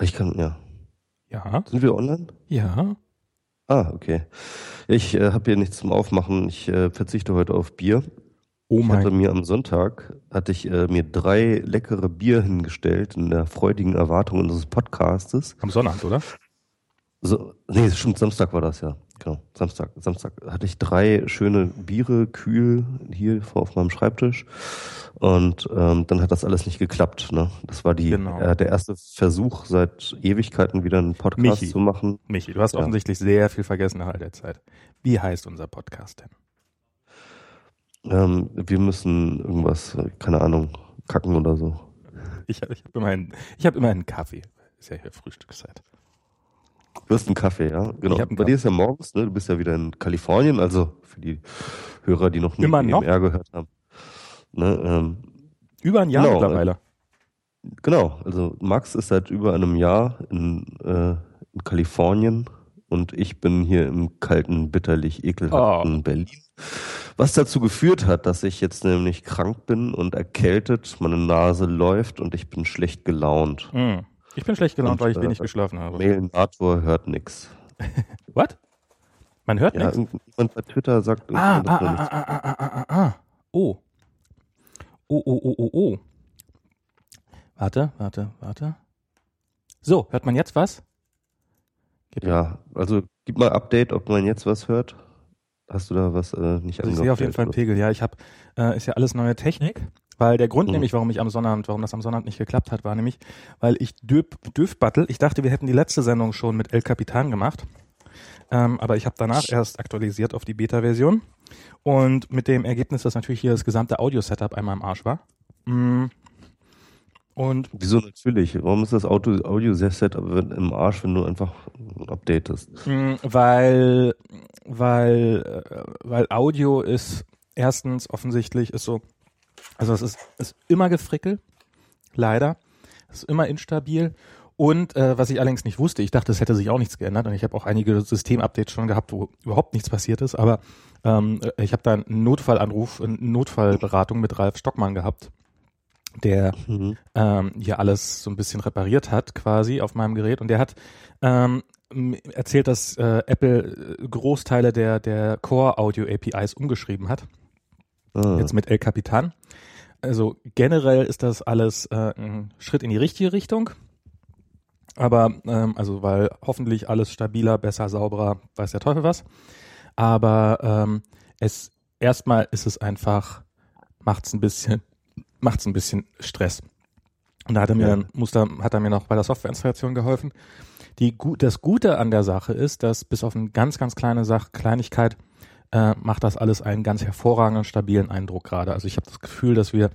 Ich kann, ja. Ja. Sind wir online? Ja. Ah, okay. Ich äh, habe hier nichts zum Aufmachen. Ich äh, verzichte heute auf Bier. Oh Ich hatte mein. mir am Sonntag hatte ich äh, mir drei leckere Bier hingestellt in der freudigen Erwartung unseres Podcastes. Am Sonnabend, oder? So, nee, stimmt, Samstag war das ja. Genau, Samstag. Samstag hatte ich drei schöne Biere kühl hier vor auf meinem Schreibtisch. Und ähm, dann hat das alles nicht geklappt. Ne? Das war die, Genau. äh, der erste Versuch seit Ewigkeiten wieder einen Podcast Michi. zu machen. Michi, du hast Ja. offensichtlich sehr viel vergessen nach all der Zeit. Wie heißt unser Podcast denn? Ähm, wir müssen irgendwas, keine Ahnung, kacken oder so. Ich, ich habe immerhin, ich hab immerhin einen Kaffee. Ist ja hier Frühstückszeit. Du hast einen Kaffee, ja? Genau. Bei dir ist ja morgens, ne? Du bist ja wieder in Kalifornien, also für die Hörer, die noch nie Immer noch? EMR gehört haben. Ne, ähm, Über ein Jahr Genau, mittlerweile. genau, also Max ist seit über einem Jahr in, äh, in Kalifornien und ich bin hier im kalten, bitterlich ekelhaften Oh. Berlin. Was dazu geführt hat, dass ich jetzt nämlich krank bin und erkältet, meine Nase läuft und ich bin schlecht gelaunt. Hm. Ich bin schlecht gelaunt, Und, weil ich wenig äh, geschlafen habe. Mailnator hört nix. What? Man hört Ja, nichts? irgendjemand bei Twitter sagt, Ah, ah, ah, nichts ah, ah, ah, ah, ah, ah. Oh. Oh, oh, oh, oh, oh. Warte, warte, warte. So, hört man jetzt was? Ja, also gib mal Update, ob man jetzt was hört. Hast du da was äh, nicht Also ich sehe auf jeden Fall einen Pegel. Ja, ich habe, äh, ist ja alles neue Technik. Weil der Grund Mhm. nämlich, warum ich am Sonnabend, warum das am Sonnabend nicht geklappt hat, war nämlich, weil ich Döp, Döfbattel, ich dachte, wir hätten die letzte Sendung schon mit El Capitan gemacht. Ähm, aber ich habe danach erst aktualisiert auf die Beta-Version. Und mit dem Ergebnis, dass natürlich hier das gesamte Audio-Setup einmal im Arsch war. Mm. Und Wieso natürlich? Warum ist das Auto, Audio-Set im Arsch, wenn du einfach updatest? Mm, Weil, weil, äh, weil Audio ist erstens offensichtlich ist so, also es ist, ist immer gefrickelt, leider. Es ist immer instabil. Und äh, was ich allerdings nicht wusste, ich dachte, es hätte sich auch nichts geändert und ich habe auch einige Systemupdates schon gehabt, wo überhaupt nichts passiert ist, aber ähm, ich habe da einen Notfallanruf, eine Notfallberatung mit Ralf Stockmann gehabt, der Mhm. ähm, hier alles so ein bisschen repariert hat, quasi auf meinem Gerät. Und der hat ähm, erzählt, dass äh, Apple äh, Großteile der, der Core Audio APIs umgeschrieben hat, Ah, jetzt mit El Capitan. Also generell ist das alles äh, ein Schritt in die richtige Richtung. Aber, ähm, also weil hoffentlich alles stabiler, besser, sauberer, weiß der Teufel was. Aber ähm, es erstmal ist es einfach, macht's ein bisschen, macht's ein bisschen Stress. Und da hat er mir dann, musste, hat er mir noch bei der Softwareinstallation geholfen. Die, das Gute an der Sache ist, dass bis auf eine ganz, ganz kleine Sache, Kleinigkeit, äh, macht das alles einen ganz hervorragenden, stabilen Eindruck gerade. Also ich habe das Gefühl, dass wir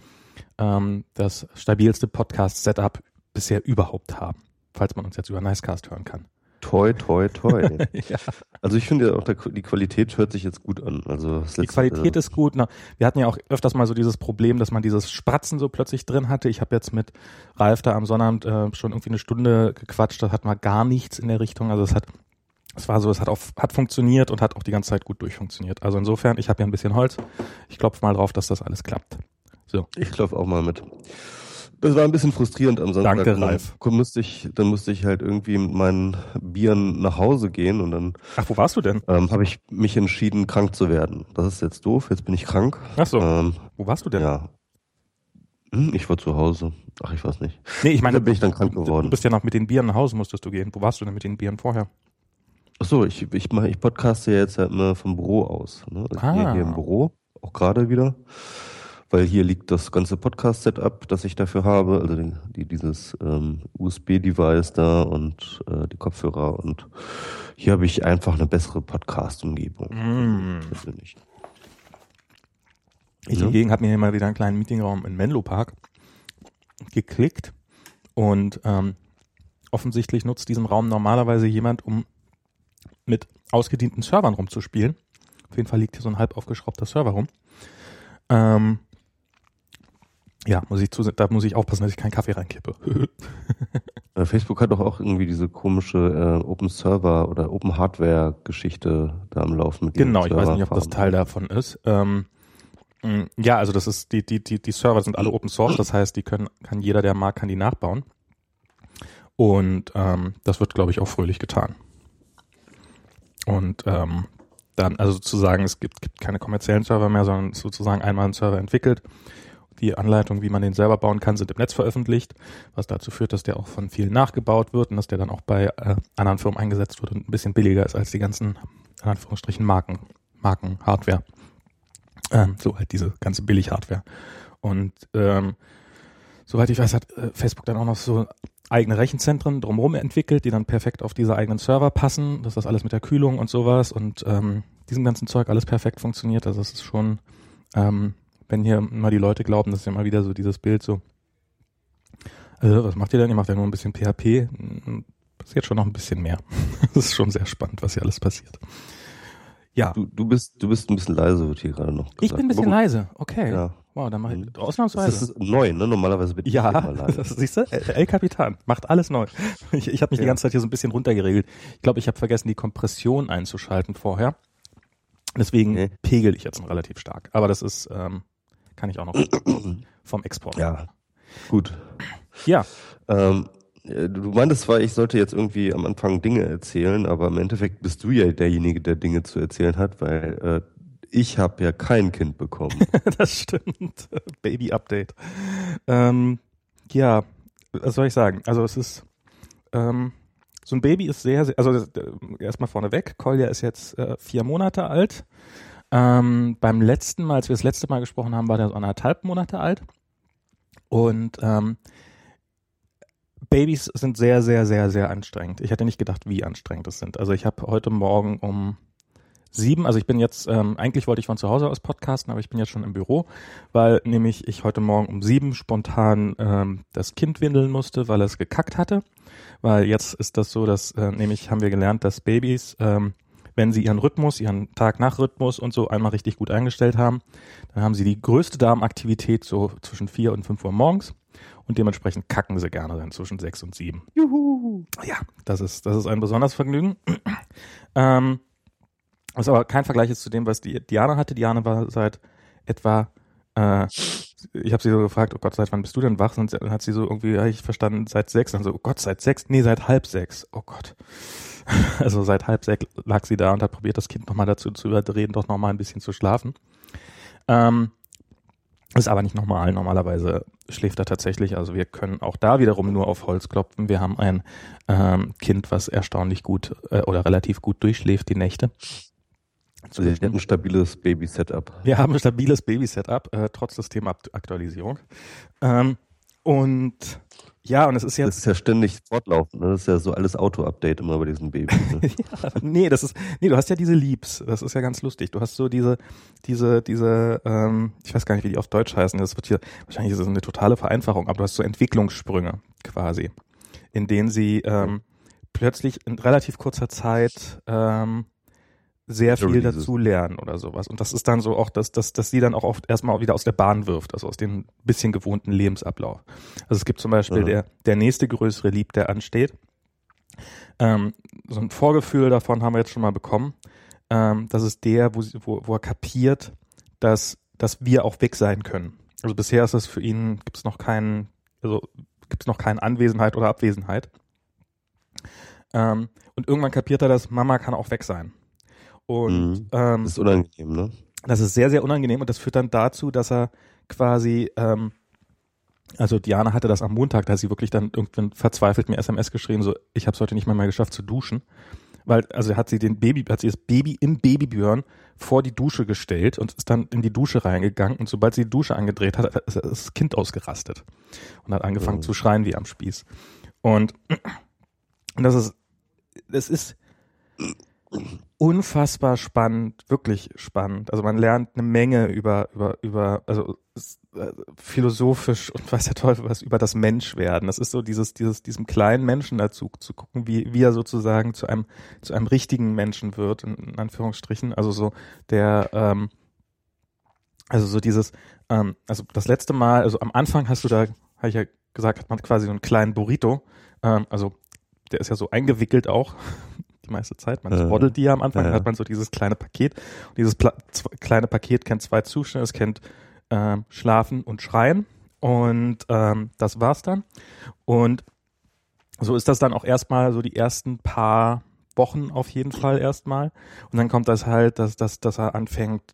ähm, das stabilste Podcast-Setup bisher überhaupt haben, falls man uns jetzt über Nicecast hören kann. toi, toi, toi. ja. also ich finde auch, der, die Qualität hört sich jetzt gut an. Also das Die letzte- Qualität ist gut. Na, wir hatten ja auch öfters mal so dieses Problem, dass man dieses Spratzen so plötzlich drin hatte. Ich habe jetzt mit Ralf da am Sonnabend äh, schon irgendwie eine Stunde gequatscht. Das hat mal gar nichts in der Richtung. Also es hat, es war so, es hat auch hat funktioniert und hat auch die ganze Zeit gut durchfunktioniert. Also insofern, ich habe ja ein bisschen Holz. Ich klopfe mal drauf, dass das alles klappt. Ich klopfe auch mal mit. Das war ein bisschen frustrierend am Sonntag. Danke, Dann Ralf. Musste ich, dann musste ich halt irgendwie mit meinen Bieren nach Hause gehen und dann Ach, wo warst du denn? ähm, habe ich mich entschieden, krank zu werden. Das ist jetzt doof, jetzt bin ich krank. Ach so, Ähm, wo warst du denn? ja. Hm, ich war zu Hause. Ach, ich weiß nicht. Nee, ich meine, Da bin ich dann krank geworden. du bist ja noch mit den Bieren nach Hause, musstest du gehen. Wo warst du denn mit den Bieren vorher? Ach so, ich, ich, mach, ich podcaste ja jetzt ja immer vom Büro aus. Ne? Ich bin Ah. ja hier im Büro, auch gerade wieder. Weil hier liegt das ganze Podcast-Setup, das ich dafür habe. Also die, die, dieses ähm, USB-Device da und äh, die Kopfhörer. Und hier habe ich einfach eine bessere Podcast-Umgebung. Mm. Persönlich. Ich Ja. hingegen habe mir hier mal wieder einen kleinen Meetingraum in Menlo Park geklickt und ähm, offensichtlich nutzt diesen Raum normalerweise jemand, um mit ausgedienten Servern rumzuspielen. Auf jeden Fall liegt hier so ein halb aufgeschraubter Server rum. Ähm, ja, muss ich da muss ich aufpassen, dass ich keinen Kaffee reinkippe. Äh, Facebook hat doch auch irgendwie diese komische äh, Open Server oder Open Hardware Geschichte da am Laufen mit genau, ich weiß nicht, ob das. Teil davon ist. Ähm, ja, also das ist die die die die Server sind alle Open Source, das heißt, die können kann jeder, der mag, kann die nachbauen. Und ähm, das wird, glaube ich, auch fröhlich getan. Und ähm, dann, also sozusagen, es gibt, gibt keine kommerziellen Server mehr, sondern sozusagen einmal ein Server entwickelt. Die Anleitung, wie man den selber bauen kann, sind im Netz veröffentlicht, was dazu führt, dass der auch von vielen nachgebaut wird und dass der dann auch bei äh, anderen Firmen eingesetzt wird und ein bisschen billiger ist als die ganzen, in Anführungsstrichen, Marken, Marken, Hardware. Ähm, so halt diese ganze Billig-Hardware. Und ähm, soweit ich weiß, hat äh, Facebook dann auch noch so eigene Rechenzentren drumherum entwickelt, die dann perfekt auf diese eigenen Server passen, dass das alles mit der Kühlung und sowas und ähm, diesem ganzen Zeug alles perfekt funktioniert. Also es ist schon, ähm, wenn hier mal die Leute glauben, das ist ja immer wieder so dieses Bild so, also was macht ihr denn? Ihr macht ja nur ein bisschen PHP. Passiert schon noch ein bisschen mehr. das ist schon sehr spannend, was hier alles passiert. Ja. Du, du bist, du bist ein bisschen leise, wird hier gerade noch gesagt. Ich bin ein bisschen leise, okay. Ja. Wow, dann mache ich mhm. ausnahmsweise. Das ist neu, ne? Normalerweise bin ich ja, immer leise. Das, siehst du? El Capitan macht alles neu. Ich, ich habe mich ja. die ganze Zeit hier so ein bisschen runtergeregelt. Ich glaube, ich habe vergessen, die Kompression einzuschalten vorher. Deswegen okay. pegel ich jetzt relativ stark. Aber das ist, ähm, kann ich auch noch vom Export. Ja, gut. Ja. Ähm, äh, du meintest zwar, ich sollte jetzt irgendwie am Anfang Dinge erzählen, aber im Endeffekt bist du ja derjenige, der Dinge zu erzählen hat, weil äh, ich habe ja kein Kind bekommen. das stimmt. Baby-Update. Ähm, ja, was soll ich sagen? Also es ist ähm, so ein Baby ist sehr, sehr also äh, erstmal vorneweg, Kolja ist jetzt äh, vier Monate alt. Ähm, beim letzten Mal, als wir das letzte Mal gesprochen haben, war der so anderthalb Monate alt. Und ähm, Babys sind sehr, sehr, sehr, sehr anstrengend. Ich hätte nicht gedacht, wie anstrengend das sind. Also ich habe heute Morgen um sieben, also ich bin jetzt, ähm, eigentlich wollte ich von zu Hause aus podcasten, aber ich bin jetzt schon im Büro, weil nämlich ich heute Morgen um sieben spontan ähm, das Kind windeln musste, weil es gekackt hatte. Weil jetzt ist das so, dass äh, nämlich haben wir gelernt, dass Babys, ähm, wenn sie ihren Rhythmus, ihren Tag-Nach-Rhythmus und so einmal richtig gut eingestellt haben, dann haben sie die größte Darmaktivität so zwischen vier und fünf Uhr morgens und dementsprechend kacken sie gerne dann zwischen sechs und sieben. Juhu. Ja, das ist, das ist ein besonderes Vergnügen. ähm, was aber kein Vergleich ist zu dem, was die Diana hatte. Diana war seit etwa, äh, ich habe sie so gefragt, oh Gott, seit wann bist du denn wach? Und dann hat sie so irgendwie, ja, ich verstanden, seit sechs. Dann so, oh Gott, seit sechs? Nee, seit halb sechs. Oh Gott. Also seit halb sechs lag sie da und hat probiert, das Kind nochmal dazu zu überreden, doch nochmal ein bisschen zu schlafen. Ähm, ist aber nicht normal. Normalerweise schläft er tatsächlich. Also wir können auch da wiederum nur auf Holz klopfen. Wir haben ein ähm, Kind, was erstaunlich gut äh, oder relativ gut durchschläft die Nächte. Also wir haben ein stabiles Baby-Setup. Wir haben ein stabiles Baby-Setup, äh, trotz Systemaktualisierung. Ähm, und ja, und es ist jetzt. Das ist ja ständig fortlaufend, ne? Das ist ja so alles Auto-Update immer bei diesen Babys. Ne? ja, nee, das ist, nee, du hast ja diese Leaps. Das ist ja ganz lustig. Du hast so diese, diese, diese, ähm, ich weiß gar nicht, wie die auf Deutsch heißen. Das wird hier, wahrscheinlich ist das eine totale Vereinfachung, aber du hast so Entwicklungssprünge quasi, in denen sie ähm, plötzlich in relativ kurzer Zeit ähm, sehr viel dazu lernen oder sowas. Und das ist dann so auch, dass, dass, dass sie dann auch oft erstmal wieder aus der Bahn wirft, also aus dem bisschen gewohnten Lebensablauf. Also es gibt zum Beispiel ja. der, der nächste größere Lieb, der ansteht. Ähm, so ein Vorgefühl davon haben wir jetzt schon mal bekommen. Ähm, das ist der, wo, wo, wo er kapiert, dass, dass wir auch weg sein können. Also bisher ist es für ihn, gibt es noch keinen, also gibt es noch keine Anwesenheit oder Abwesenheit. Ähm, und irgendwann kapiert er, dass Mama kann auch weg sein. Und mhm. ähm, das ist unangenehm, ne? Das ist sehr, sehr unangenehm und das führt dann dazu, dass er quasi, ähm, also Diana hatte das am Montag, da hat sie wirklich dann irgendwann verzweifelt mir SMS geschrieben, so ich habe es heute nicht mal mehr geschafft zu duschen. Weil, also hat sie den Baby, hat sie das Baby im Babybjörn vor die Dusche gestellt und ist dann in die Dusche reingegangen und sobald sie die Dusche angedreht hat, ist das Kind ausgerastet und hat angefangen mhm. zu schreien wie am Spieß. Und, und das ist, das ist, unfassbar spannend, wirklich spannend. Also man lernt eine Menge über, über, über, also äh, philosophisch und weiß der Teufel was über das Menschwerden. Das ist so dieses, dieses, diesem kleinen Menschen dazu zu gucken, wie, wie er sozusagen zu einem, zu einem richtigen Menschen wird, in, in Anführungsstrichen. Also so der, ähm, also so dieses, ähm, also das letzte Mal, also am Anfang hast du da, habe ich ja gesagt, hat man quasi so einen kleinen Burrito, ähm, also der ist ja so eingewickelt auch die meiste Zeit. Man swaddelt die ja am Anfang, dann hat man so dieses kleine Paket. Und dieses Pla kleine Paket kennt zwei Zustände. Es kennt ähm, Schlafen und Schreien. Und ähm, das war's dann. Und so ist das dann auch erstmal so die ersten paar Wochen auf jeden Fall erstmal. Und dann kommt das halt, dass, dass, dass er anfängt,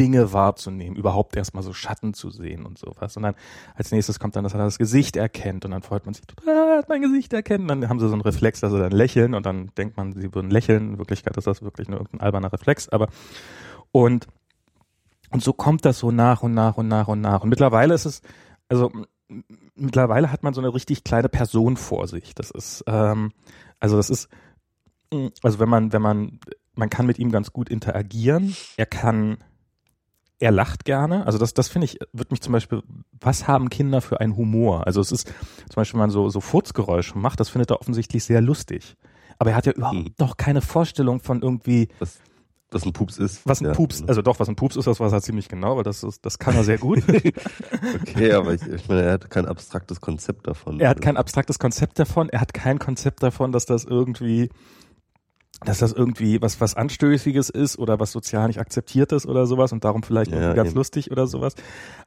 Dinge wahrzunehmen, überhaupt erstmal so Schatten zu sehen und sowas. Und dann als nächstes kommt dann, dass er das Gesicht erkennt und dann freut man sich total, hat mein Gesicht erkennen. Dann haben sie so einen Reflex, dass sie dann lächeln und dann denkt man, sie würden lächeln. In Wirklichkeit ist das wirklich nur irgendein alberner Reflex, aber und und so kommt das so nach und nach und nach und nach. Und mittlerweile ist es, also mittlerweile hat man so eine richtig kleine Person vor sich. Das ist, ähm, also das ist, also wenn man, wenn man, man kann mit ihm ganz gut interagieren. Er kann, er lacht gerne. Also das, das finde ich, wird mich zum Beispiel, was haben Kinder für einen Humor? Also es ist zum Beispiel, wenn man so, so Furzgeräusche macht, das findet er offensichtlich sehr lustig. Aber er hat ja überhaupt hm. noch keine Vorstellung von irgendwie, was, was ein Pups ist. Was ein ja. Pups, also doch, was ein Pups ist, das weiß er ziemlich genau, weil das ist, das kann er sehr gut. okay, aber ich, ich meine, er hat kein abstraktes Konzept davon. Er hat kein abstraktes Konzept davon, er hat kein Konzept davon, dass das irgendwie dass das irgendwie was was anstößiges ist oder was sozial nicht akzeptiert ist oder sowas und darum vielleicht ja, ganz eben. lustig oder sowas.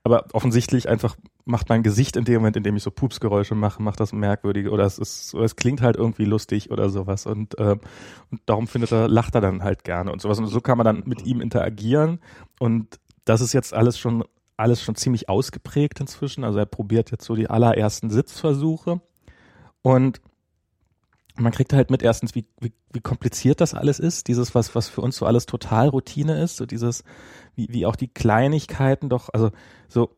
Aber offensichtlich einfach macht mein Gesicht in dem Moment, in dem ich so Pupsgeräusche mache, macht das merkwürdig oder es ist oder es klingt halt irgendwie lustig oder sowas und äh, und darum findet er lacht er dann halt gerne und sowas und so kann man dann mit ihm interagieren und das ist jetzt alles schon alles schon ziemlich ausgeprägt inzwischen. Also er probiert jetzt so die allerersten Sitzversuche und man kriegt halt mit erstens, wie, wie, wie kompliziert das alles ist, dieses, was, was für uns so alles total Routine ist, so dieses, wie, wie auch die Kleinigkeiten doch, also so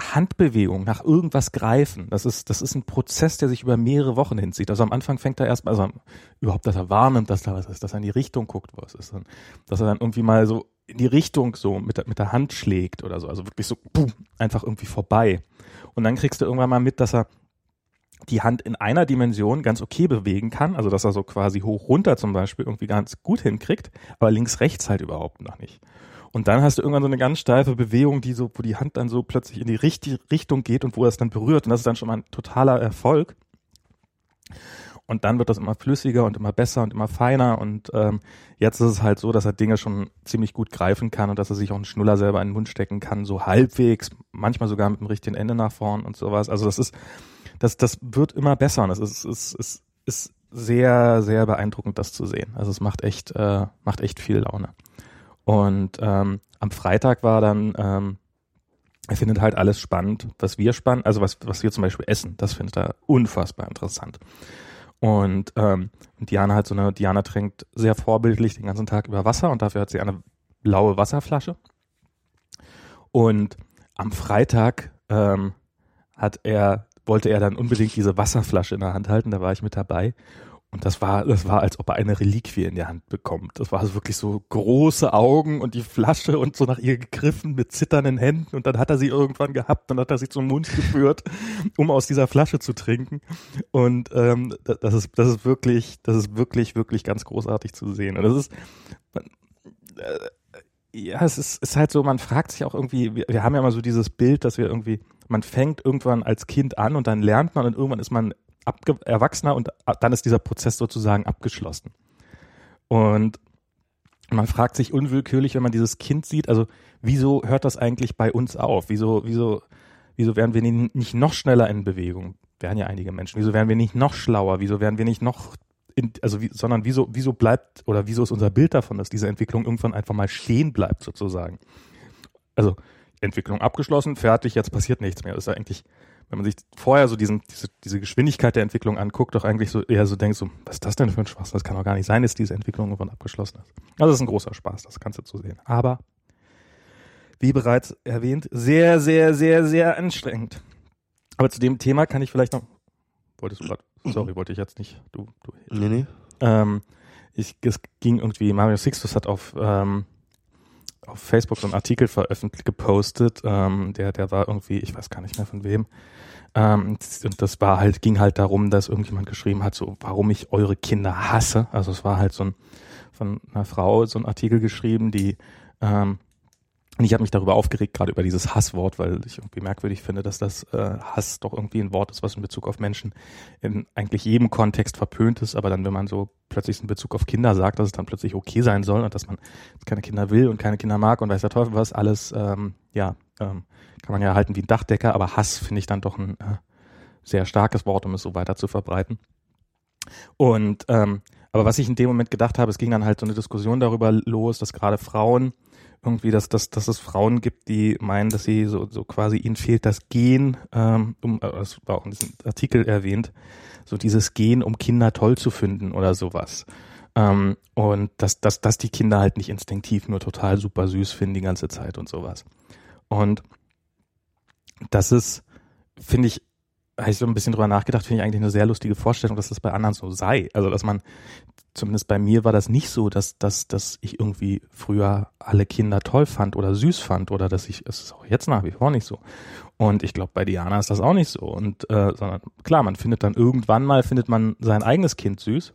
Handbewegung nach irgendwas greifen, das ist, das ist ein Prozess, der sich über mehrere Wochen hinzieht. Also am Anfang fängt er erstmal, also überhaupt, dass er wahrnimmt, dass da was ist, dass er in die Richtung guckt, was ist, dann, dass er dann irgendwie mal so in die Richtung so mit der, mit der Hand schlägt oder so, also wirklich so, boom, einfach irgendwie vorbei. Und dann kriegst du irgendwann mal mit, dass er die Hand in einer Dimension ganz okay bewegen kann, also dass er so quasi hoch runter zum Beispiel irgendwie ganz gut hinkriegt, aber links rechts halt überhaupt noch nicht. Und dann hast du irgendwann so eine ganz steife Bewegung, die so, wo die Hand dann so plötzlich in die richtige Richtung geht und wo er es dann berührt. Und das ist dann schon mal ein totaler Erfolg. Und dann wird das immer flüssiger und immer besser und immer feiner. Und ähm, jetzt ist es halt so, dass er Dinge schon ziemlich gut greifen kann und dass er sich auch einen Schnuller selber in den Mund stecken kann, so halbwegs, manchmal sogar mit dem richtigen Ende nach vorn und sowas. Also das ist, das, das wird immer besser und es ist, ist, ist, ist sehr, sehr beeindruckend, das zu sehen. Also es macht echt, äh, macht echt viel Laune. Und ähm, am Freitag war dann, ähm, er findet halt alles spannend, was wir spannend, also was, was wir zum Beispiel essen, das findet er unfassbar interessant. Und ähm, Diana hat so eine, Diana trinkt sehr vorbildlich den ganzen Tag über Wasser und dafür hat sie eine blaue Wasserflasche. Und am Freitag ähm, hat er wollte er dann unbedingt diese Wasserflasche in der Hand halten, da war ich mit dabei. Und das war, das war, als ob er eine Reliquie in die Hand bekommt. Das war also wirklich so große Augen und die Flasche und so nach ihr gegriffen mit zitternden Händen. Und dann hat er sie irgendwann gehabt und hat er sie zum Mund geführt, um aus dieser Flasche zu trinken. Und ähm, das ist, das ist wirklich, das ist wirklich, wirklich ganz großartig zu sehen. Und das ist, äh, ja, es ist, ist halt so, man fragt sich auch irgendwie, wir, wir haben ja immer so dieses Bild, dass wir irgendwie man fängt irgendwann als Kind an und dann lernt man und irgendwann ist man Erwachsener und dann ist dieser Prozess sozusagen abgeschlossen. Und man fragt sich unwillkürlich, wenn man dieses Kind sieht, also wieso hört das eigentlich bei uns auf? Wieso, wieso, wieso werden wir nicht noch schneller in Bewegung? Wären ja einige Menschen. Wieso werden wir nicht noch schlauer? Wieso werden wir nicht noch in, also wie, sondern wieso, wieso bleibt oder wieso ist unser Bild davon, dass diese Entwicklung irgendwann einfach mal stehen bleibt sozusagen? Also Entwicklung abgeschlossen, fertig, jetzt passiert nichts mehr. Das ist ja eigentlich, wenn man sich vorher so diesen, diese, diese Geschwindigkeit der Entwicklung anguckt, doch eigentlich so eher so denkt, so, was ist das denn für ein Spaß? Das kann doch gar nicht sein, dass diese Entwicklung irgendwann abgeschlossen ist. Also das ist ein großer Spaß, das Ganze zu sehen. Aber, wie bereits erwähnt, sehr, sehr, sehr, sehr anstrengend. Aber zu dem Thema kann ich vielleicht noch, wolltest du gerade, sorry, wollte ich jetzt nicht, du, du. Nee, nee. Ähm, ich, es ging irgendwie, Mario Sixtus hat auf, ähm, auf Facebook so einen Artikel veröffentlicht, gepostet, ähm, der, der war irgendwie, ich weiß gar nicht mehr von wem. Ähm, und das war halt, ging halt darum, dass irgendjemand geschrieben hat, so, warum ich eure Kinder hasse. Also es war halt so ein, von einer Frau so ein Artikel geschrieben, die ähm, und ich habe mich darüber aufgeregt, gerade über dieses Hasswort, weil ich irgendwie merkwürdig finde, dass das äh, Hass doch irgendwie ein Wort ist, was in Bezug auf Menschen in eigentlich jedem Kontext verpönt ist, aber dann, wenn man so plötzlich in Bezug auf Kinder sagt, dass es dann plötzlich okay sein soll und dass man keine Kinder will und keine Kinder mag und weiß der Teufel was, alles, ähm, ja, ähm, kann man ja halten wie ein Dachdecker, aber Hass finde ich dann doch ein, äh, sehr starkes Wort, um es so weiter zu verbreiten. Und ähm, aber was ich in dem Moment gedacht habe, es ging dann halt so eine Diskussion darüber los, dass gerade Frauen irgendwie, dass, dass, dass es Frauen gibt, die meinen, dass sie so, so quasi ihnen fehlt das Gen, ähm, um, äh, das war auch in diesem Artikel erwähnt, so dieses Gen, um Kinder toll zu finden oder sowas. Ähm, und dass, dass, dass die Kinder halt nicht instinktiv nur total super süß finden die ganze Zeit und sowas. Und das ist, finde ich, habe ich so ein bisschen drüber nachgedacht, finde ich eigentlich eine sehr lustige Vorstellung, dass das bei anderen so sei. Also, dass man, zumindest bei mir war das nicht so, dass, dass, dass ich irgendwie früher alle Kinder toll fand oder süß fand oder dass ich, es ist auch jetzt nach wie vor nicht so. Und ich glaube, bei Diana ist das auch nicht so. Und, äh, sondern klar, man findet dann irgendwann mal, findet man sein eigenes Kind süß.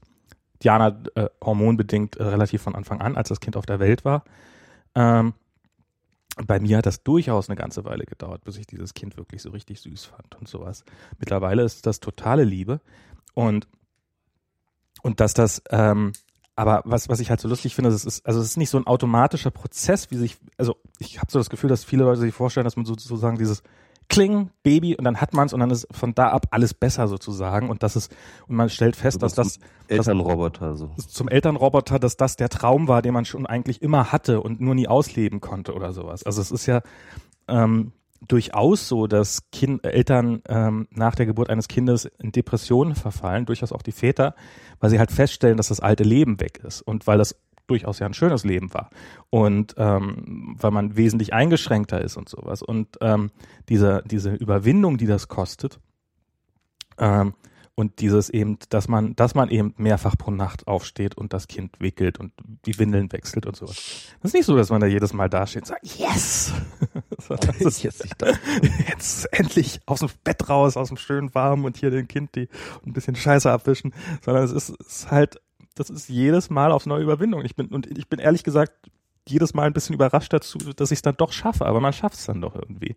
Diana äh, hormonbedingt äh, relativ von Anfang an, als das Kind auf der Welt war. Ähm, bei mir hat das durchaus eine ganze Weile gedauert, bis ich dieses Kind wirklich so richtig süß fand und sowas. Mittlerweile ist das totale Liebe und und dass das ähm, aber was was ich halt so lustig finde, es ist also es ist nicht so ein automatischer Prozess, wie sich also ich habe so das Gefühl, dass viele Leute sich vorstellen, dass man sozusagen dieses Kling, Baby und dann hat man es und dann ist von da ab alles besser sozusagen und das ist und man stellt fest, dass das Elternroboter so zum Elternroboter, dass das der Traum war, den man schon eigentlich immer hatte und nur nie ausleben konnte oder sowas. Also es ist ja ähm, durchaus so, dass kind, Eltern ähm, nach der Geburt eines Kindes in Depressionen verfallen, durchaus auch die Väter, weil sie halt feststellen, dass das alte Leben weg ist und weil das durchaus ja ein schönes Leben war und ähm, weil man wesentlich eingeschränkter ist und sowas. Und ähm, diese diese Überwindung, die das kostet ähm, und dieses eben, dass man, dass man eben mehrfach pro Nacht aufsteht und das Kind wickelt und die Windeln wechselt und sowas. Das ist nicht so, dass man da jedes Mal dasteht und sagt, yes! das ist jetzt, nicht da. jetzt endlich aus dem Bett raus, aus dem schönen Warmen und hier dem Kind die ein bisschen Scheiße abwischen, sondern es ist, es ist halt das ist jedes Mal aufs neue Überwindung. Ich bin, und ich bin ehrlich gesagt jedes Mal ein bisschen überrascht dazu, dass ich es dann doch schaffe, aber man schafft es dann doch irgendwie.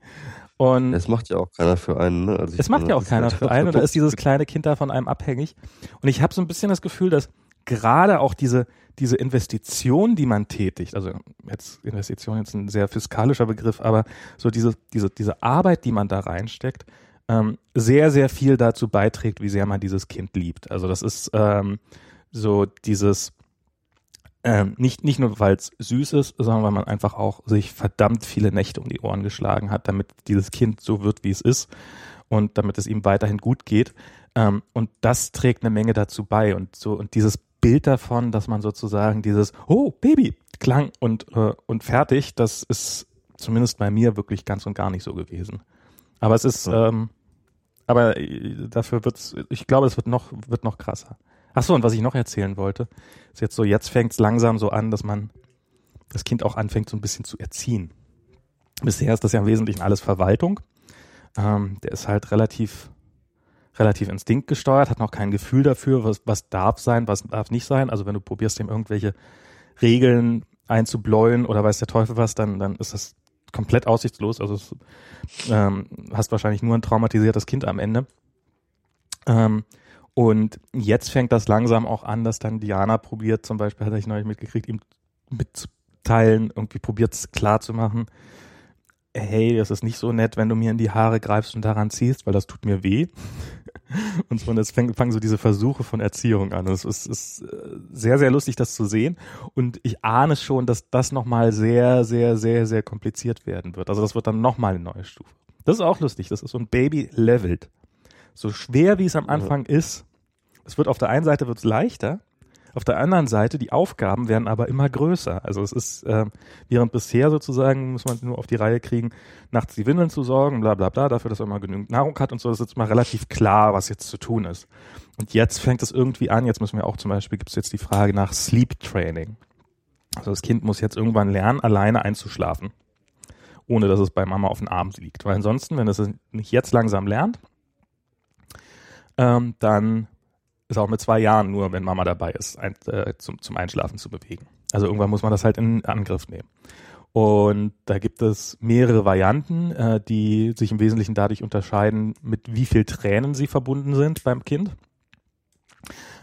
Und es macht ja auch keiner für einen. Ne? Also es macht ja auch keiner für einen und da ist dieses kleine Kind da von einem abhängig. Und ich habe so ein bisschen das Gefühl, dass gerade auch diese, diese Investition, die man tätigt, also jetzt Investition jetzt ein sehr fiskalischer Begriff, aber so diese, diese, diese Arbeit, die man da reinsteckt, ähm, sehr, sehr viel dazu beiträgt, wie sehr man dieses Kind liebt. Also das ist ähm, so dieses ähm, nicht, nicht nur, weil es süß ist, sondern weil man einfach auch sich verdammt viele Nächte um die Ohren geschlagen hat, damit dieses Kind so wird, wie es ist und damit es ihm weiterhin gut geht. Ähm, und das trägt eine Menge dazu bei und so, und dieses Bild davon, dass man sozusagen dieses, oh, Baby, klang und, äh, und fertig, das ist zumindest bei mir wirklich ganz und gar nicht so gewesen. Aber es ist, ähm, aber äh, dafür wird's, ich glaube, es wird noch, wird noch krasser. Ach so, und was ich noch erzählen wollte, ist jetzt so, jetzt fängt es langsam so an, dass man das Kind auch anfängt, so ein bisschen zu erziehen. Bisher ist das ja im Wesentlichen alles Verwaltung. Ähm, der ist halt relativ, relativ instinktgesteuert, hat noch kein Gefühl dafür, was, was darf sein, was darf nicht sein. Also wenn du probierst, ihm irgendwelche Regeln einzubläuen oder weiß der Teufel was, dann, dann ist das komplett aussichtslos. Also ähm, hast wahrscheinlich nur ein traumatisiertes Kind am Ende. Ähm, und jetzt fängt das langsam auch an, dass dann Diana probiert, zum Beispiel hatte ich neulich mitgekriegt, ihm mitzuteilen, irgendwie probiert es klar zu machen, hey, das ist nicht so nett, wenn du mir in die Haare greifst und daran ziehst, weil das tut mir weh. Und so, und jetzt fangen, fangen so diese Versuche von Erziehung an. Es ist, ist äh, sehr, sehr lustig, das zu sehen. Und ich ahne schon, dass das nochmal sehr, sehr, sehr, sehr kompliziert werden wird. Also das wird dann nochmal eine neue Stufe. Das ist auch lustig. Das ist so ein Baby levelt so schwer wie es am Anfang ja. ist, es wird auf der einen Seite wird es leichter, auf der anderen Seite die Aufgaben werden aber immer größer. Also es ist, äh, während bisher sozusagen muss man nur auf die Reihe kriegen, nachts die Windeln zu sorgen, bla bla bla, dafür, dass er immer genügend Nahrung hat und so, das ist jetzt mal relativ klar, was jetzt zu tun ist. Und jetzt fängt es irgendwie an, jetzt müssen wir auch zum Beispiel, gibt es jetzt die Frage nach Sleep Training. Also das Kind muss jetzt irgendwann lernen, alleine einzuschlafen, ohne dass es bei Mama auf den Arm liegt. Weil ansonsten, wenn es nicht jetzt langsam lernt, ähm, dann ist auch mit zwei Jahren nur, wenn Mama dabei ist, ein, äh, zum, zum Einschlafen zu bewegen. Also irgendwann muss man das halt in Angriff nehmen. Und da gibt es mehrere Varianten, äh, die sich im Wesentlichen dadurch unterscheiden, mit wie viel Tränen sie verbunden sind beim Kind.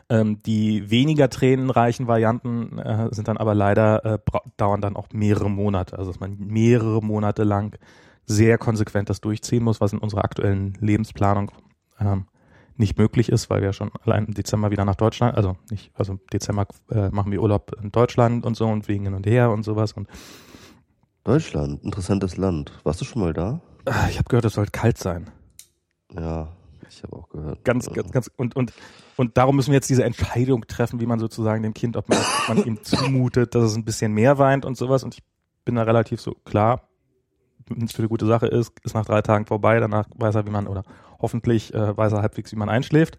Ähm, die weniger tränenreichen Varianten äh, sind dann aber leider, äh, dauern dann auch mehrere Monate. Also dass man mehrere Monate lang sehr konsequent das durchziehen muss, was in unserer aktuellen Lebensplanung ähm, nicht möglich ist, weil wir schon allein im Dezember wieder nach Deutschland, also nicht, also im Dezember äh, machen wir Urlaub in Deutschland und so und wegen hin und her und sowas und Deutschland, interessantes Land. Warst du schon mal da? äh, ich habe gehört, es soll kalt sein. Ja, ich habe auch gehört. Ganz, ja. ganz, ganz und und und darum müssen wir jetzt diese Entscheidung treffen, wie man sozusagen dem Kind, ob man, man ihm zumutet, dass es ein bisschen mehr weint und sowas. Und ich bin da relativ so klar, es für eine gute Sache ist, ist nach drei Tagen vorbei. Danach weiß er, wie man oder hoffentlich äh, weiß er halbwegs, wie man einschläft.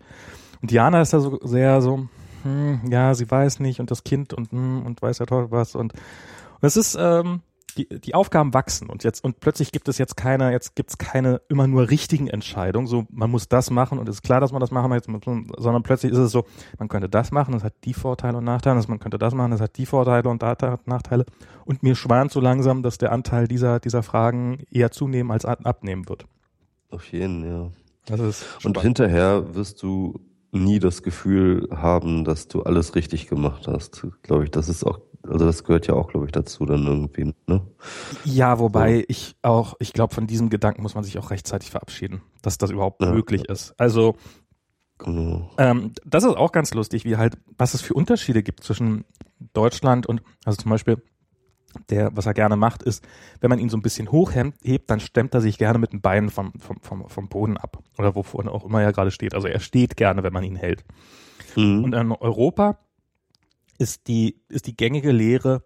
Und Diana ist da so sehr so, hm, ja, sie weiß nicht und das Kind und hm, und weiß ja toll was und, und es ist ähm, die, die Aufgaben wachsen und jetzt und plötzlich gibt es jetzt keine, jetzt gibt es keine immer nur richtigen Entscheidungen, so man muss das machen und es ist klar, dass man das machen muss, sondern plötzlich ist es so, man könnte das machen, das hat die Vorteile und Nachteile, also man könnte das machen, das hat die Vorteile und Nachteile und mir schwant so langsam, dass der Anteil dieser dieser Fragen eher zunehmen als abnehmen wird. Auf jeden, ja. Das ist Und spannend. hinterher wirst du nie das Gefühl haben, dass du alles richtig gemacht hast. Glaube ich, das ist auch, also das gehört ja auch, glaube ich, dazu dann irgendwie, ne? Ja, wobei ich auch, ich glaube, von diesem Gedanken muss man sich auch rechtzeitig verabschieden, dass das überhaupt Ja. möglich ist. Also Genau. Ähm, das ist auch ganz lustig, wie halt, was es für Unterschiede gibt zwischen Deutschland und, also zum Beispiel, der, was er gerne macht, ist, wenn man ihn so ein bisschen hochhebt, dann stemmt er sich gerne mit den Beinen vom, vom, vom, vom Boden ab. Oder wovon auch immer er gerade steht. Also er steht gerne, wenn man ihn hält. Mhm. Und in Europa ist die, ist die gängige Lehre,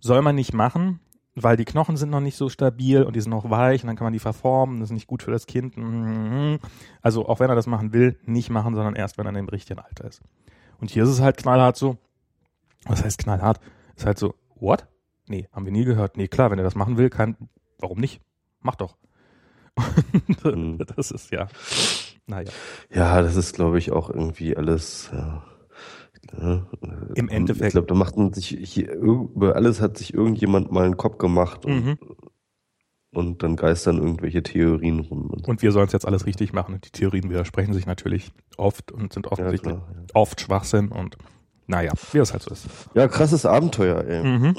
soll man nicht machen, weil die Knochen sind noch nicht so stabil und die sind noch weich und dann kann man die verformen, das ist nicht gut für das Kind. Mhm. Also auch wenn er das machen will, nicht machen, sondern erst, wenn er in dem richtigen Alter ist. Und hier ist es halt knallhart so, was heißt knallhart? Ist halt so, what? Nee, haben wir nie gehört. Nee, klar, wenn er das machen will, kann, warum nicht? Mach doch. Mhm. das ist ja, naja. Ja, das ist, glaube ich, auch irgendwie alles, ja. Ja, Im äh, Endeffekt. Ich glaube, da macht man sich hier, über alles hat sich irgendjemand mal einen Kopf gemacht und, Mhm. und dann geistern irgendwelche Theorien rum. Und, Und wir sollen es jetzt alles richtig machen. Und die Theorien widersprechen sich natürlich oft und sind ja, offensichtlich klar, ja. oft Schwachsinn und naja, wie es halt so ist. ja, krasses Abenteuer, ey. Mhm.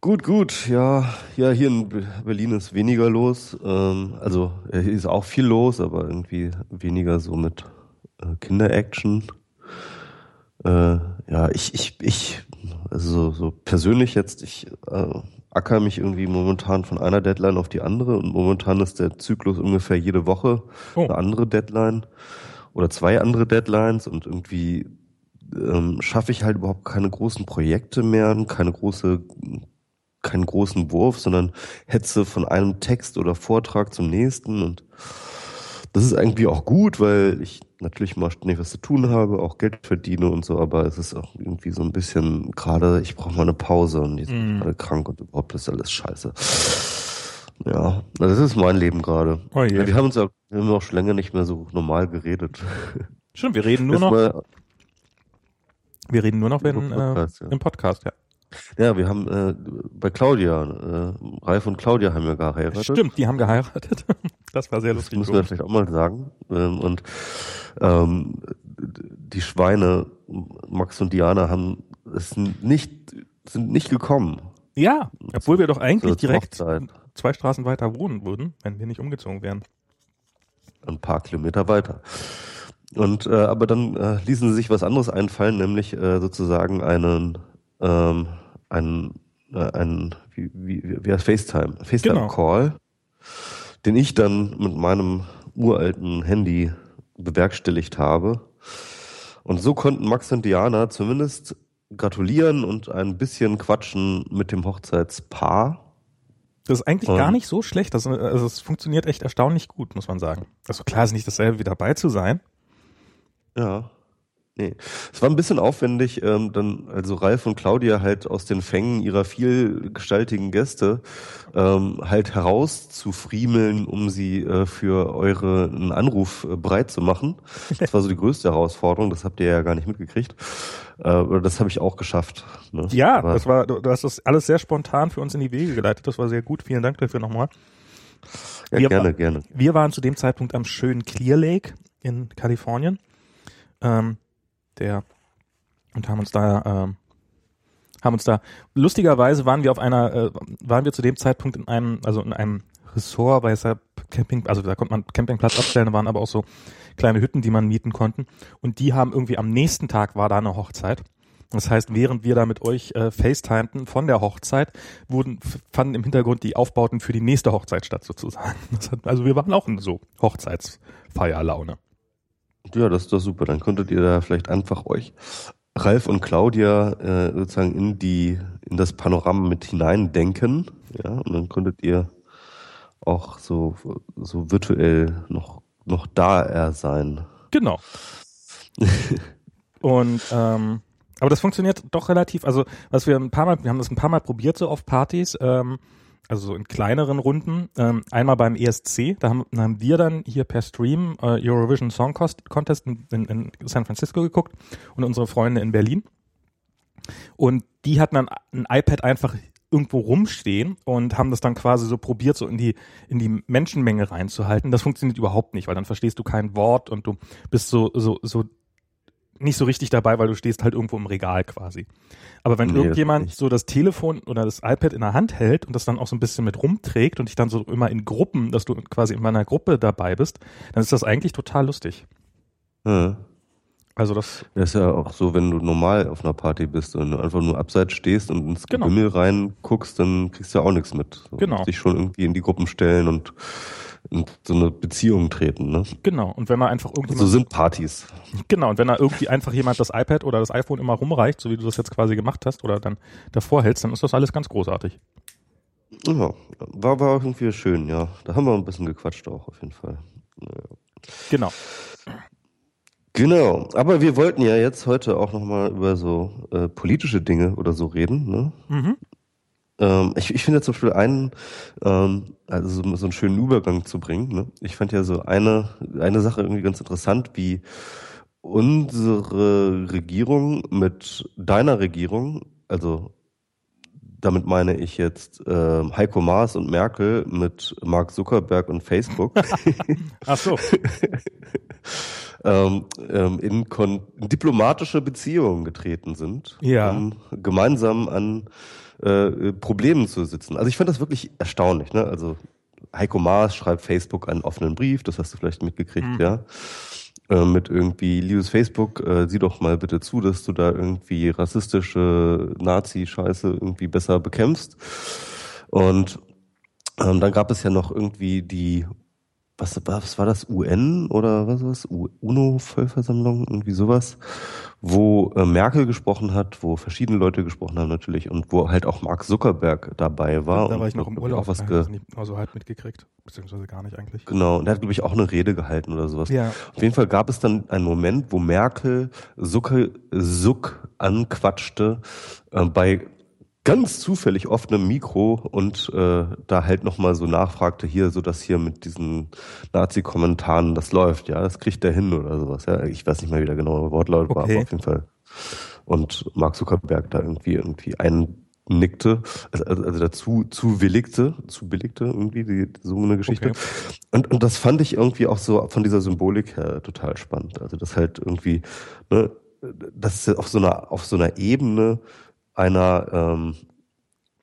Gut, gut, ja, ja, hier in Be- Berlin ist weniger los. Ähm, also äh, hier ist auch viel los, aber irgendwie weniger so mit äh, Kinder-Action. Äh, ja, ich, ich, ich, also so, so persönlich jetzt, ich äh, acker mich irgendwie momentan von einer Deadline auf die andere und momentan ist der Zyklus ungefähr jede Woche Oh. eine andere Deadline oder zwei andere Deadlines und irgendwie ähm, schaffe ich halt überhaupt keine großen Projekte mehr, keine große, keinen großen Wurf, sondern hetze von einem Text oder Vortrag zum nächsten und das ist irgendwie auch gut, weil ich natürlich mal ständig was zu tun habe, auch Geld verdiene und so, aber es ist auch irgendwie so ein bisschen gerade, ich brauche mal eine Pause und jetzt bin ich Mm. gerade krank und überhaupt ist alles scheiße. Ja, das ist mein Leben gerade. Oh. Ja, wir haben uns wir haben auch schon länger nicht mehr so normal geredet. Stimmt, wir reden nur noch, Erstmal- wir reden nur noch wenn, Im Podcast, äh, ja. im Podcast, ja. Ja, wir haben äh, bei Claudia, äh, Ralf und Claudia haben ja geheiratet. Stimmt, die haben geheiratet. Das war sehr Das lustig. müssen wir vielleicht auch mal sagen. Ähm, und ähm, die Schweine, Max und Diana, haben es nicht, sind nicht gekommen. Ja, obwohl wir doch eigentlich direkt Hochzeit. Zwei Straßen weiter wohnen würden, wenn wir nicht umgezogen wären. ein paar Kilometer weiter. Und äh, aber dann äh, ließen sie sich was anderes einfallen, nämlich äh, sozusagen einen ähm, einen äh, einen wie wie wie heißt FaceTime FaceTime Genau. Call, den ich dann mit meinem uralten Handy bewerkstelligt habe. Und so konnten Max und Diana zumindest gratulieren und ein bisschen quatschen mit dem Hochzeitspaar. Das ist eigentlich Und- gar nicht so schlecht. Das, also es funktioniert echt erstaunlich gut, muss man sagen. Also klar ist nicht dasselbe wie dabei zu sein. Ja. Nee. Es war ein bisschen aufwendig, ähm, dann, also Ralf und Claudia halt aus den Fängen ihrer vielgestaltigen Gäste ähm, halt herauszufriemeln, um sie äh, für euren Anruf äh, bereit zu machen. Das war so die größte Herausforderung, das habt ihr ja gar nicht mitgekriegt. Äh, aber das habe ich auch geschafft. Ne? Ja, aber, das war, du, du hast das alles sehr spontan für uns in die Wege geleitet. Das war sehr gut. Vielen Dank dafür nochmal. ja, wir- gerne, gerne. Wir waren zu dem Zeitpunkt am schönen Clear Lake in Kalifornien. Ähm, der und haben uns da ähm, haben uns da lustigerweise waren wir auf einer äh, waren wir zu dem Zeitpunkt in einem also in einem Ressort bei Camping, also da konnte man Campingplatz abstellen, waren aber auch so kleine Hütten, die man mieten konnten. Und die haben irgendwie am nächsten Tag war da eine Hochzeit. Das heißt, während wir da mit euch äh, FaceTimeten von der Hochzeit, wurden, fanden im Hintergrund die Aufbauten für die nächste Hochzeit statt sozusagen. Hat, also wir waren auch in so Hochzeitsfeierlaune. Ja, das ist doch super. Dann könntet ihr da vielleicht einfach euch Ralf und Claudia äh, sozusagen in die in das Panorama mit hineindenken, ja, und dann könntet ihr auch so so virtuell noch noch da er sein. Genau. und ähm, aber das funktioniert doch relativ, also was wir ein paar Mal, wir haben das ein paar Mal probiert so auf Partys, ähm, also so in kleineren Runden. Ähm, einmal beim ESC, da haben, haben wir dann hier per Stream äh, Eurovision Song Contest in, in, in San Francisco geguckt und unsere Freunde in Berlin. Und die hatten dann ein iPad einfach irgendwo rumstehen und haben das dann quasi so probiert, so in die, in die Menschenmenge reinzuhalten. Das funktioniert überhaupt nicht, weil dann verstehst du kein Wort und du bist so, so, so nicht so richtig dabei, weil du stehst halt irgendwo im Regal quasi. Aber wenn nee, irgendjemand so das Telefon oder das iPad in der Hand hält und das dann auch so ein bisschen mit rumträgt und dich dann so immer in Gruppen, dass du quasi in meiner Gruppe dabei bist, dann ist das eigentlich total lustig. Ja. Also das, das ist ja auch so, wenn du normal auf einer Party bist und einfach nur abseits stehst und ins genau. Gewimmel reinguckst, dann kriegst du ja auch nichts mit. Du genau. Dich schon irgendwie in die Gruppen stellen und in so eine Beziehung treten, ne? Genau. Und wenn man einfach irgendwie. So sind Partys. Genau. Und wenn da irgendwie einfach jemand das iPad oder das iPhone immer rumreicht, so wie du das jetzt quasi gemacht hast oder dann davor hältst, dann ist das alles ganz großartig. Ja, war, war irgendwie schön, ja. Da haben wir ein bisschen gequatscht auch, auf jeden Fall. Ja. Genau. Genau, aber wir wollten ja jetzt heute auch nochmal über so äh, politische Dinge oder so reden. Ne? Mhm. Ähm, ich ich finde zum Beispiel einen, ähm, also so, so einen schönen Übergang zu bringen. Ne? Ich fand ja so eine, eine Sache irgendwie ganz interessant, wie unsere Regierung mit deiner Regierung, also damit meine ich jetzt äh, Heiko Maas und Merkel mit Mark Zuckerberg und Facebook. Ach so. ähm, ähm, in, in diplomatische Beziehungen getreten sind, ja. um gemeinsam an äh, Problemen zu sitzen. Also ich fand das wirklich erstaunlich. Ne? Also Heiko Maas schreibt Facebook einen offenen Brief, das hast du vielleicht mitgekriegt, mhm. ja. Äh, mit irgendwie, liebes Facebook, äh, sieh doch mal bitte zu, dass du da irgendwie rassistische Nazi-Scheiße irgendwie besser bekämpfst. Und ähm, dann gab es ja noch irgendwie die was, was war das, UN oder was was? UNO-Vollversammlung, irgendwie sowas, wo äh, Merkel gesprochen hat, wo verschiedene Leute gesprochen haben natürlich und wo halt auch Mark Zuckerberg dabei war. Da war ich noch im Urlaub, auch was ge also halt mitgekriegt, beziehungsweise gar nicht eigentlich. Genau, und er hat, glaube ich, auch eine Rede gehalten oder sowas. Ja. Auf jeden Fall gab es dann einen Moment, wo Merkel Zucker, Zuck anquatschte äh, bei ganz zufällig oft einem Mikro und äh, da halt nochmal so nachfragte, hier, so dass hier mit diesen Nazi-Kommentaren das läuft, ja, das kriegt der hin oder sowas, ja. Ich weiß nicht mehr, wie der genaue Wortlaut okay. war, aber auf jeden Fall. Und Mark Zuckerberg da irgendwie irgendwie einnickte, also, also dazu zuwilligte, zubilligte irgendwie die, so eine Geschichte. Okay. Und, und das fand ich irgendwie auch so von dieser Symbolik her total spannend. Also das halt irgendwie, ne, das ist auf so einer, auf so einer Ebene, einer, ähm,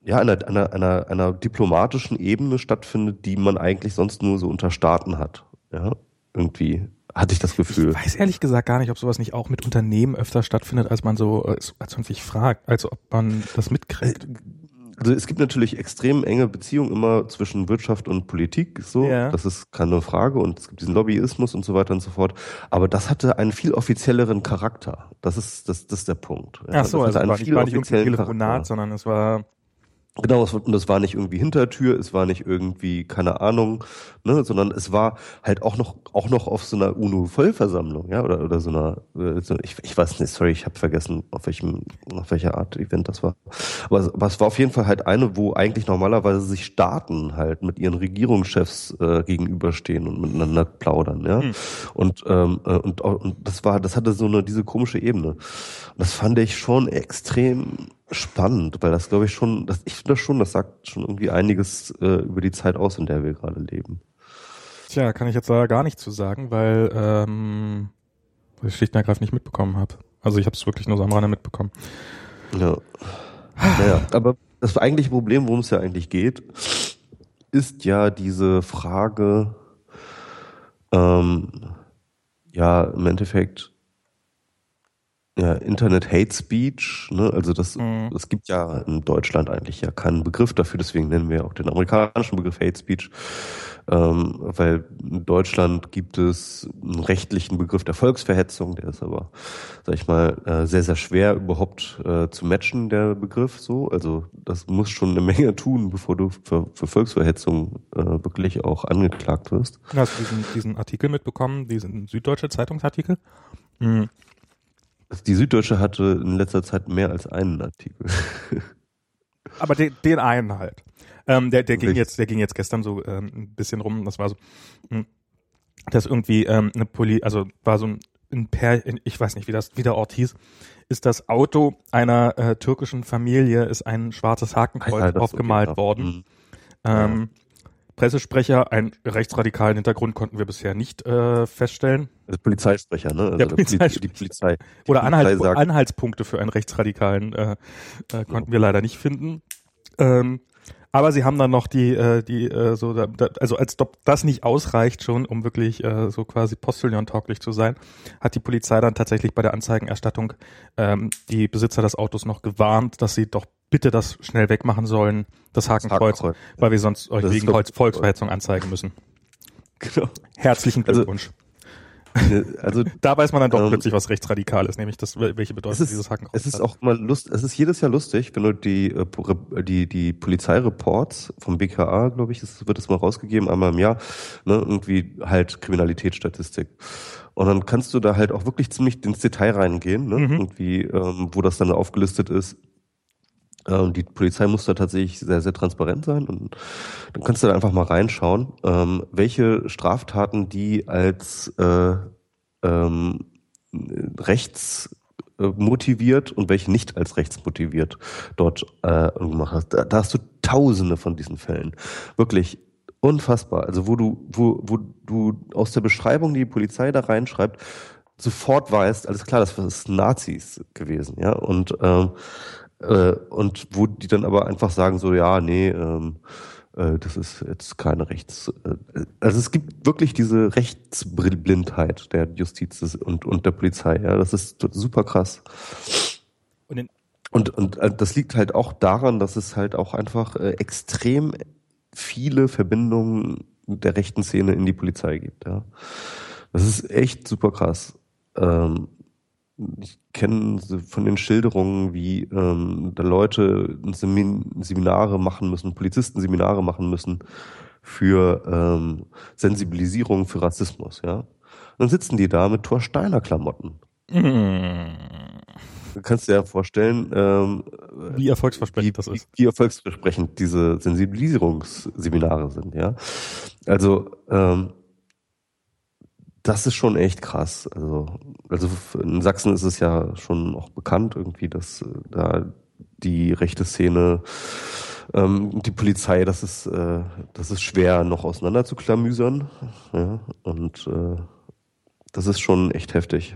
ja, einer, einer, einer, einer diplomatischen Ebene stattfindet, die man eigentlich sonst nur so unter Staaten hat. Ja, irgendwie hatte ich das Gefühl. Ich weiß ehrlich gesagt gar nicht, ob sowas nicht auch mit Unternehmen öfter stattfindet, als man so, als, als man sich fragt, also ob man das mitkriegt. Also es gibt natürlich extrem enge Beziehungen immer zwischen Wirtschaft und Politik, so. Ja. Das ist keine Frage. Und es gibt diesen Lobbyismus und so weiter und so fort. Aber das hatte einen viel offizielleren Charakter. Das ist, das, das ist der Punkt. Ja, Ach so, also es war nicht, war nicht irgendwie Telefonat, sondern es war Genau, und das war nicht irgendwie Hintertür, es war nicht irgendwie, keine Ahnung, ne, sondern es war halt auch noch, auch noch auf so einer UNO-Vollversammlung, ja, oder, oder so einer, äh, so, ich, ich weiß nicht, sorry, ich habe vergessen, auf welchem, auf welcher Art Event das war. Aber, aber es war auf jeden Fall halt eine, wo eigentlich normalerweise sich Staaten halt mit ihren Regierungschefs äh, gegenüberstehen und miteinander plaudern, ja. Hm. Und, ähm, äh, und, und das war, das hatte so eine, diese komische Ebene. Und das fand ich schon extrem spannend, weil das glaube ich schon, das, ich finde das schon, das sagt schon irgendwie einiges äh, über die Zeit aus, in der wir gerade leben. Tja, kann ich jetzt leider gar nicht zu sagen, weil ähm, ich schlicht und ergreifend nicht mitbekommen habe. Also ich habe es wirklich nur so am Rande mitbekommen. Ja. naja, aber das eigentliche Problem, worum es ja eigentlich geht, ist ja diese Frage, ähm, ja, im Endeffekt, ja, Internet Hate Speech, ne? also das, mhm. es gibt ja in Deutschland eigentlich ja keinen Begriff dafür, deswegen nennen wir auch den amerikanischen Begriff Hate Speech ähm, weil in Deutschland gibt es einen rechtlichen Begriff der Volksverhetzung, der ist aber, sag ich mal, äh, sehr, sehr schwer überhaupt äh, zu matchen, der Begriff so. Also das muss schon eine Menge tun, bevor du für, für Volksverhetzung äh, wirklich auch angeklagt wirst. Hast du diesen, diesen Artikel mitbekommen, diesen Süddeutsche Zeitungsartikel? Mhm. Die Süddeutsche hatte in letzter Zeit mehr als einen Artikel. Aber den, den einen halt. Ähm, der, der ging jetzt, der ging jetzt gestern so ähm, ein bisschen rum. Das war so, hm, dass irgendwie ähm, eine Poli, also war so ein, ein Per, ich weiß nicht, wie das, wie der Ort hieß, ist das Auto einer äh, türkischen Familie ist ein schwarzes Hakenkreuz ja, aufgemalt okay, worden. Mhm. Ähm, Pressesprecher, einen rechtsradikalen Hintergrund konnten wir bisher nicht äh, feststellen. Der Polizeisprecher, ne? Also der Polizeisprecher. Die, Polizei. Die Oder Polizei Anhalts Anhaltspunkte für einen Rechtsradikalen äh, äh, konnten ja. wir leider nicht finden. Ähm, aber sie haben dann noch die, äh, die äh, so, da, also als ob das nicht ausreicht schon, um wirklich äh, so quasi Postillon-tauglich zu sein, hat die Polizei dann tatsächlich bei der Anzeigenerstattung ähm, die Besitzer des Autos noch gewarnt, dass sie doch bitte das schnell wegmachen sollen, das Hakenkreuz, Hakenkreuz. weil wir sonst euch das wegen Volksverhetzung anzeigen müssen. Genau. Herzlichen also Glückwunsch. Also, also da weiß man dann doch ähm, plötzlich, was rechtsradikal ist, nämlich das, welche Bedeutung ist, dieses Hakenkreuz hat. Es ist hat. auch mal lust, es ist jedes Jahr lustig, wenn du die äh, die die Polizeireports vom BKA, glaube ich, das wird es mal rausgegeben einmal im Jahr, ne, irgendwie halt Kriminalitätsstatistik. Und dann kannst du da halt auch wirklich ziemlich ins Detail reingehen, ne, mhm. irgendwie, ähm, wo das dann aufgelistet ist, ähm, die Polizei muss da tatsächlich sehr, sehr transparent sein und dann kannst du da einfach mal reinschauen, ähm, welche Straftaten die als äh, ähm, rechts äh, motiviert und welche nicht als rechtsmotiviert dort äh, gemacht hast. Da, da hast du tausende von diesen Fällen. Wirklich unfassbar. Also wo du, wo, wo du aus der Beschreibung, die die Polizei da reinschreibt, sofort weißt, alles klar, das ist Nazis gewesen, ja. Und ähm, äh, und wo die dann aber einfach sagen so, ja, nee, ähm, äh, das ist jetzt keine Rechts... Äh, also es gibt wirklich diese Rechtsblindheit der Justiz und, und der Polizei. Ja, das ist super krass. Und, und, und äh, das liegt halt auch daran, dass es halt auch einfach äh, extrem viele Verbindungen der rechten Szene in die Polizei gibt. Ja. Das ist echt super krass. Ähm, ich kenne von den Schilderungen, wie ähm, da Leute Seminare machen müssen, Polizisten Seminare machen müssen für ähm, Sensibilisierung für Rassismus, ja. dann sitzen die da mit Thor Steiner Klamotten. Mm. Du kannst dir ja vorstellen, ähm, wie erfolgsversprechend wie, das ist. Wie erfolgsversprechend diese Sensibilisierungsseminare sind, ja. Also ähm, das ist schon echt krass. Also, also in Sachsen ist es ja schon auch bekannt irgendwie, dass äh, da die rechte Szene, ähm, die Polizei, das ist, äh, das ist schwer noch auseinander zu klamüsern. Ja, und äh, das ist schon echt heftig.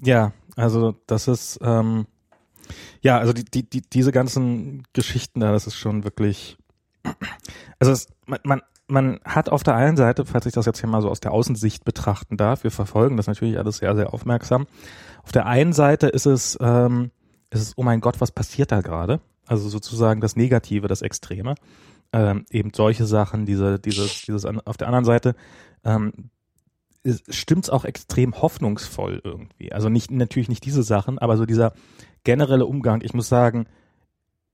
Ja, also das ist ähm, ja, also die, die, die, diese ganzen Geschichten da, das ist schon wirklich also es, man, man, man hat auf der einen Seite, falls ich das jetzt hier mal so aus der Außensicht betrachten darf, wir verfolgen das natürlich alles sehr, sehr aufmerksam. Auf der einen Seite ist es, ähm, ist es, oh mein Gott, was passiert da gerade? Also sozusagen das Negative, das Extreme. Ähm, eben solche Sachen, diese, dieses, dieses, auf der anderen Seite, ähm, stimmt's auch extrem hoffnungsvoll irgendwie. Also nicht, natürlich nicht diese Sachen, aber so dieser generelle Umgang. Ich muss sagen,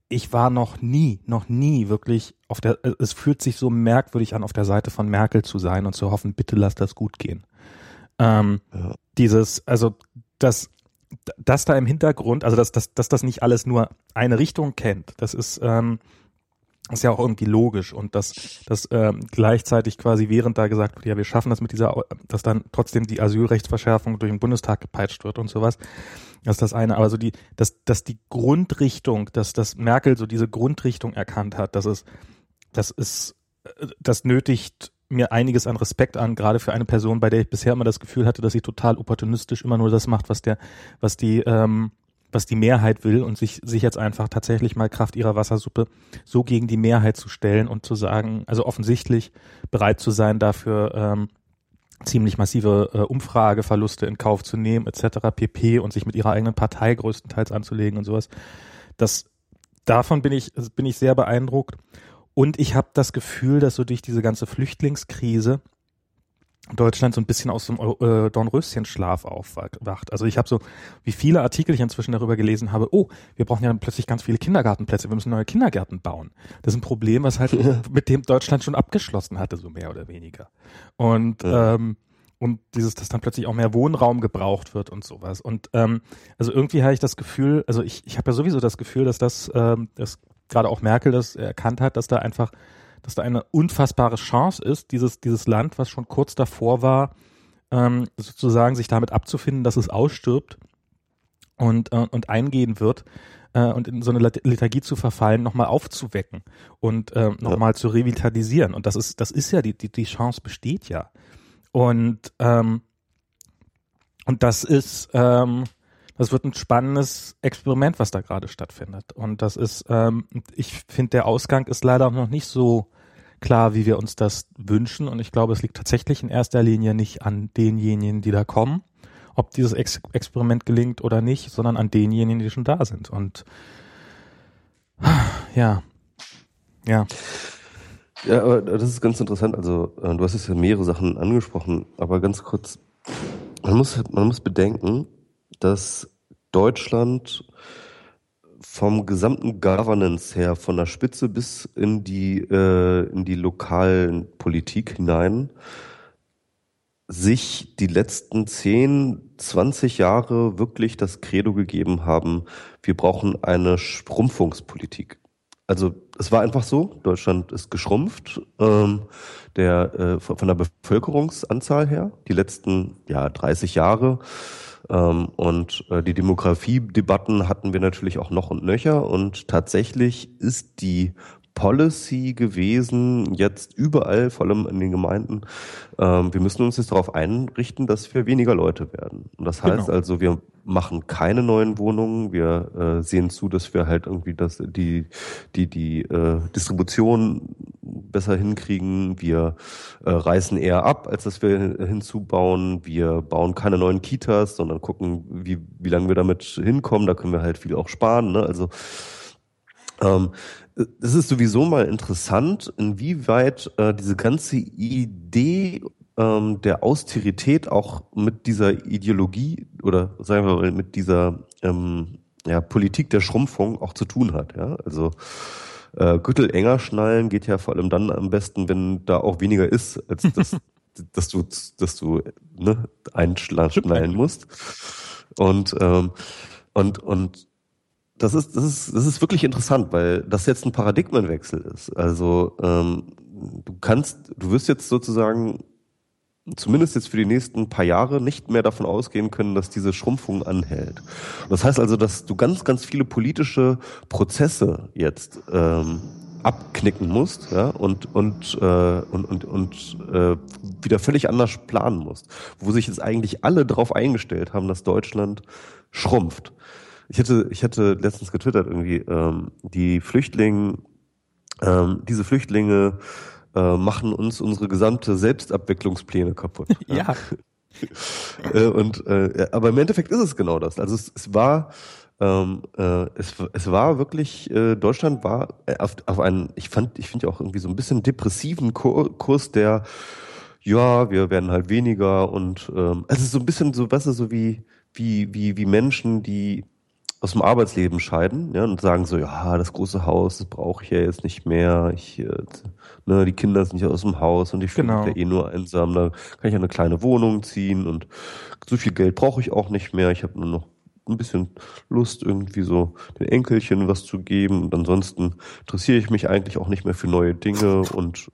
ich war noch nie, noch nie wirklich auf der, es fühlt sich so merkwürdig an, auf der Seite von Merkel zu sein und zu hoffen, bitte lass das gut gehen. Ähm, ja. Dieses, also das, das da im Hintergrund, also dass, dass, dass das nicht alles nur eine Richtung kennt, das ist, ähm, ist ja auch irgendwie logisch und dass, dass ähm, gleichzeitig quasi während da gesagt wird, ja, wir schaffen das mit dieser, dass dann trotzdem die Asylrechtsverschärfung durch den Bundestag gepeitscht wird und sowas, das ist das eine. Aber so die, dass, dass die Grundrichtung, dass, dass Merkel so diese Grundrichtung erkannt hat, dass es, das ist, das nötigt mir einiges an Respekt an, gerade für eine Person, bei der ich bisher immer das Gefühl hatte, dass sie total opportunistisch immer nur das macht, was der, was die, ähm, was die Mehrheit will und sich, sich jetzt einfach tatsächlich mal Kraft ihrer Wassersuppe so gegen die Mehrheit zu stellen und zu sagen, also offensichtlich bereit zu sein, dafür ähm, ziemlich massive äh, Umfrageverluste in Kauf zu nehmen, etc. pp. und sich mit ihrer eigenen Partei größtenteils anzulegen und sowas. Das davon bin ich bin ich sehr beeindruckt und ich habe das Gefühl, dass so durch diese ganze Flüchtlingskrise Deutschland so ein bisschen aus dem äh, Dornröschenschlaf aufwacht. Also ich habe so, wie viele Artikel ich inzwischen darüber gelesen habe, oh, wir brauchen ja plötzlich ganz viele Kindergartenplätze, wir müssen neue Kindergärten bauen. Das ist ein Problem, was halt ja. mit dem Deutschland schon abgeschlossen hatte, so mehr oder weniger. Und ja. ähm, und dieses, dass dann plötzlich auch mehr Wohnraum gebraucht wird und sowas. Und ähm, also irgendwie habe ich das Gefühl, also ich, ich habe ja sowieso das Gefühl, dass das, ähm, dass gerade auch Merkel das erkannt hat, dass da einfach dass da eine unfassbare Chance ist, dieses, dieses Land, was schon kurz davor war, ähm, sozusagen sich damit abzufinden, dass es ausstirbt und, äh, und eingehen wird äh, und in so eine Lethargie zu verfallen, nochmal aufzuwecken und äh, nochmal ja. zu revitalisieren. Und das ist, das ist ja, die, die, die Chance besteht ja. Und, ähm, und das ist, ähm, das wird ein spannendes Experiment, was da gerade stattfindet. Und das ist, ähm, ich finde, der Ausgang ist leider noch nicht so klar, wie wir uns das wünschen. Und ich glaube, es liegt tatsächlich in erster Linie nicht an denjenigen, die da kommen, ob dieses Ex Experiment gelingt oder nicht, sondern an denjenigen, die schon da sind. Und ja, ja. Ja, aber das ist ganz interessant. Also, äh, du hast jetzt ja mehrere Sachen angesprochen, aber ganz kurz, man muss, man muss bedenken, dass Deutschland vom gesamten Governance her, von der Spitze bis in die, äh, in die lokalen Politik hinein, sich die letzten 10, 20 Jahre wirklich das Credo gegeben haben, wir brauchen eine Schrumpfungspolitik. Also es war einfach so, Deutschland ist geschrumpft, ähm, der, äh, von der Bevölkerungsanzahl her, die letzten ja, 30 Jahre. Ähm, und äh, die Demografie-Debatten hatten wir natürlich auch noch und nöcher. Und tatsächlich ist die Policy gewesen, jetzt überall, vor allem in den Gemeinden, ähm, wir müssen uns jetzt darauf einrichten, dass wir weniger Leute werden. Und das heißt genau. also, wir machen keine neuen Wohnungen, wir äh, sehen zu, dass wir halt irgendwie das, die, die, die äh, Distribution besser hinkriegen, wir äh, reißen eher ab, als dass wir hinzubauen, wir bauen keine neuen Kitas, sondern gucken, wie, wie lange wir damit hinkommen, da können wir halt viel auch sparen. Ne? Also ähm, es ist sowieso mal interessant, inwieweit äh, diese ganze Idee ähm, der Austerität auch mit dieser Ideologie oder sagen wir mal mit dieser ähm, ja, Politik der Schrumpfung auch zu tun hat. Ja? Also äh, Gürtel enger schnallen geht ja vor allem dann am besten, wenn da auch weniger ist, als das, dass du, dass du ne, einschnallen musst. Und ähm, und und das ist, das ist, das ist wirklich interessant, weil das jetzt ein Paradigmenwechsel ist. Also ähm, du kannst, du wirst jetzt sozusagen zumindest jetzt für die nächsten paar Jahre nicht mehr davon ausgehen können, dass diese Schrumpfung anhält. Das heißt also, dass du ganz, ganz viele politische Prozesse jetzt ähm, abknicken musst ja, und, und, äh, und, und, und äh, wieder völlig anders planen musst, wo sich jetzt eigentlich alle darauf eingestellt haben, dass Deutschland schrumpft. Ich hätte, ich hätte letztens getwittert irgendwie, ähm, die Flüchtlinge, ähm, diese Flüchtlinge äh, machen uns unsere gesamte Selbstabwicklungspläne kaputt. ja. äh, und äh, aber im Endeffekt ist es genau das. Also es, es war ähm, äh, es, es war wirklich, äh, Deutschland war äh, auf, auf einen, ich fand, ich finde ja auch irgendwie so ein bisschen depressiven Kurs, der, ja, wir werden halt weniger und ähm, es ist so ein bisschen so, weißt du, so wie, wie, wie, wie Menschen, die aus dem Arbeitsleben scheiden ja, und sagen so, ja, das große Haus, das brauche ich ja jetzt nicht mehr. Ich, äh, ne, die Kinder sind ja aus dem Haus und ich fühle genau. mich ja eh nur einsam. Da kann ich eine kleine Wohnung ziehen und so viel Geld brauche ich auch nicht mehr. Ich habe nur noch ein bisschen Lust, irgendwie so den Enkelchen was zu geben. Und ansonsten interessiere ich mich eigentlich auch nicht mehr für neue Dinge und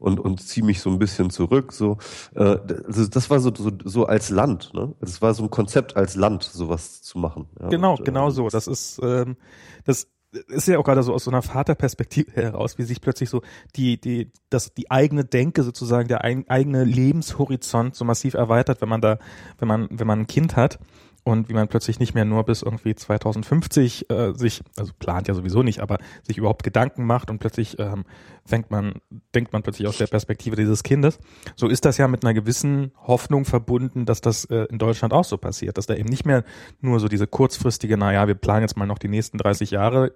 und, und ziehe mich so ein bisschen zurück. So, äh, also das war so, so, so als Land, ne? Das war so ein Konzept als Land, sowas zu machen. Ja, genau, und, genau äh, so. Das ist ähm, das ist ja auch gerade so aus so einer Vaterperspektive heraus, wie sich plötzlich so die, die, das, die eigene Denke sozusagen, der ein, eigene Lebenshorizont so massiv erweitert, wenn man da, wenn man, wenn man ein Kind hat und wie man plötzlich nicht mehr nur bis irgendwie 2050 äh, sich, also plant ja sowieso nicht, aber sich überhaupt Gedanken macht und plötzlich ähm, fängt man, denkt man plötzlich aus der Perspektive dieses Kindes. So ist das ja mit einer gewissen Hoffnung verbunden, dass das äh, in Deutschland auch so passiert, dass da eben nicht mehr nur so diese kurzfristige, naja, wir planen jetzt mal noch die nächsten 30 Jahre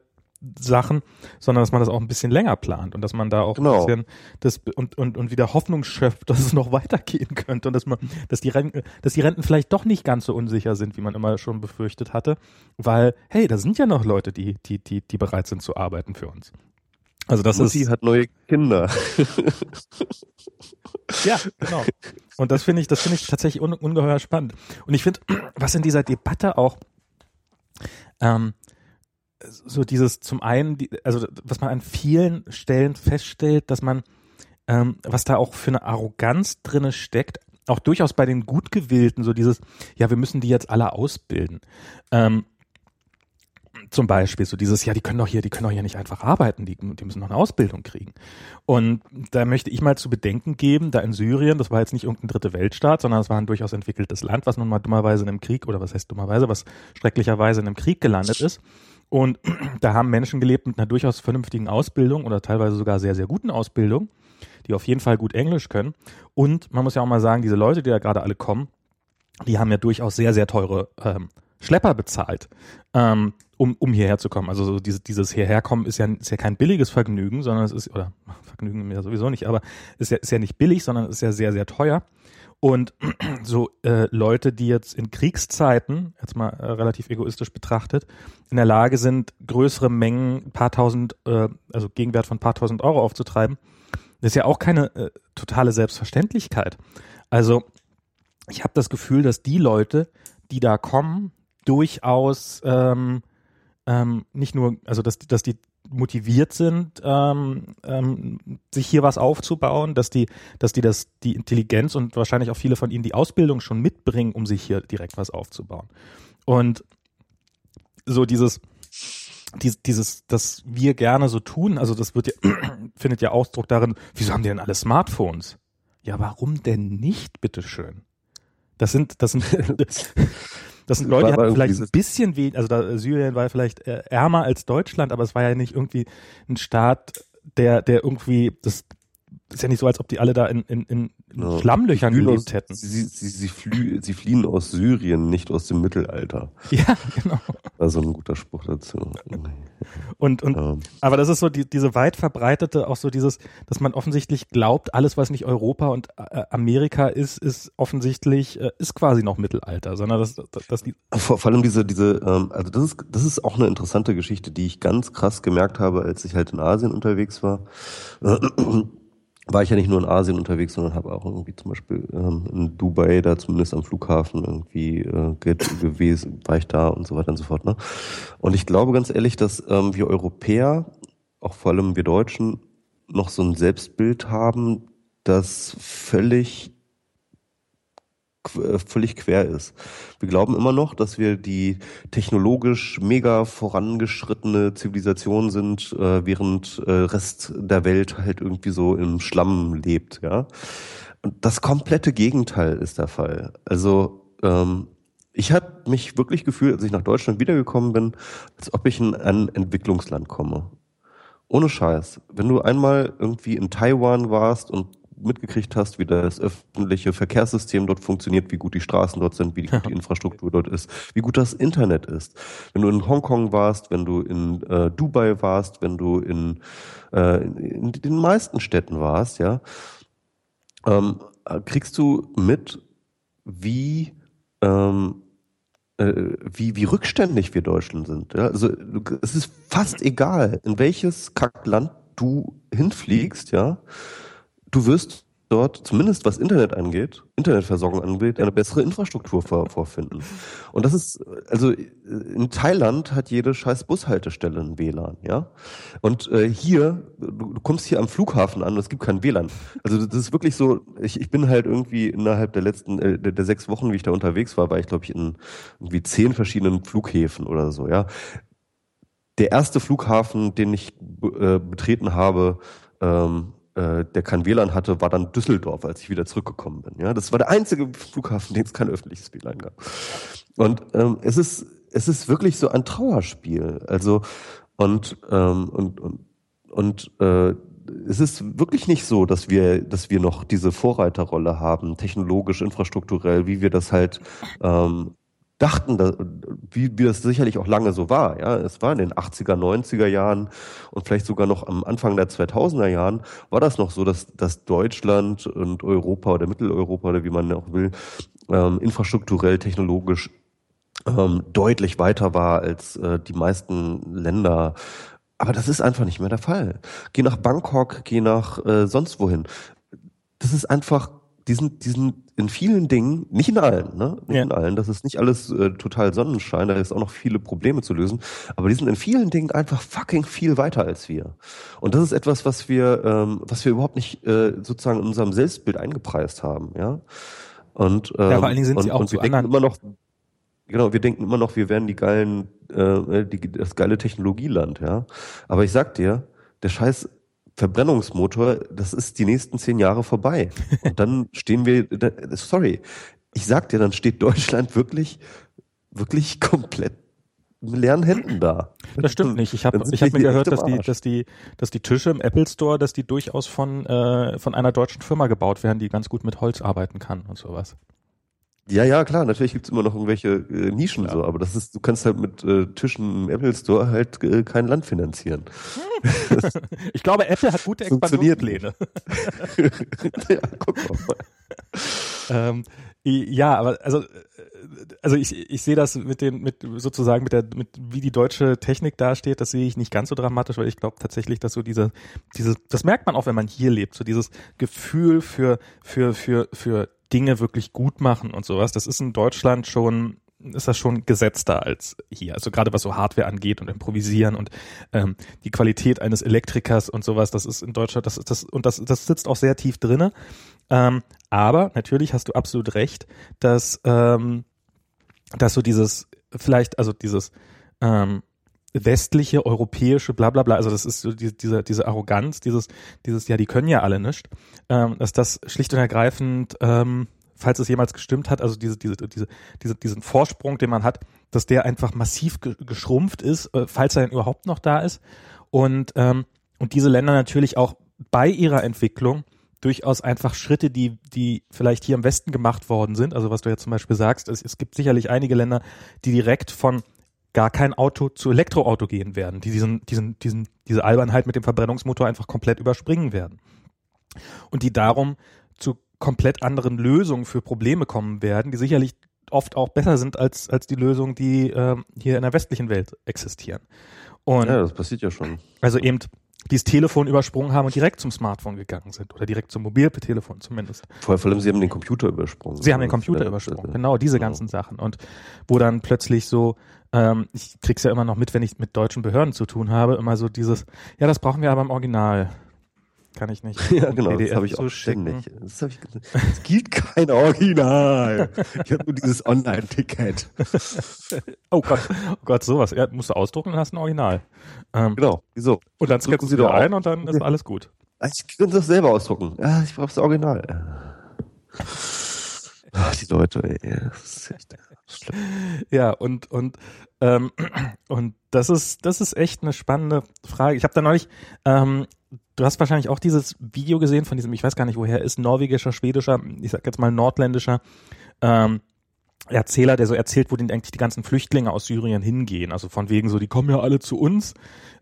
Sachen, sondern dass man das auch ein bisschen länger plant und dass man da auch genau. ein bisschen das und, und, und wieder Hoffnung schöpft, dass es noch weitergehen könnte und dass man, dass die Renten, dass die Renten vielleicht doch nicht ganz so unsicher sind, wie man immer schon befürchtet hatte, weil, hey, da sind ja noch Leute, die, die, die, die bereit sind zu arbeiten für uns. Also das Mutti ist. hat neue Kinder. ja, genau. Und das finde ich, das finde ich tatsächlich un, ungeheuer spannend. Und ich finde, was in dieser Debatte auch ähm, so dieses zum einen, also was man an vielen Stellen feststellt, dass man, ähm, was da auch für eine Arroganz drinne steckt, auch durchaus bei den Gutgewählten, so dieses, ja, wir müssen die jetzt alle ausbilden. Ähm, zum Beispiel so dieses, ja, die können doch hier, die können doch hier nicht einfach arbeiten, die, die müssen noch eine Ausbildung kriegen. Und da möchte ich mal zu bedenken geben, da in Syrien, das war jetzt nicht irgendein dritte Weltstaat, sondern es war ein durchaus entwickeltes Land, was nun mal dummerweise in einem Krieg, oder was heißt dummerweise, was schrecklicherweise in einem Krieg gelandet ist. Und da haben Menschen gelebt mit einer durchaus vernünftigen Ausbildung oder teilweise sogar sehr, sehr guten Ausbildung, die auf jeden Fall gut Englisch können. Und man muss ja auch mal sagen, diese Leute, die da gerade alle kommen, die haben ja durchaus sehr, sehr teure ähm, Schlepper bezahlt, ähm, um, um hierher zu kommen. Also so dieses, dieses hierherkommen ist ja, ist ja kein billiges Vergnügen, sondern es ist, oder Vergnügen mir sowieso nicht, aber ist ja, ist ja nicht billig, sondern ist ja sehr, sehr teuer. Und so äh, Leute, die jetzt in Kriegszeiten, jetzt mal äh, relativ egoistisch betrachtet, in der Lage sind, größere Mengen, paar tausend, äh, also Gegenwert von paar tausend Euro aufzutreiben, das ist ja auch keine äh, totale Selbstverständlichkeit. Also ich habe das Gefühl, dass die Leute, die da kommen, durchaus ähm, ähm, nicht nur, also dass, dass die motiviert sind, ähm, ähm, sich hier was aufzubauen, dass die, dass die das, die Intelligenz und wahrscheinlich auch viele von ihnen die Ausbildung schon mitbringen, um sich hier direkt was aufzubauen. Und so dieses, dieses, dieses, das wir gerne so tun, also das wird ja, findet ja Ausdruck darin, wieso haben die denn alle Smartphones? Ja, warum denn nicht, bitteschön? Das sind, das sind, Das sind Leute, die hatten vielleicht ein bisschen weh, also da, Syrien war vielleicht äh, ärmer als Deutschland, aber es war ja nicht irgendwie ein Staat, der, der irgendwie, das ist ja nicht so, als ob die alle da in, in, in ja. Schlammlöchern gelebt hätten. Sie, sie, sie, flü sie fliehen aus Syrien, nicht aus dem Mittelalter. Ja, genau. Also ein guter Spruch dazu. Und, und ja. aber das ist so die, diese weit verbreitete, auch so dieses, dass man offensichtlich glaubt, alles, was nicht Europa und äh, Amerika ist, ist offensichtlich, äh, ist quasi noch Mittelalter, sondern das, das, das die vor, vor allem diese, diese, ähm, also das ist, das ist auch eine interessante Geschichte, die ich ganz krass gemerkt habe, als ich halt in Asien unterwegs war war ich ja nicht nur in Asien unterwegs, sondern habe auch irgendwie zum Beispiel ähm, in Dubai, da zumindest am Flughafen irgendwie äh, gewesen, war ich da und so weiter und so fort. Ne? Und ich glaube ganz ehrlich, dass ähm, wir Europäer, auch vor allem wir Deutschen, noch so ein Selbstbild haben, das völlig völlig quer ist. Wir glauben immer noch, dass wir die technologisch mega vorangeschrittene Zivilisation sind, äh, während äh, Rest der Welt halt irgendwie so im Schlamm lebt, ja. Und das komplette Gegenteil ist der Fall. Also ähm, ich habe mich wirklich gefühlt, als ich nach Deutschland wiedergekommen bin, als ob ich in ein Entwicklungsland komme. Ohne Scheiß. Wenn du einmal irgendwie in Taiwan warst und mitgekriegt hast, wie das öffentliche Verkehrssystem dort funktioniert, wie gut die Straßen dort sind, wie gut die Infrastruktur dort ist, wie gut das Internet ist. Wenn du in Hongkong warst, wenn du in äh, Dubai warst, wenn du in, äh, in den meisten Städten warst, ja, ähm, kriegst du mit, wie ähm, äh, wie, wie rückständig wir Deutschen sind. Ja? Also es ist fast egal, in welches Kackland du hinfliegst, ja du wirst dort, zumindest was Internet angeht, Internetversorgung angeht, eine bessere Infrastruktur vor, vorfinden. Und das ist, also in Thailand hat jede scheiß Bushaltestelle ein WLAN, ja. Und äh, hier, du, du kommst hier am Flughafen an und es gibt kein WLAN. Also das ist wirklich so, ich, ich bin halt irgendwie innerhalb der letzten, äh, der, der sechs Wochen, wie ich da unterwegs war, war ich, glaube ich, in irgendwie zehn verschiedenen Flughäfen oder so, ja der erste Flughafen, den ich äh, betreten habe, ähm, äh, der kein WLAN hatte, war dann Düsseldorf, als ich wieder zurückgekommen bin. Ja, das war der einzige Flughafen, den es kein öffentliches WLAN gab. Und ähm, es ist es ist wirklich so ein Trauerspiel. Also und ähm, und und und äh, es ist wirklich nicht so, dass wir, dass wir noch diese Vorreiterrolle haben, technologisch, infrastrukturell, wie wir das halt ähm, dachten, dass, wie, wie das sicherlich auch lange so war. Ja, es war in den 80er, 90er Jahren und vielleicht sogar noch am Anfang der 2000er Jahren war das noch so, dass, dass Deutschland und Europa oder Mitteleuropa oder wie man auch will, ähm, infrastrukturell, technologisch ähm, deutlich weiter war als äh, die meisten Länder. Aber das ist einfach nicht mehr der Fall. Geh nach Bangkok, geh nach äh, sonst wohin. Das ist einfach die sind, die sind in vielen Dingen, nicht in allen, ne? Nicht ja. in allen, das ist nicht alles äh, total Sonnenschein, da ist auch noch viele Probleme zu lösen, aber die sind in vielen Dingen einfach fucking viel weiter als wir. Und das ist etwas, was wir, ähm, was wir überhaupt nicht äh, sozusagen in unserem Selbstbild eingepreist haben, ja. Und, ähm, ja, vor allen Dingen sind und, sie auch und wir denken immer noch, genau, wir denken immer noch, wir wären die geilen, äh, die, das geile Technologieland, ja. Aber ich sag dir, der Scheiß Verbrennungsmotor, das ist die nächsten zehn Jahre vorbei. Und dann stehen wir, sorry, ich sag dir, dann steht Deutschland wirklich, wirklich komplett mit leeren Händen da. Das stimmt nicht. Ich habe ich hab mir gehört, dass die, dass die, dass die Tische im Apple Store, dass die durchaus von äh, von einer deutschen Firma gebaut werden, die ganz gut mit Holz arbeiten kann und sowas. Ja, ja, klar, natürlich gibt's immer noch irgendwelche äh, Nischen ja. so, aber das ist, du kannst halt mit äh, Tischen im Apple Store halt äh, kein Land finanzieren. ich glaube, Apple hat gute Expansionspläne. ja, guck mal. ähm, ja, aber also also ich, ich sehe das mit den mit sozusagen mit der mit wie die deutsche Technik dasteht, das sehe ich nicht ganz so dramatisch, weil ich glaube tatsächlich, dass so diese diese das merkt man auch, wenn man hier lebt, so dieses Gefühl für für für für Dinge wirklich gut machen und sowas, das ist in Deutschland schon ist das schon gesetzter als hier. Also gerade was so Hardware angeht und Improvisieren und ähm, die Qualität eines Elektrikers und sowas, das ist in Deutschland, das ist das und das, das sitzt auch sehr tief drinne. Ähm, aber natürlich hast du absolut recht, dass ähm, dass so dieses vielleicht also dieses ähm, westliche, europäische, bla bla bla, also das ist so die, diese, diese Arroganz, dieses, dieses, ja, die können ja alle nicht, ähm, dass das schlicht und ergreifend, ähm, falls es jemals gestimmt hat, also diese, diese, diese, diese, diesen Vorsprung, den man hat, dass der einfach massiv ge geschrumpft ist, äh, falls er denn überhaupt noch da ist. Und, ähm, und diese Länder natürlich auch bei ihrer Entwicklung durchaus einfach Schritte, die, die vielleicht hier im Westen gemacht worden sind. Also was du ja zum Beispiel sagst, es, es gibt sicherlich einige Länder, die direkt von gar kein Auto zu Elektroauto gehen werden, die diesen, diesen, diesen, diese Albernheit mit dem Verbrennungsmotor einfach komplett überspringen werden. Und die darum zu komplett anderen Lösungen für Probleme kommen werden, die sicherlich oft auch besser sind als, als die Lösungen, die äh, hier in der westlichen Welt existieren. Und ja, das passiert ja schon. Also eben die das Telefon übersprungen haben und direkt zum Smartphone gegangen sind oder direkt zum Mobiltelefon zumindest. Vor allem, sie haben den Computer übersprungen. Sie haben den Computer übersprungen, genau, diese genau. ganzen Sachen. Und wo dann plötzlich so, ähm, ich krieg's ja immer noch mit, wenn ich mit deutschen Behörden zu tun habe, immer so dieses, ja, das brauchen wir aber im Original. Kann ich nicht. Ja, genau, PDF das habe ich auch ständig. Das, ich, es gibt kein Original. Ich habe nur dieses Online-Ticket. oh Gott, oh Gott, sowas. Ja, musst du ausdrucken und hast ein Original. Ähm, genau, wieso? Und dann scannst du wieder ein und dann ist alles gut. Ich könnte das selber ausdrucken. Ja, ich brauche das Original. Ach, die Leute, ey. Das ist echt schlimm. Ja, und, und, ähm, und das ist, das ist echt eine spannende Frage. Ich habe da neulich ähm, Du hast wahrscheinlich auch dieses Video gesehen von diesem, ich weiß gar nicht woher ist, norwegischer, schwedischer, ich sag jetzt mal nordländischer ähm, Erzähler, der so erzählt, wo denn eigentlich die ganzen Flüchtlinge aus Syrien hingehen. Also von wegen so, die kommen ja alle zu uns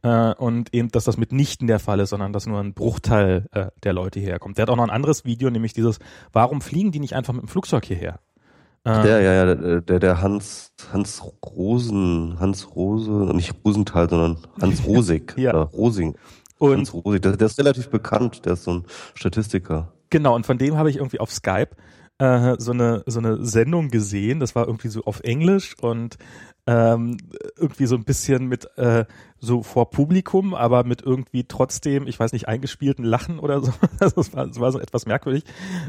äh, und eben, dass das mitnichten der Fall ist, sondern dass nur ein Bruchteil äh, der Leute hierher kommt. Der hat auch noch ein anderes Video, nämlich dieses, warum fliegen die nicht einfach mit dem Flugzeug hierher? Ähm, der, ja, ja, der, der Hans, Hans Rosen, Hans Rose, nicht Rosenthal, sondern Hans Rosig, ja. oder Rosing. Und Rosig, der, der ist relativ bekannt, der ist so ein Statistiker. Genau, und von dem habe ich irgendwie auf Skype äh, so eine so eine Sendung gesehen. Das war irgendwie so auf Englisch und ähm, irgendwie so ein bisschen mit äh, so vor Publikum, aber mit irgendwie trotzdem, ich weiß nicht, eingespielten Lachen oder so. Das war, das war so etwas merkwürdig.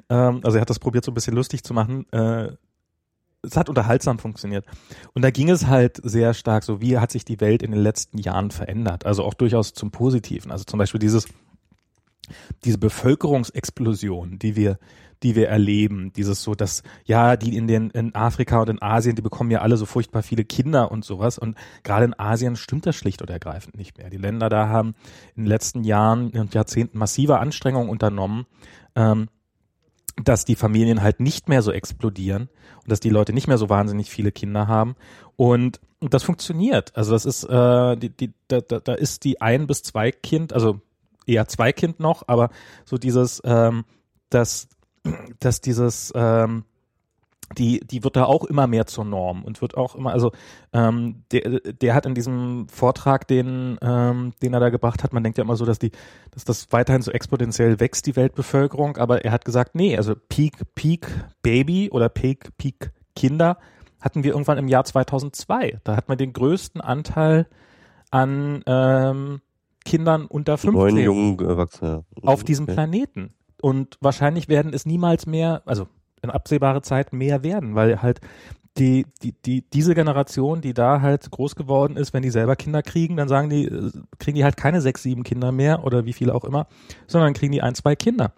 Ähm, also er hat das probiert, so ein bisschen lustig zu machen. Äh, es hat unterhaltsam funktioniert. Und da ging es halt sehr stark so, wie hat sich die Welt in den letzten Jahren verändert? Also auch durchaus zum Positiven. Also zum Beispiel dieses, diese Bevölkerungsexplosion, die wir, die wir erleben, dieses so, dass ja, die in den in Afrika und in Asien, die bekommen ja alle so furchtbar viele Kinder und sowas und gerade in Asien stimmt das schlicht und ergreifend nicht mehr. Die Länder da haben in den letzten Jahren und Jahrzehnten massive Anstrengungen unternommen, ähm, dass die Familien halt nicht mehr so explodieren und dass die Leute nicht mehr so wahnsinnig viele Kinder haben und das funktioniert. Also das ist äh, die, die, da, da, ist die ein bis zwei Kind, also eher zwei Kind noch, aber so dieses, ähm, dass dass dieses ähm, die, die wird da auch immer mehr zur Norm und wird auch immer, also ähm, der, der hat in diesem Vortrag, den, ähm, den er da gebracht hat, man denkt ja immer so, dass die, dass das weiterhin so exponentiell wächst, die Weltbevölkerung, aber er hat gesagt, nee, also Peak, Peak Baby oder Peak, Peak Kinder hatten wir irgendwann im Jahr 2002. Da hat man den größten Anteil an ähm, Kindern unter 15 Neun jungen Erwachsene. auf diesem okay. Planeten. Und wahrscheinlich werden es niemals mehr, also in absehbare Zeit mehr werden, weil halt die, die, die, diese Generation, die da halt groß geworden ist, wenn die selber Kinder kriegen, dann sagen die, äh, kriegen die halt keine sechs, sieben Kinder mehr oder wie viele auch immer, sondern kriegen die ein, zwei Kinder.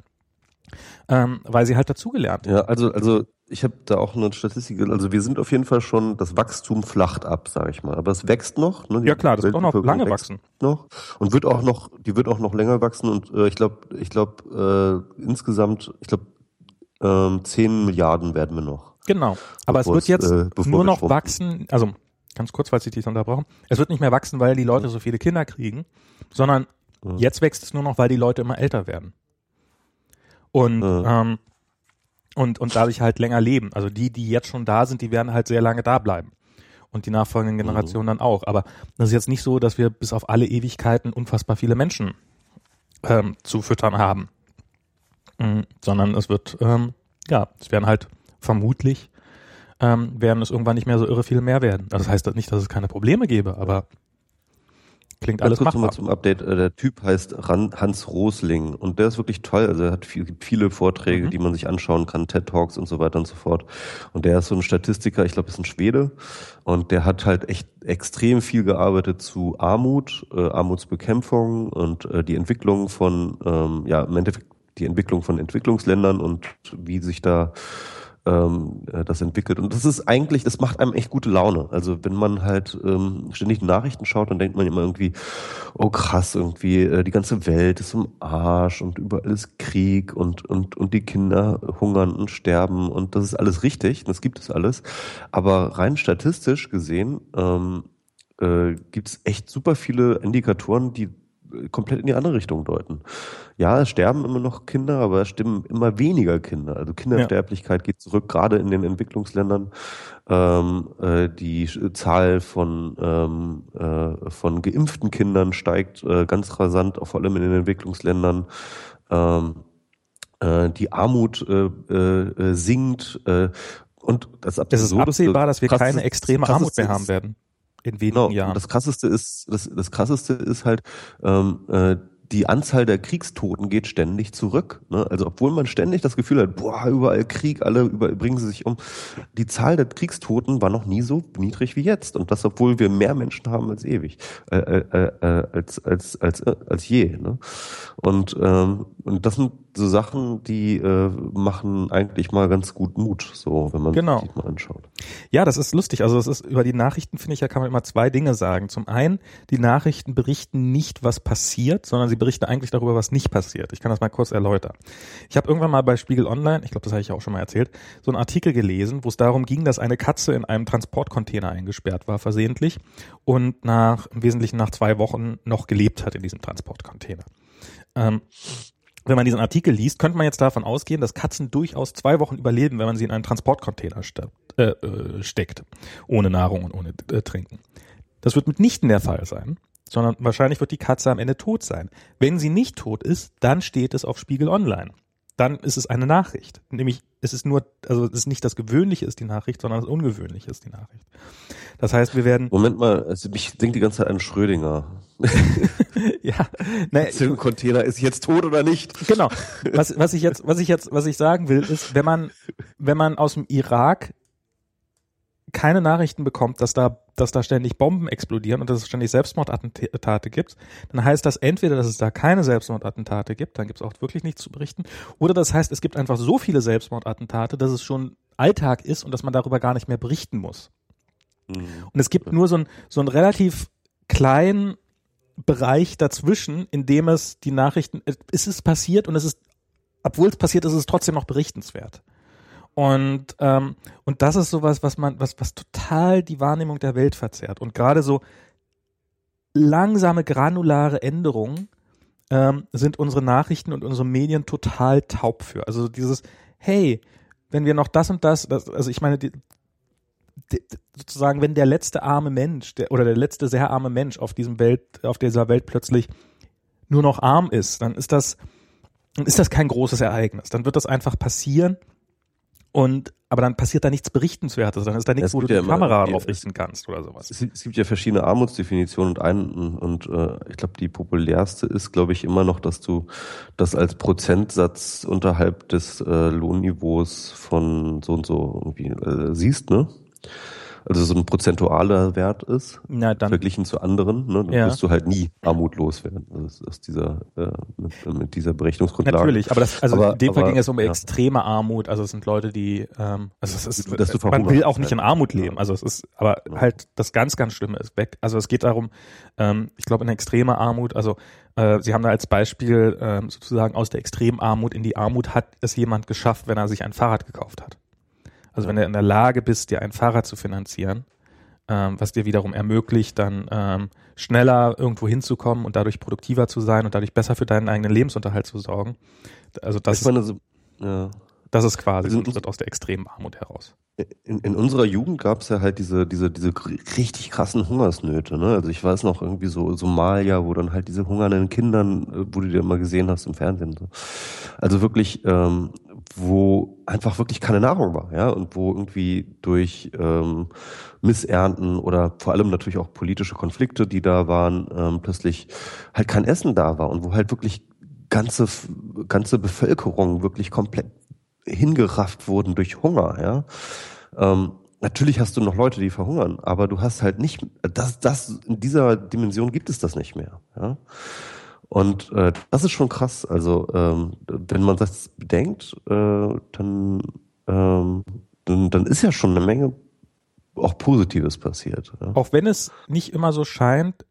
Ähm, weil sie halt dazugelernt. Ja, also, also ich habe da auch eine Statistik, also wir sind auf jeden Fall schon, das Wachstum flacht ab, sage ich mal. Aber es wächst noch. Ne? Ja klar, das wird auch noch lange wachsen. Noch und wird auch noch, die wird auch noch länger wachsen und äh, ich glaube, ich glaube äh, insgesamt, ich glaube ähm, 10 Milliarden werden wir noch. Genau. Aber es wird jetzt äh, nur noch wachsen, also ganz kurz, falls ich dich unterbrochen, es wird nicht mehr wachsen, weil die Leute so viele Kinder kriegen, sondern ja. jetzt wächst es nur noch, weil die Leute immer älter werden. Und ja. ähm, und, und dadurch halt länger leben. Also die, die jetzt schon da sind, die werden halt sehr lange da bleiben. Und die nachfolgenden Generationen mhm. dann auch. Aber das ist jetzt nicht so, dass wir bis auf alle Ewigkeiten unfassbar viele Menschen ähm, zu füttern haben. Mhm, sondern es wird, ähm, ja, es werden halt vermutlich, ähm, werden es irgendwann nicht mehr so irre viel mehr werden. Also das heißt nicht, dass es keine Probleme gäbe, aber Klingt alles kurz machbar. zum Update. Äh, der Typ heißt Hans Rosling und der ist wirklich toll. Also er hat viel, viele Vorträge, mhm. die man sich anschauen kann, TED Talks und so weiter und so fort. Und der ist so ein Statistiker, ich glaube, ist ein Schwede und der hat halt echt extrem viel gearbeitet zu Armut, äh, Armutsbekämpfung und äh, die Entwicklung von, ähm, ja, im Endeffekt die Entwicklung von Entwicklungsländern und wie sich da ähm, äh, das entwickelt. Und das ist eigentlich, das macht einem echt gute Laune. Also wenn man halt ähm, ständig Nachrichten schaut, dann denkt man immer irgendwie, oh krass, irgendwie äh, die ganze Welt ist im Arsch und überall ist Krieg und, und, und die Kinder hungern und sterben und das ist alles richtig, das gibt es alles. Aber rein statistisch gesehen ähm, äh, gibt es echt super viele Indikatoren, die komplett in die andere Richtung deuten. Ja, es sterben immer noch Kinder, aber es stimmen immer weniger Kinder. Also Kindersterblichkeit ja. geht zurück, gerade in den Entwicklungsländern. Ähm, äh, die Zahl von, ähm, äh, von geimpften Kindern steigt äh, ganz rasant, vor allem in den Entwicklungsländern. Ähm, äh, die Armut äh, äh, sinkt. Und das, es ist absehbar, dass wir keine extreme Armut mehr haben werden in wenigen genau. Jahren. Das krasseste ist, das, das krasseste ist halt, ähm, äh, die Anzahl der Kriegstoten geht ständig zurück. Ne? Also obwohl man ständig das Gefühl hat, boah, überall Krieg, alle überall bringen sie sich um. Die Zahl der Kriegstoten war noch nie so niedrig wie jetzt. Und das, obwohl wir mehr Menschen haben als ewig, äh, äh, äh, als, als, als, äh, als je. Ne? Und, ähm, und das sind so Sachen, die äh, machen eigentlich mal ganz gut Mut, so wenn man genau. sich mal anschaut. Ja, das ist lustig. Also es ist über die Nachrichten finde ich, ja kann man immer zwei Dinge sagen. Zum einen, die Nachrichten berichten nicht, was passiert, sondern sie berichten eigentlich darüber, was nicht passiert. Ich kann das mal kurz erläutern. Ich habe irgendwann mal bei Spiegel Online, ich glaube, das habe ich auch schon mal erzählt, so einen Artikel gelesen, wo es darum ging, dass eine Katze in einem Transportcontainer eingesperrt war, versehentlich, und nach im Wesentlichen nach zwei Wochen noch gelebt hat in diesem Transportcontainer. Ähm, wenn man diesen Artikel liest, könnte man jetzt davon ausgehen, dass Katzen durchaus zwei Wochen überleben, wenn man sie in einen Transportcontainer äh, äh, steckt, ohne Nahrung und ohne äh, Trinken. Das wird mitnichten der Fall sein, sondern wahrscheinlich wird die Katze am Ende tot sein. Wenn sie nicht tot ist, dann steht es auf Spiegel Online. Dann ist es eine Nachricht. Nämlich, es ist nur, also es ist nicht das Gewöhnliche ist die Nachricht, sondern das Ungewöhnliche ist die Nachricht. Das heißt, wir werden. Moment mal, also ich denke die ganze Zeit an Schrödinger. ja, naja, der Container ist jetzt tot oder nicht? Genau. Was, was ich jetzt, was ich jetzt, was ich sagen will, ist, wenn man, wenn man aus dem Irak keine Nachrichten bekommt, dass da, dass da ständig Bomben explodieren und dass es ständig Selbstmordattentate gibt, dann heißt das entweder, dass es da keine Selbstmordattentate gibt, dann gibt es auch wirklich nichts zu berichten, oder das heißt, es gibt einfach so viele Selbstmordattentate, dass es schon Alltag ist und dass man darüber gar nicht mehr berichten muss. Mhm. Und es gibt nur so ein, so ein relativ kleinen Bereich dazwischen, in dem es die Nachrichten, es ist passiert und es ist, obwohl es passiert ist, ist es trotzdem noch berichtenswert. Und, ähm, und das ist sowas, was man, was, was total die Wahrnehmung der Welt verzerrt. Und gerade so langsame, granulare Änderungen ähm, sind unsere Nachrichten und unsere Medien total taub für. Also dieses, hey, wenn wir noch das und das, das also ich meine, die, sozusagen, wenn der letzte arme Mensch der, oder der letzte sehr arme Mensch auf diesem Welt, auf dieser Welt plötzlich nur noch arm ist, dann ist das, dann ist das kein großes Ereignis. Dann wird das einfach passieren und aber dann passiert da nichts Berichtenswertes, dann ist da nichts, wo du ja die Kamera drauf richten kannst oder sowas. Es, es, gibt ja verschiedene Armutsdefinitionen und ein und äh, ich glaube die populärste ist, glaube ich, immer noch, dass du das als Prozentsatz unterhalb des äh, Lohnniveaus von so und so irgendwie äh, siehst, ne? Also so ein prozentualer Wert ist, Na, dann, verglichen zu anderen, ne, dann ja. wirst du halt nie armutlos werden. Also aus dieser, äh, mit, mit, dieser Berechnungsgrundlage. Natürlich, aber das, also aber, in dem Fall ging es um ja. extreme Armut. Also es sind Leute, die, ähm, also es ist, Dass du man will auch nicht in Armut leben. Also es ist, aber ja. halt das ganz, ganz Schlimme ist weg. Also es geht darum, ähm, ich glaube in extremer Armut, also äh, Sie haben da als Beispiel ähm, sozusagen aus der extremen Armut in die Armut hat es jemand geschafft, wenn er sich ein Fahrrad gekauft hat. Also wenn du in der Lage bist, dir ein Fahrrad zu finanzieren, ähm, was dir wiederum ermöglicht, dann ähm, schneller irgendwo hinzukommen und dadurch produktiver zu sein und dadurch besser für deinen eigenen Lebensunterhalt zu sorgen. Also das, ich meine, so, ja. das ist quasi also, so aus der extremen Armut heraus. In, in unserer Jugend gab es ja halt diese, diese, diese richtig krassen Hungersnöte. Ne? Also ich weiß noch irgendwie so Somalia, wo dann halt diese hungernden Kindern, äh, wo du dir immer gesehen hast im Fernsehen. So. Also wirklich ähm, wo einfach wirklich keine Nahrung war, ja, und wo irgendwie durch ähm, Missernten oder vor allem natürlich auch politische Konflikte, die da waren, ähm, plötzlich halt kein Essen da war und wo halt wirklich ganze ganze Bevölkerung wirklich komplett hingerafft wurden durch Hunger, ja. Ähm, natürlich hast du noch Leute, die verhungern, aber du hast halt nicht, das, das, in dieser Dimension gibt es das nicht mehr, ja. Und äh, das ist schon krass. Also ähm, wenn man das bedenkt, äh, dann, ähm, dann, dann ist ja schon eine Menge auch Positives passiert. Ja. Auch wenn es nicht immer so scheint,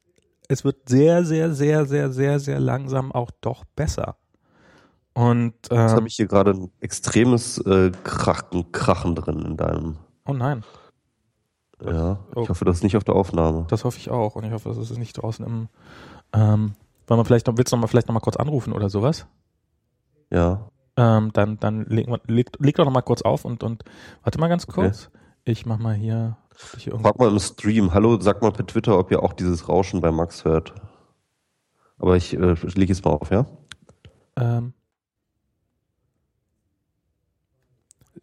es wird sehr, sehr, sehr, sehr, sehr, sehr langsam auch doch besser. Und ähm, jetzt habe ich hier gerade ein extremes äh, Krachen, Krachen drin in deinem. Oh nein. Ja, ich oh. hoffe, das ist nicht auf der Aufnahme. Das hoffe ich auch und ich hoffe, das ist nicht draußen im ähm, wollen wir vielleicht noch, willst du noch mal vielleicht noch mal kurz anrufen oder sowas? Ja. Ähm, dann dann leg, leg, leg doch noch mal kurz auf und, und warte mal ganz kurz. Okay. Ich mach mal hier. hier Frag mal im Stream. Hallo, sag mal per Twitter, ob ihr auch dieses Rauschen bei Max hört. Aber ich äh, lege es mal auf, ja? Ähm.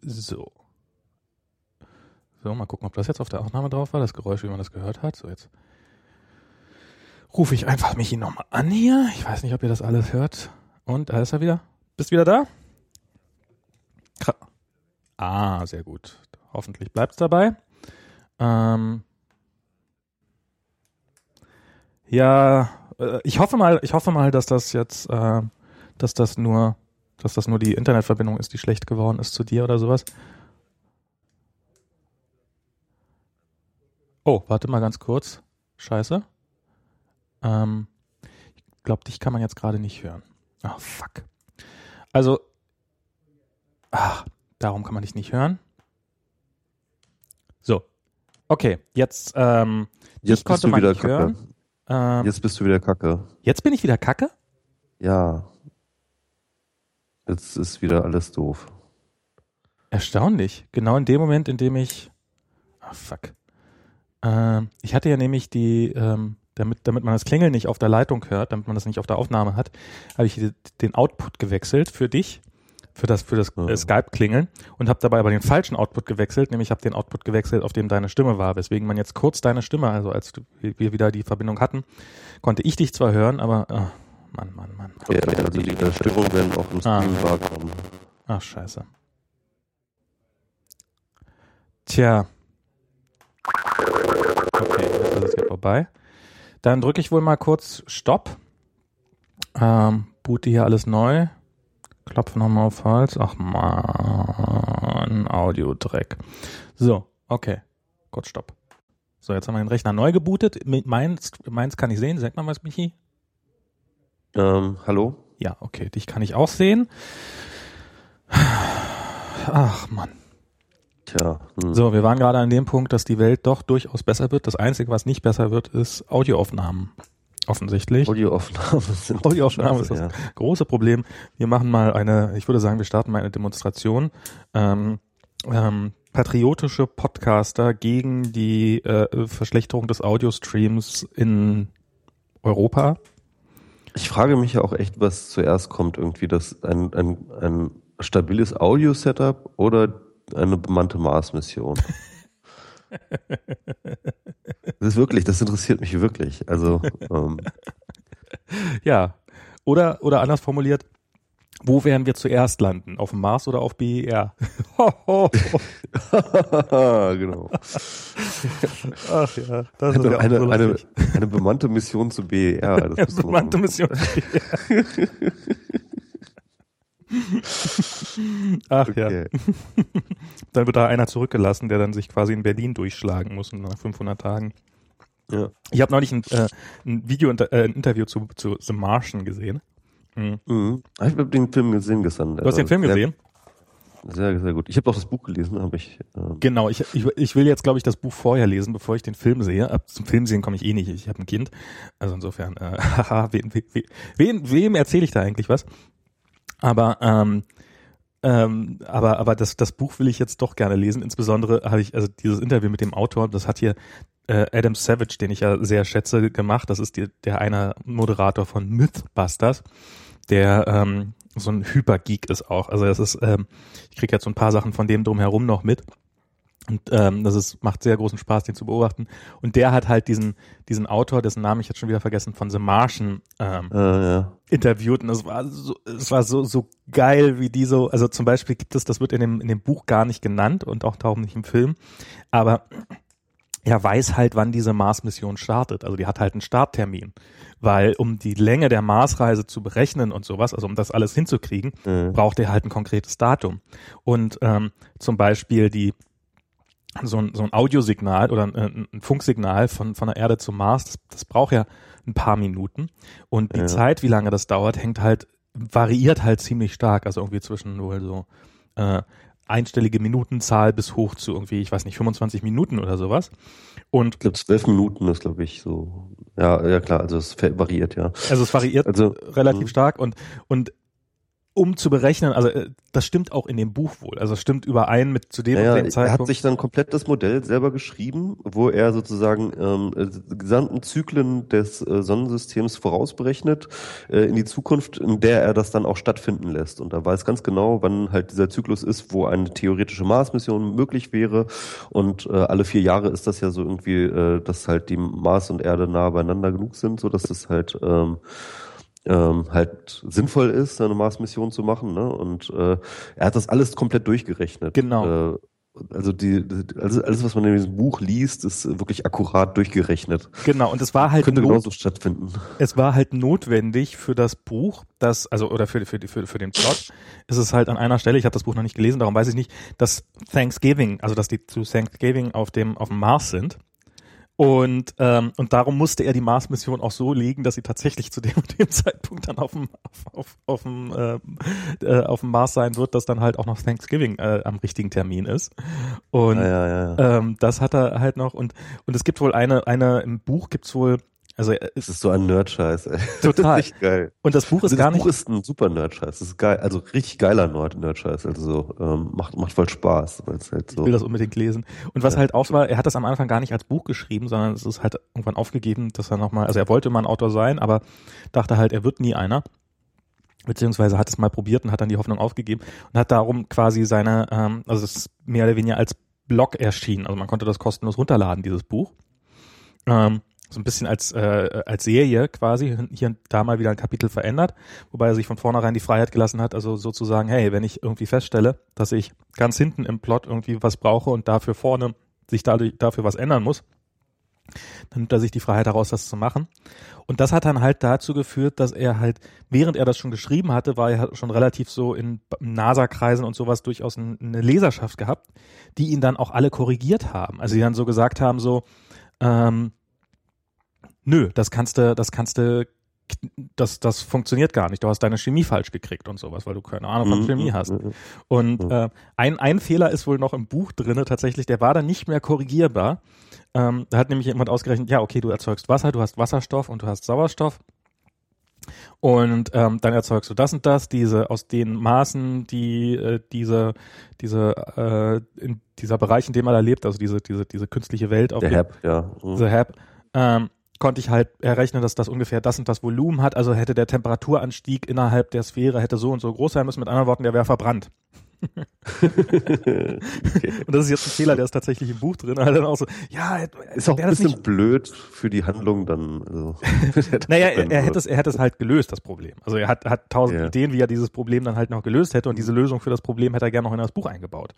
So. So, mal gucken, ob das jetzt auf der Aufnahme drauf war, das Geräusch, wie man das gehört hat. So, jetzt rufe ich einfach Michi nochmal an hier. Ich weiß nicht, ob ihr das alles hört. Und da ist er wieder. Bist wieder da? Ah, sehr gut. Hoffentlich bleibt's dabei. Ähm ja, äh, ich hoffe mal, ich hoffe mal, dass das jetzt, äh, dass das nur, dass das nur die Internetverbindung ist, die schlecht geworden ist zu dir oder sowas. Oh, warte mal ganz kurz. Scheiße. Ähm, ich glaube, dich kann man jetzt gerade nicht hören. Oh, fuck. Also, ach, darum kann man dich nicht hören. So. Okay, jetzt, ähm, jetzt bist du wieder kacke. Ähm, jetzt bist du wieder kacke. Jetzt bin ich wieder kacke? Ja. Jetzt ist wieder alles doof. Erstaunlich. Genau in dem Moment, in dem ich. Ah, oh, fuck. Ähm, ich hatte ja nämlich die, ähm, damit, damit man das Klingeln nicht auf der Leitung hört, damit man das nicht auf der Aufnahme hat, habe ich den Output gewechselt für dich, für das, für das äh, Skype-Klingeln und habe dabei aber den falschen Output gewechselt, nämlich habe den Output gewechselt, auf dem deine Stimme war, weswegen man jetzt kurz deine Stimme, also als wir wieder die Verbindung hatten, konnte ich dich zwar hören, aber oh, Mann, Mann, Mann. Ja, ja die äh, Störungen werden auch im Stream ah. wahrgenommen. Ach, scheiße. Tja, Okay, das ist jetzt vorbei. Dann drücke ich wohl mal kurz Stopp. Ähm, boote hier alles neu. Klopfe nochmal auf Hals. Ach man, Audio-Dreck. So, okay. Kurz Stopp. So, jetzt haben wir den Rechner neu gebootet. Meins, meins kann ich sehen. Sagt man was, Michi? Ähm, hallo? Ja, okay. Dich kann ich auch sehen. Ach Mann. Tja. Hm. So, wir waren gerade an dem Punkt, dass die Welt doch durchaus besser wird. Das Einzige, was nicht besser wird, ist Audioaufnahmen. Offensichtlich. Audioaufnahmen sind. Audioaufnahmen ist das ja. große Problem. Wir machen mal eine, ich würde sagen, wir starten mal eine Demonstration. Ähm, ähm, patriotische Podcaster gegen die äh, Verschlechterung des Audiostreams in Europa. Ich frage mich ja auch echt, was zuerst kommt, irgendwie das ein, ein, ein stabiles Audio-Setup oder eine bemannte Mars-Mission. das ist wirklich, das interessiert mich wirklich. Also ähm. ja, oder oder anders formuliert, wo werden wir zuerst landen? Auf dem Mars oder auf BER? genau. Ach ja, das ist ja eine, so eine, eine bemannte Mission zu BER. Das ja, bemannte Mission zu BER. Ach okay. ja. dann wird da einer zurückgelassen, der dann sich quasi in Berlin durchschlagen muss nach 500 Tagen. Ja. Ich habe neulich ein, äh, ein Video, äh, ein Interview zu, zu The Martian gesehen. Mhm. Mhm. Ich habe den Film gesehen gestern. Du hast den Film gesehen? Sehr, sehr gut. Ich habe auch das Buch gelesen, habe ich. Ähm genau, ich, ich, ich will jetzt, glaube ich, das Buch vorher lesen, bevor ich den Film sehe. Ab zum Film sehen komme ich eh nicht. Ich habe ein Kind. Also insofern, äh, haha, wen, wen, wen, wem erzähle ich da eigentlich was? Aber ähm, ähm, aber aber das das Buch will ich jetzt doch gerne lesen. Insbesondere habe ich also dieses Interview mit dem Autor, das hat hier äh, Adam Savage, den ich ja sehr schätze, gemacht. Das ist die, der eine Moderator von Mythbusters, der ähm, so ein Hypergeek ist auch. Also das ist, ähm, ich kriege jetzt so ein paar Sachen von dem drumherum noch mit. Und ähm, das ist, macht sehr großen Spaß, den zu beobachten. Und der hat halt diesen, diesen Autor, dessen Namen ich jetzt schon wieder vergessen, von The Martian ähm, äh, ja. interviewt. Und es war so, es war so, so geil, wie die so, also zum Beispiel gibt es, das wird in dem, in dem Buch gar nicht genannt und auch darum nicht im Film, aber er weiß halt, wann diese Mars-Mission startet. Also die hat halt einen Starttermin. Weil um die Länge der Marsreise zu berechnen und sowas, also um das alles hinzukriegen, mhm. braucht er halt ein konkretes Datum. Und ähm, zum Beispiel die so ein, so ein Audiosignal oder ein, ein Funksignal von, von der Erde zum Mars, das, das braucht ja ein paar Minuten. Und die ja. Zeit, wie lange das dauert, hängt halt, variiert halt ziemlich stark. Also irgendwie zwischen wohl so äh, einstellige Minutenzahl bis hoch zu irgendwie, ich weiß nicht, 25 Minuten oder sowas. Und ich glaube, zwölf Minuten ist, glaube ich, so. Ja, ja klar, also es variiert, ja. Also es variiert also, relativ mh. stark und, und um zu berechnen, also äh, das stimmt auch in dem Buch wohl, also stimmt überein mit zu dem, naja, dem Zeitpunkt. Er hat sich dann komplett das Modell selber geschrieben, wo er sozusagen ähm, äh, die gesamten Zyklen des äh, Sonnensystems vorausberechnet äh, in die Zukunft, in der er das dann auch stattfinden lässt. Und da weiß ganz genau, wann halt dieser Zyklus ist, wo eine theoretische Mars-Mission möglich wäre. Und äh, alle vier Jahre ist das ja so irgendwie, äh, dass halt die Mars und Erde nah beieinander genug sind, so dass das halt ähm, ähm, halt sinnvoll ist, eine Mars-Mission zu machen. Ne? Und äh, er hat das alles komplett durchgerechnet. Genau. Äh, also die, alles, alles, was man in diesem Buch liest, ist wirklich akkurat durchgerechnet. Genau, und es war halt könnte genauso stattfinden. Es war halt notwendig für das Buch, das also oder für für für, für den Plot, ist es halt an einer Stelle, ich habe das Buch noch nicht gelesen, darum weiß ich nicht, dass Thanksgiving, also dass die zu Thanksgiving auf dem auf dem Mars sind und, ähm, und darum musste er die Mars-Mission auch so legen, dass sie tatsächlich zu dem, dem Zeitpunkt dann auf dem, auf, auf, auf, dem, äh, äh, auf dem Mars sein wird, dass dann halt auch noch Thanksgiving äh, am richtigen Termin ist. Und ja, ja, ja. Ähm, das hat er halt noch. Und, und es gibt wohl eine, eine im Buch gibt's wohl also äh, es ist so ein Nerd-Scheiß. Ey. Total. Das ist geil. Und das Buch ist also gar nicht. Das Buch ist ein super Nerd-Scheiß. Das ist geil, also richtig geiler Nerd-Scheiß. Also so, ähm, macht macht voll Spaß. Halt so ich will das unbedingt lesen. Und was ja. halt auch war, er hat das am Anfang gar nicht als Buch geschrieben, sondern es ist halt irgendwann aufgegeben, dass er nochmal, also er wollte mal ein Autor sein, aber dachte halt, er wird nie einer beziehungsweise hat es mal probiert und hat dann die Hoffnung aufgegeben und hat darum quasi seine, ähm, also es ist mehr oder weniger als Blog erschienen. Also man konnte das kostenlos runterladen, dieses Buch. Ähm, so ein bisschen als, äh, als Serie quasi hier und da mal wieder ein Kapitel verändert, wobei er sich von vornherein die Freiheit gelassen hat, also sozusagen, hey, wenn ich irgendwie feststelle, dass ich ganz hinten im Plot irgendwie was brauche und dafür vorne sich dadurch, dafür was ändern muss, Dann nimmt er sich die Freiheit heraus, das zu machen. Und das hat dann halt dazu geführt, dass er halt, während er das schon geschrieben hatte, war er schon relativ so in NASA-Kreisen und sowas durchaus eine Leserschaft gehabt, die ihn dann auch alle korrigiert haben. Also die dann so gesagt haben, so, ähm, nö, das kannst du, das kannst du, das, das funktioniert gar nicht. Du hast deine Chemie falsch gekriegt und sowas, weil du keine Ahnung von mhm, Chemie mhm, hast. Mhm. Und äh, ein, ein Fehler ist wohl noch im Buch drinne tatsächlich, der war dann nicht mehr korrigierbar. Ähm, da hat nämlich jemand ausgerechnet, ja, okay, du erzeugst Wasser, du hast Wasserstoff und du hast Sauerstoff. Und ähm, dann erzeugst du das und das, diese aus den Maßen, die äh, diese diese äh, in dieser Bereich, in dem er da lebt, also diese diese diese künstliche Welt auf der Hab, ja, mhm. the Hab, ähm, konnte ich halt errechnen, dass das ungefähr das und das Volumen hat. Also hätte der Temperaturanstieg innerhalb der Sphäre hätte so und so groß sein müssen. Mit anderen Worten, der wäre verbrannt okay. Und das ist jetzt ein Fehler, der ist tatsächlich im Buch drin. Halt dann auch so, ja, ist auch ein bisschen nicht... blöd für die Handlung dann. Also, naja, er, er, hätte es, er hätte es halt gelöst, das Problem. Also er hat, hat tausend ja. Ideen, wie er dieses Problem dann halt noch gelöst hätte und diese Lösung für das Problem hätte er gerne noch in das Buch eingebaut.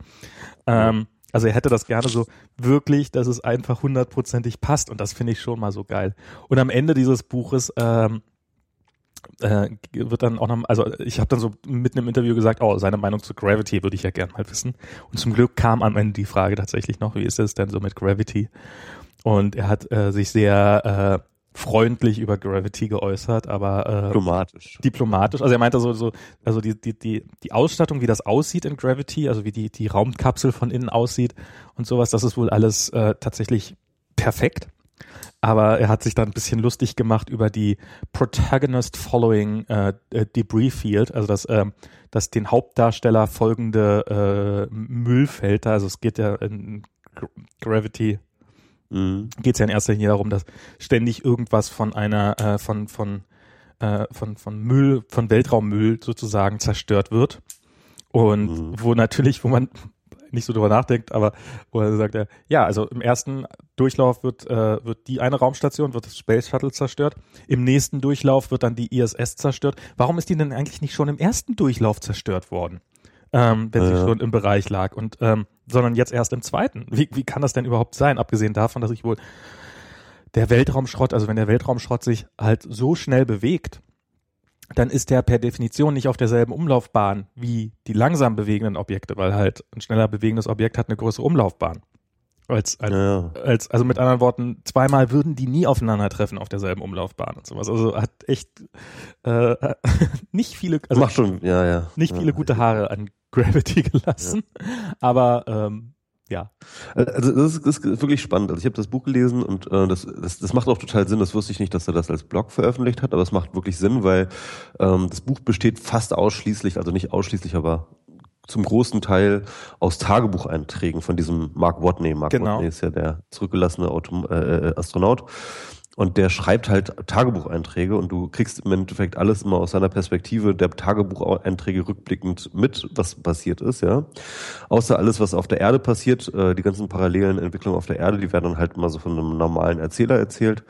Ähm, also er hätte das gerne so wirklich, dass es einfach hundertprozentig passt und das finde ich schon mal so geil. Und am Ende dieses Buches ähm, äh, wird dann auch noch, also ich habe dann so mitten im Interview gesagt, oh, seine Meinung zu Gravity würde ich ja gerne mal wissen. Und zum Glück kam am Ende die Frage tatsächlich noch, wie ist es denn so mit Gravity? Und er hat äh, sich sehr äh, freundlich über Gravity geäußert, aber äh, diplomatisch. Diplomatisch. Also er meinte so, so also die, die, die, die Ausstattung, wie das aussieht in Gravity, also wie die, die Raumkapsel von innen aussieht und sowas, das ist wohl alles äh, tatsächlich perfekt aber er hat sich dann ein bisschen lustig gemacht über die Protagonist Following äh, äh, Debris Field, also das, äh, das den Hauptdarsteller folgende äh, Müllfeld. Also es geht ja in Gravity mhm. geht es ja in erster Linie darum, dass ständig irgendwas von einer äh, von von äh, von von Müll von Weltraummüll sozusagen zerstört wird und mhm. wo natürlich, wo man nicht so drüber nachdenkt, aber wo er sagt, er, ja, also im ersten Durchlauf wird, äh, wird die eine Raumstation, wird das Space Shuttle zerstört. Im nächsten Durchlauf wird dann die ISS zerstört. Warum ist die denn eigentlich nicht schon im ersten Durchlauf zerstört worden? Ähm, wenn ja. sie schon im Bereich lag und ähm, sondern jetzt erst im zweiten. Wie, wie kann das denn überhaupt sein, abgesehen davon, dass ich wohl der Weltraumschrott, also wenn der Weltraumschrott sich halt so schnell bewegt, dann ist der per Definition nicht auf derselben Umlaufbahn wie die langsam bewegenden Objekte, weil halt ein schneller bewegendes Objekt hat eine größere Umlaufbahn. Als, als, ja. als, also mit anderen Worten, zweimal würden die nie aufeinandertreffen auf derselben Umlaufbahn und sowas. Also hat echt äh, nicht viele, also Macht schon, ja, ja. nicht ja. viele gute Haare an Gravity gelassen, ja. aber ähm, ja. Also das ist, das ist wirklich spannend. Also ich habe das Buch gelesen und äh, das, das, das macht auch total Sinn. Das wusste ich nicht, dass er das als Blog veröffentlicht hat, aber es macht wirklich Sinn, weil ähm, das Buch besteht fast ausschließlich, also nicht ausschließlich, aber zum großen Teil aus Tagebucheinträgen von diesem Mark Watney. Mark genau. Watney ist ja der zurückgelassene Autom äh, äh Astronaut. Und der schreibt halt Tagebucheinträge und du kriegst im Endeffekt alles immer aus seiner Perspektive der Tagebucheinträge rückblickend mit, was passiert ist, ja. Außer alles, was auf der Erde passiert, äh, die ganzen parallelen Entwicklungen auf der Erde, die werden dann halt immer so von einem normalen Erzähler erzählt.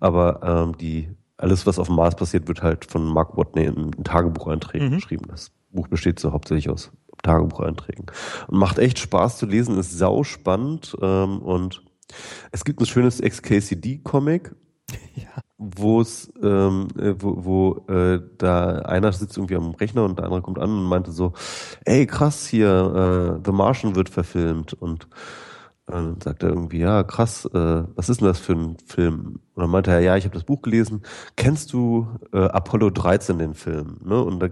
Aber ähm, die alles, was auf dem Mars passiert, wird halt von Mark Watney in, in Tagebucheinträgen mhm. geschrieben. Das Buch besteht so hauptsächlich aus Tagebucheinträgen. Und macht echt Spaß zu lesen, ist sau spannend ähm, und es gibt ein schönes XKCD-Comic, ja. wo es, ähm, äh, wo, wo äh, da einer sitzt irgendwie am Rechner und der andere kommt an und meinte so, ey krass hier, äh, The Martian wird verfilmt und dann sagt er irgendwie, ja, krass, äh, was ist denn das für ein Film? Und dann meinte er, ja, ich habe das Buch gelesen. Kennst du äh, Apollo 13, den Film? Ne? Und da,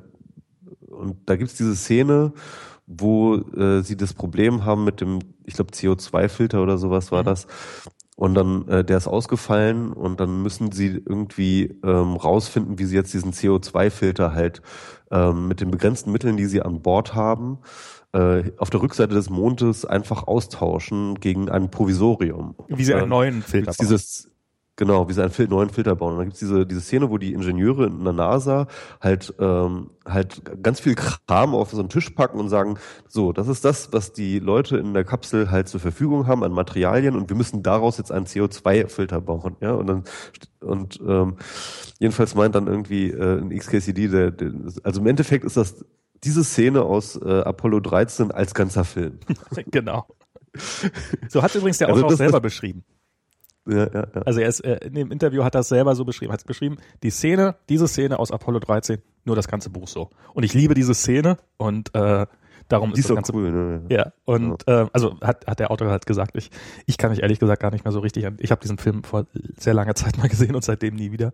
und da gibt's diese Szene, wo äh, sie das Problem haben mit dem, ich glaube, CO2-Filter oder sowas war mhm. das. Und dann, äh, der ist ausgefallen und dann müssen sie irgendwie ähm, rausfinden, wie sie jetzt diesen CO2-Filter halt ähm, mit den begrenzten Mitteln, die sie an Bord haben, äh, auf der Rückseite des Mondes einfach austauschen gegen ein Provisorium. Wie sie einen neuen Filter dieses Genau, wie sie einen Fil neuen Filter bauen. Und dann gibt's diese, diese Szene, wo die Ingenieure in der NASA halt, ähm, halt ganz viel Kram auf so einen Tisch packen und sagen, so, das ist das, was die Leute in der Kapsel halt zur Verfügung haben an Materialien und wir müssen daraus jetzt einen CO2-Filter bauen. Ja, und dann und ähm, jedenfalls meint dann irgendwie äh, ein XKCD, der, der, also im Endeffekt ist das diese Szene aus äh, Apollo 13 als ganzer Film. genau. So hat übrigens der also Autor also auch selber beschrieben. Ja, ja, ja. Also er ist, äh, in dem Interview hat er es selber so beschrieben, hat es beschrieben, die Szene, diese Szene aus Apollo 13, nur das ganze Buch so. Und ich liebe diese Szene und äh, darum die ist, ist das ganze cool, ne? Ja, und. Äh, also hat, hat der Autor halt gesagt, ich, ich kann mich ehrlich gesagt gar nicht mehr so richtig an. Ich habe diesen Film vor sehr langer Zeit mal gesehen und seitdem nie wieder.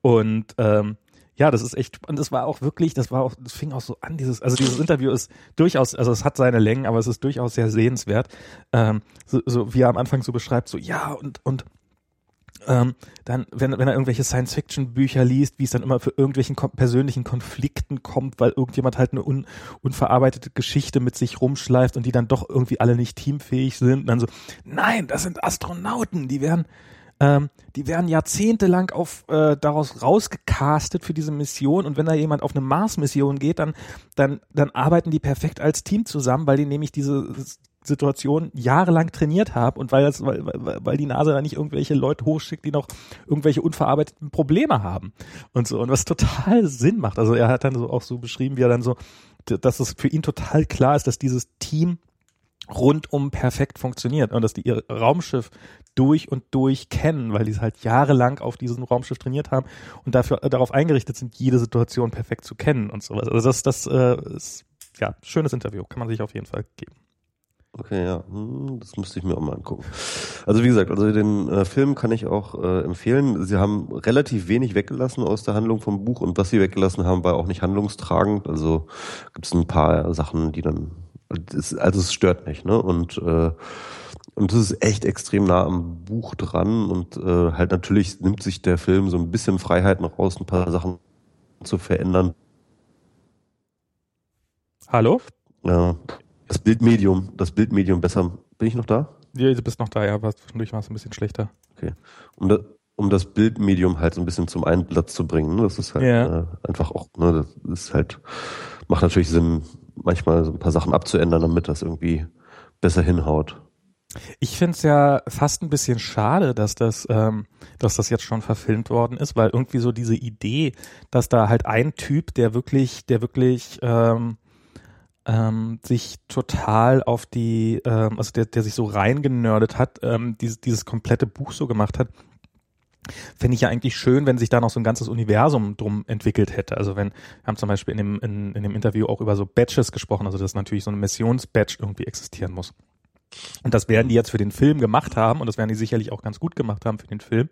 Und ähm, ja, das ist echt, und das war auch wirklich, das war auch, das fing auch so an, dieses, also dieses Interview ist durchaus, also es hat seine Längen, aber es ist durchaus sehr sehenswert. Ähm, so, so wie er am Anfang so beschreibt, so ja, und, und ähm, dann, wenn, wenn er irgendwelche Science-Fiction-Bücher liest, wie es dann immer für irgendwelchen kom persönlichen Konflikten kommt, weil irgendjemand halt eine un unverarbeitete Geschichte mit sich rumschleift und die dann doch irgendwie alle nicht teamfähig sind. Und dann so, nein, das sind Astronauten, die werden ähm, die werden jahrzehntelang auf äh, daraus rausgecastet für diese Mission und wenn da jemand auf eine Mars-Mission geht, dann, dann, dann arbeiten die perfekt als Team zusammen, weil die nämlich diese Situation jahrelang trainiert haben und weil, das, weil, weil, die Nase da nicht irgendwelche Leute hochschickt, die noch irgendwelche unverarbeiteten Probleme haben und so und was total Sinn macht. Also er hat dann so auch so beschrieben, wie er dann so, dass es für ihn total klar ist, dass dieses Team rundum perfekt funktioniert und dass die ihr Raumschiff durch und durch kennen, weil die es halt jahrelang auf diesem Raumschiff trainiert haben und dafür äh, darauf eingerichtet sind, jede Situation perfekt zu kennen und sowas. Also das, das äh, ist ja schönes Interview, kann man sich auf jeden Fall geben. Okay, ja, hm, das müsste ich mir auch mal angucken. Also wie gesagt, also den äh, Film kann ich auch äh, empfehlen. Sie haben relativ wenig weggelassen aus der Handlung vom Buch und was sie weggelassen haben, war auch nicht handlungstragend. Also gibt es ein paar Sachen, die dann also es stört nicht, ne? Und äh, und das ist echt extrem nah am Buch dran und äh, halt natürlich nimmt sich der Film so ein bisschen Freiheiten raus, ein paar Sachen zu verändern. Hallo? Ja, das Bildmedium, das Bildmedium besser. Bin ich noch da? Ja, du bist noch da, ja, aber zwischendurch war es ein bisschen schlechter. Okay. Um, da, um das Bildmedium halt so ein bisschen zum Einplatz zu bringen, ne? das ist halt ja. äh, einfach auch, ne, das ist halt, macht natürlich Sinn, manchmal so ein paar Sachen abzuändern, damit das irgendwie besser hinhaut. Ich finde es ja fast ein bisschen schade, dass das, ähm, dass das jetzt schon verfilmt worden ist, weil irgendwie so diese Idee, dass da halt ein Typ, der wirklich, der wirklich ähm, ähm, sich total auf die, ähm, also der, der sich so reingenördet hat, ähm, dieses, dieses komplette Buch so gemacht hat, Fände ich ja eigentlich schön, wenn sich da noch so ein ganzes Universum drum entwickelt hätte. Also wenn, wir haben zum Beispiel in dem, in, in dem Interview auch über so Badges gesprochen, also dass natürlich so ein Missionsbadge irgendwie existieren muss. Und das werden die jetzt für den Film gemacht haben und das werden die sicherlich auch ganz gut gemacht haben für den Film.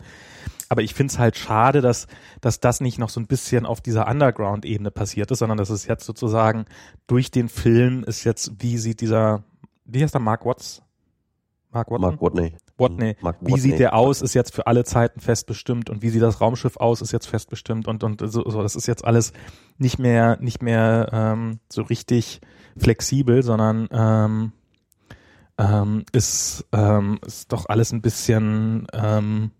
Aber ich finde es halt schade, dass, dass das nicht noch so ein bisschen auf dieser Underground-Ebene passiert ist, sondern dass es jetzt sozusagen durch den Film ist jetzt, wie sieht dieser, wie heißt der Mark Watts? Mark Watney? Mark Watney. Watney. Mark wie Watney. sieht der aus, ist jetzt für alle Zeiten festbestimmt und wie sieht das Raumschiff aus, ist jetzt festbestimmt und, und so, so das ist jetzt alles nicht mehr, nicht mehr ähm, so richtig flexibel, sondern ähm, ähm, ist, ähm, ist doch alles ein bisschen, ähm,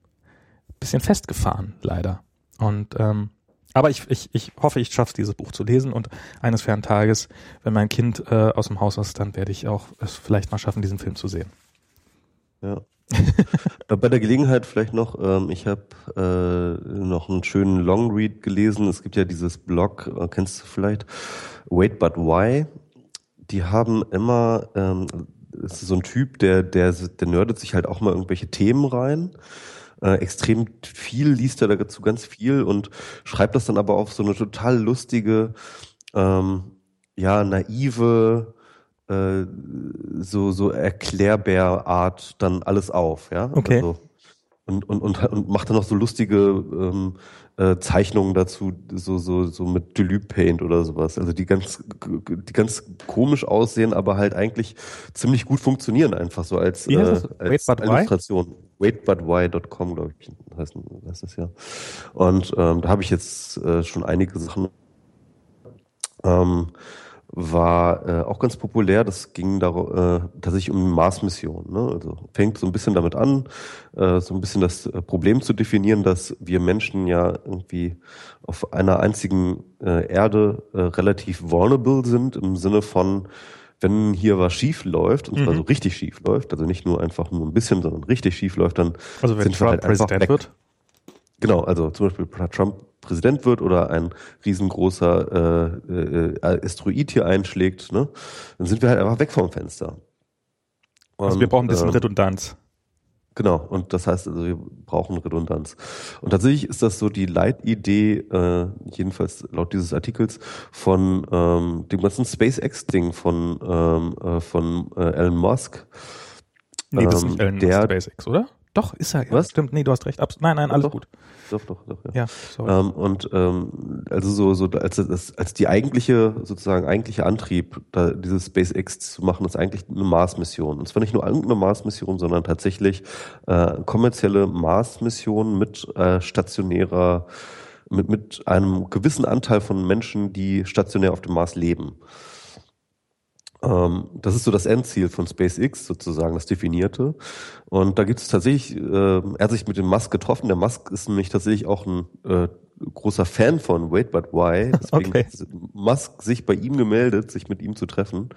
bisschen festgefahren, leider. Und ähm, aber ich, ich, ich hoffe, ich schaffe es, dieses Buch zu lesen und eines fernen Tages, wenn mein Kind äh, aus dem Haus ist, dann werde ich auch es vielleicht mal schaffen, diesen Film zu sehen. Ja. Bei der Gelegenheit vielleicht noch, ähm, ich habe äh, noch einen schönen Longread gelesen. Es gibt ja dieses Blog, äh, kennst du vielleicht, Wait But Why. Die haben immer, ähm, es ist so ein Typ, der, der, der nerdet sich halt auch mal irgendwelche Themen rein. Äh, extrem viel liest er dazu ganz viel und schreibt das dann aber auf so eine total lustige, ähm, ja, naive, äh, so, so Erklärbär-Art dann alles auf, ja. Okay. Also, und, und, und, und macht dann noch so lustige ähm, äh, Zeichnungen dazu, so, so, so mit Deluxe Paint oder sowas. Also die ganz, die ganz komisch aussehen, aber halt eigentlich ziemlich gut funktionieren, einfach so als, äh, als Wait, Illustration. Waitbutwhy.com, glaube ich, heißt, heißt das ja. Und ähm, da habe ich jetzt äh, schon einige Sachen. Ähm, war äh, auch ganz populär. Das ging da, äh, tatsächlich um Mars-Mission. Ne? Also fängt so ein bisschen damit an, äh, so ein bisschen das äh, Problem zu definieren, dass wir Menschen ja irgendwie auf einer einzigen äh, Erde äh, relativ vulnerable sind im Sinne von wenn hier was schief läuft, und zwar mhm. so richtig schief läuft, also nicht nur einfach nur ein bisschen, sondern richtig schief läuft, dann also wenn sind Trump wir halt Präsident einfach weg. wird. Genau, also zum Beispiel Trump Präsident wird oder ein riesengroßer äh, äh, Asteroid hier einschlägt, ne, dann sind wir halt einfach weg vom Fenster. Und, also wir brauchen ein bisschen äh, Redundanz. Genau, und das heißt also, wir brauchen Redundanz. Und tatsächlich ist das so die Leitidee, äh, jedenfalls laut dieses Artikels, von ähm, dem ganzen SpaceX-Ding von, ähm, äh, von äh, Elon Musk. Nee, das ist Ähm, nicht Elon Musk SpaceX, oder? Doch, ist er. Ja, Was? Stimmt, nee, du hast recht. Abs nein, nein, alles Doch. gut. Doch, doch, doch, ja. Ja, sorry. Ähm, und ähm, also so, so als, als, als die eigentliche, sozusagen eigentliche Antrieb, da dieses SpaceX zu machen, ist eigentlich eine Mars-Mission. Und zwar nicht nur irgendeine Mars-Mission, sondern tatsächlich äh, kommerzielle Mars-Mission mit äh, stationärer, mit, mit einem gewissen Anteil von Menschen, die stationär auf dem Mars leben. Ähm, das ist so das Endziel von SpaceX sozusagen, das definierte. Und da gibt es tatsächlich, äh, er hat sich mit dem Musk getroffen. Der Musk ist nämlich tatsächlich auch ein äh, großer Fan von Wait But Why. Deswegen Okay. hat Musk sich bei ihm gemeldet, sich mit ihm zu treffen.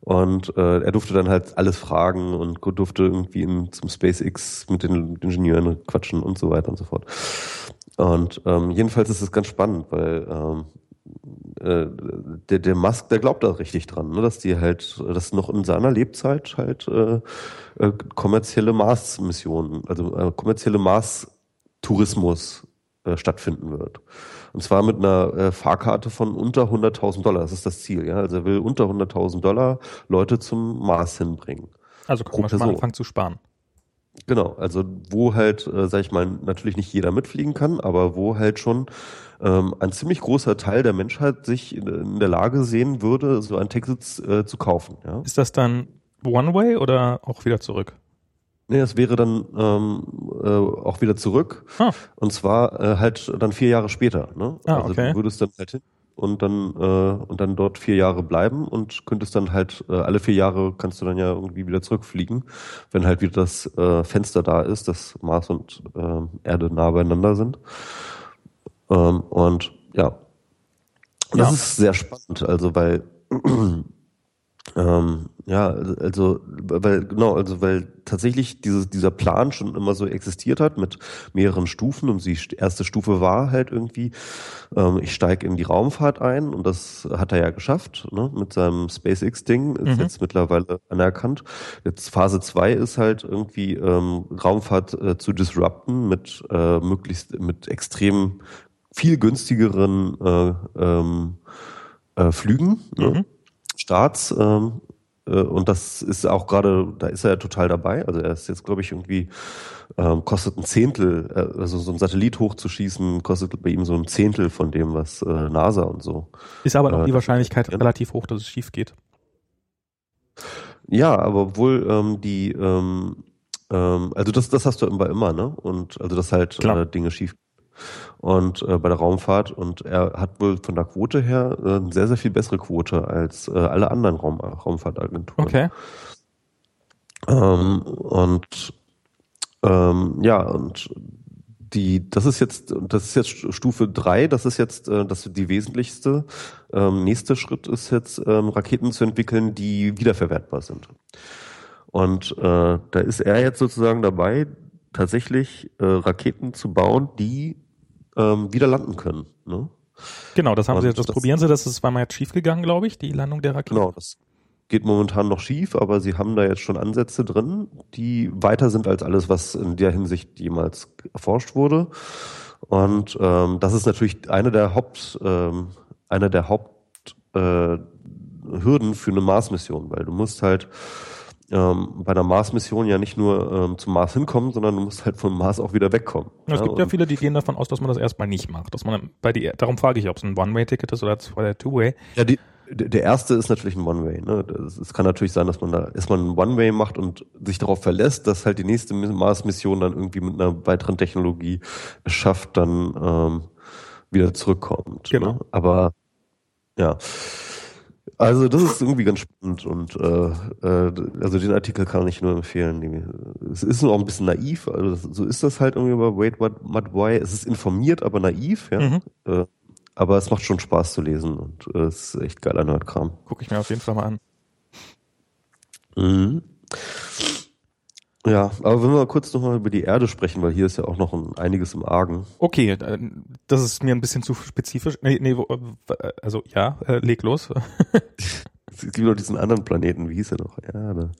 Und äh, er durfte dann halt alles fragen und durfte irgendwie in, zum SpaceX mit den Ingenieuren quatschen und so weiter und so fort. Und ähm, jedenfalls ist es ganz spannend, weil ähm, äh, der, der Musk, der glaubt da richtig dran, ne, dass die halt, dass noch in seiner Lebzeit halt äh, äh, kommerzielle Mars-Missionen, also äh, kommerzielle Mars-Tourismus äh, stattfinden wird. Und zwar mit einer äh, Fahrkarte von unter 100.000 Dollar. Das ist das Ziel, ja. Also er will unter 100.000 Dollar Leute zum Mars hinbringen. also pro wir schon mal anfangen zu sparen. Genau, also wo halt, äh, sag ich mal, natürlich nicht jeder mitfliegen kann, aber wo halt schon ähm, ein ziemlich großer Teil der Menschheit sich in, in der Lage sehen würde, so ein Ticket äh, zu kaufen. Ja? Ist das dann One-Way oder auch wieder zurück? Nee, das wäre dann ähm, äh, auch wieder zurück. Ah. Und zwar äh, halt dann vier Jahre später. Ne? Ah, also okay. du würdest dann halt hin und dann äh, und dann dort vier Jahre bleiben und könntest dann halt äh, alle vier Jahre kannst du dann ja irgendwie wieder zurückfliegen, wenn halt wieder das äh, Fenster da ist, dass Mars und ähm, Erde nah beieinander sind. Ähm, und ja, das Ja. ist sehr spannend, also weil ähm, ja, also weil genau, also weil tatsächlich dieses, dieser Plan schon immer so existiert hat mit mehreren Stufen und die erste Stufe war halt irgendwie, ähm, ich steige in die Raumfahrt ein und das hat er ja geschafft, ne, mit seinem SpaceX-Ding, ist Mhm. jetzt mittlerweile anerkannt. Jetzt Phase zwei ist halt irgendwie ähm, Raumfahrt äh, zu disrupten mit äh, möglichst mit extrem viel günstigeren äh, ähm, äh, Flügen. Ne? Mhm. Starts. Ähm, äh, und das ist auch gerade, da ist er ja total dabei. Also er ist jetzt, glaube ich, irgendwie, ähm, kostet ein Zehntel, äh, also so ein Satellit hochzuschießen, kostet bei ihm so ein Zehntel von dem, was äh, NASA und so. Ist aber noch Äh, die Wahrscheinlichkeit ja. relativ hoch, dass es schief geht. Ja, aber obwohl ähm, die, ähm, ähm, also das, das hast du immer immer, ne? Und also dass halt äh, Dinge schief und äh, bei der Raumfahrt und er hat wohl von der Quote her äh, eine sehr, sehr viel bessere Quote als äh, alle anderen Raum, Raumfahrtagenturen. Okay. Ähm, und ähm, ja, und die, das ist jetzt, das ist jetzt Stufe drei. das ist jetzt äh, das ist die wesentlichste. Ähm, nächster Schritt ist jetzt, ähm, Raketen zu entwickeln, die wiederverwertbar sind. Und äh, da ist er jetzt sozusagen dabei, tatsächlich äh, Raketen zu bauen, die ähm, wieder landen können. Ne? Genau, das haben Und sie jetzt, das, das- probieren sie, das ist zweimal jetzt schief gegangen, glaube ich, die Landung der Rakete. Genau, das geht momentan noch schief, aber sie haben da jetzt schon Ansätze drin, die weiter sind als alles, was in der Hinsicht jemals erforscht wurde. Und ähm, das ist natürlich eine der Haupt, ähm, eine der Haupt äh, Hürden für eine Mars-Mission, weil du musst halt ähm, bei einer Mars-Mission ja nicht nur ähm, zum Mars hinkommen, sondern du musst halt vom Mars auch wieder wegkommen. Es gibt ja viele, die gehen davon aus, dass man das erstmal nicht macht. Dass man bei die, darum frage ich, ob es ein One-Way-Ticket ist oder ein Two-Way. Ja, die, der erste ist natürlich ein One-Way. Ne? Es kann natürlich sein, dass man da erstmal einen One-Way macht und sich darauf verlässt, dass halt die nächste Mars-Mission dann irgendwie mit einer weiteren Technologie es schafft, dann ähm, wieder zurückkommt. Genau. Ne? Aber ja. Also das ist irgendwie ganz spannend und äh, äh, also den Artikel kann ich nur empfehlen. Es ist nur auch ein bisschen naiv, also das, so ist das halt irgendwie bei Wait What, What Why. Es ist informiert, aber naiv, ja. Mhm. Äh, aber es macht schon Spaß zu lesen und äh, es ist echt geiler Nerdkram. Gucke ich mir auf jeden Fall mal an. Mhm. Ja, aber wenn wir mal kurz nochmal über die Erde sprechen, weil hier ist ja auch noch ein, einiges im Argen. Okay, äh, das ist mir ein bisschen zu spezifisch. Nee, nee, also ja, äh, leg los. Es gibt noch diesen anderen Planeten, wie hieß er noch? Da.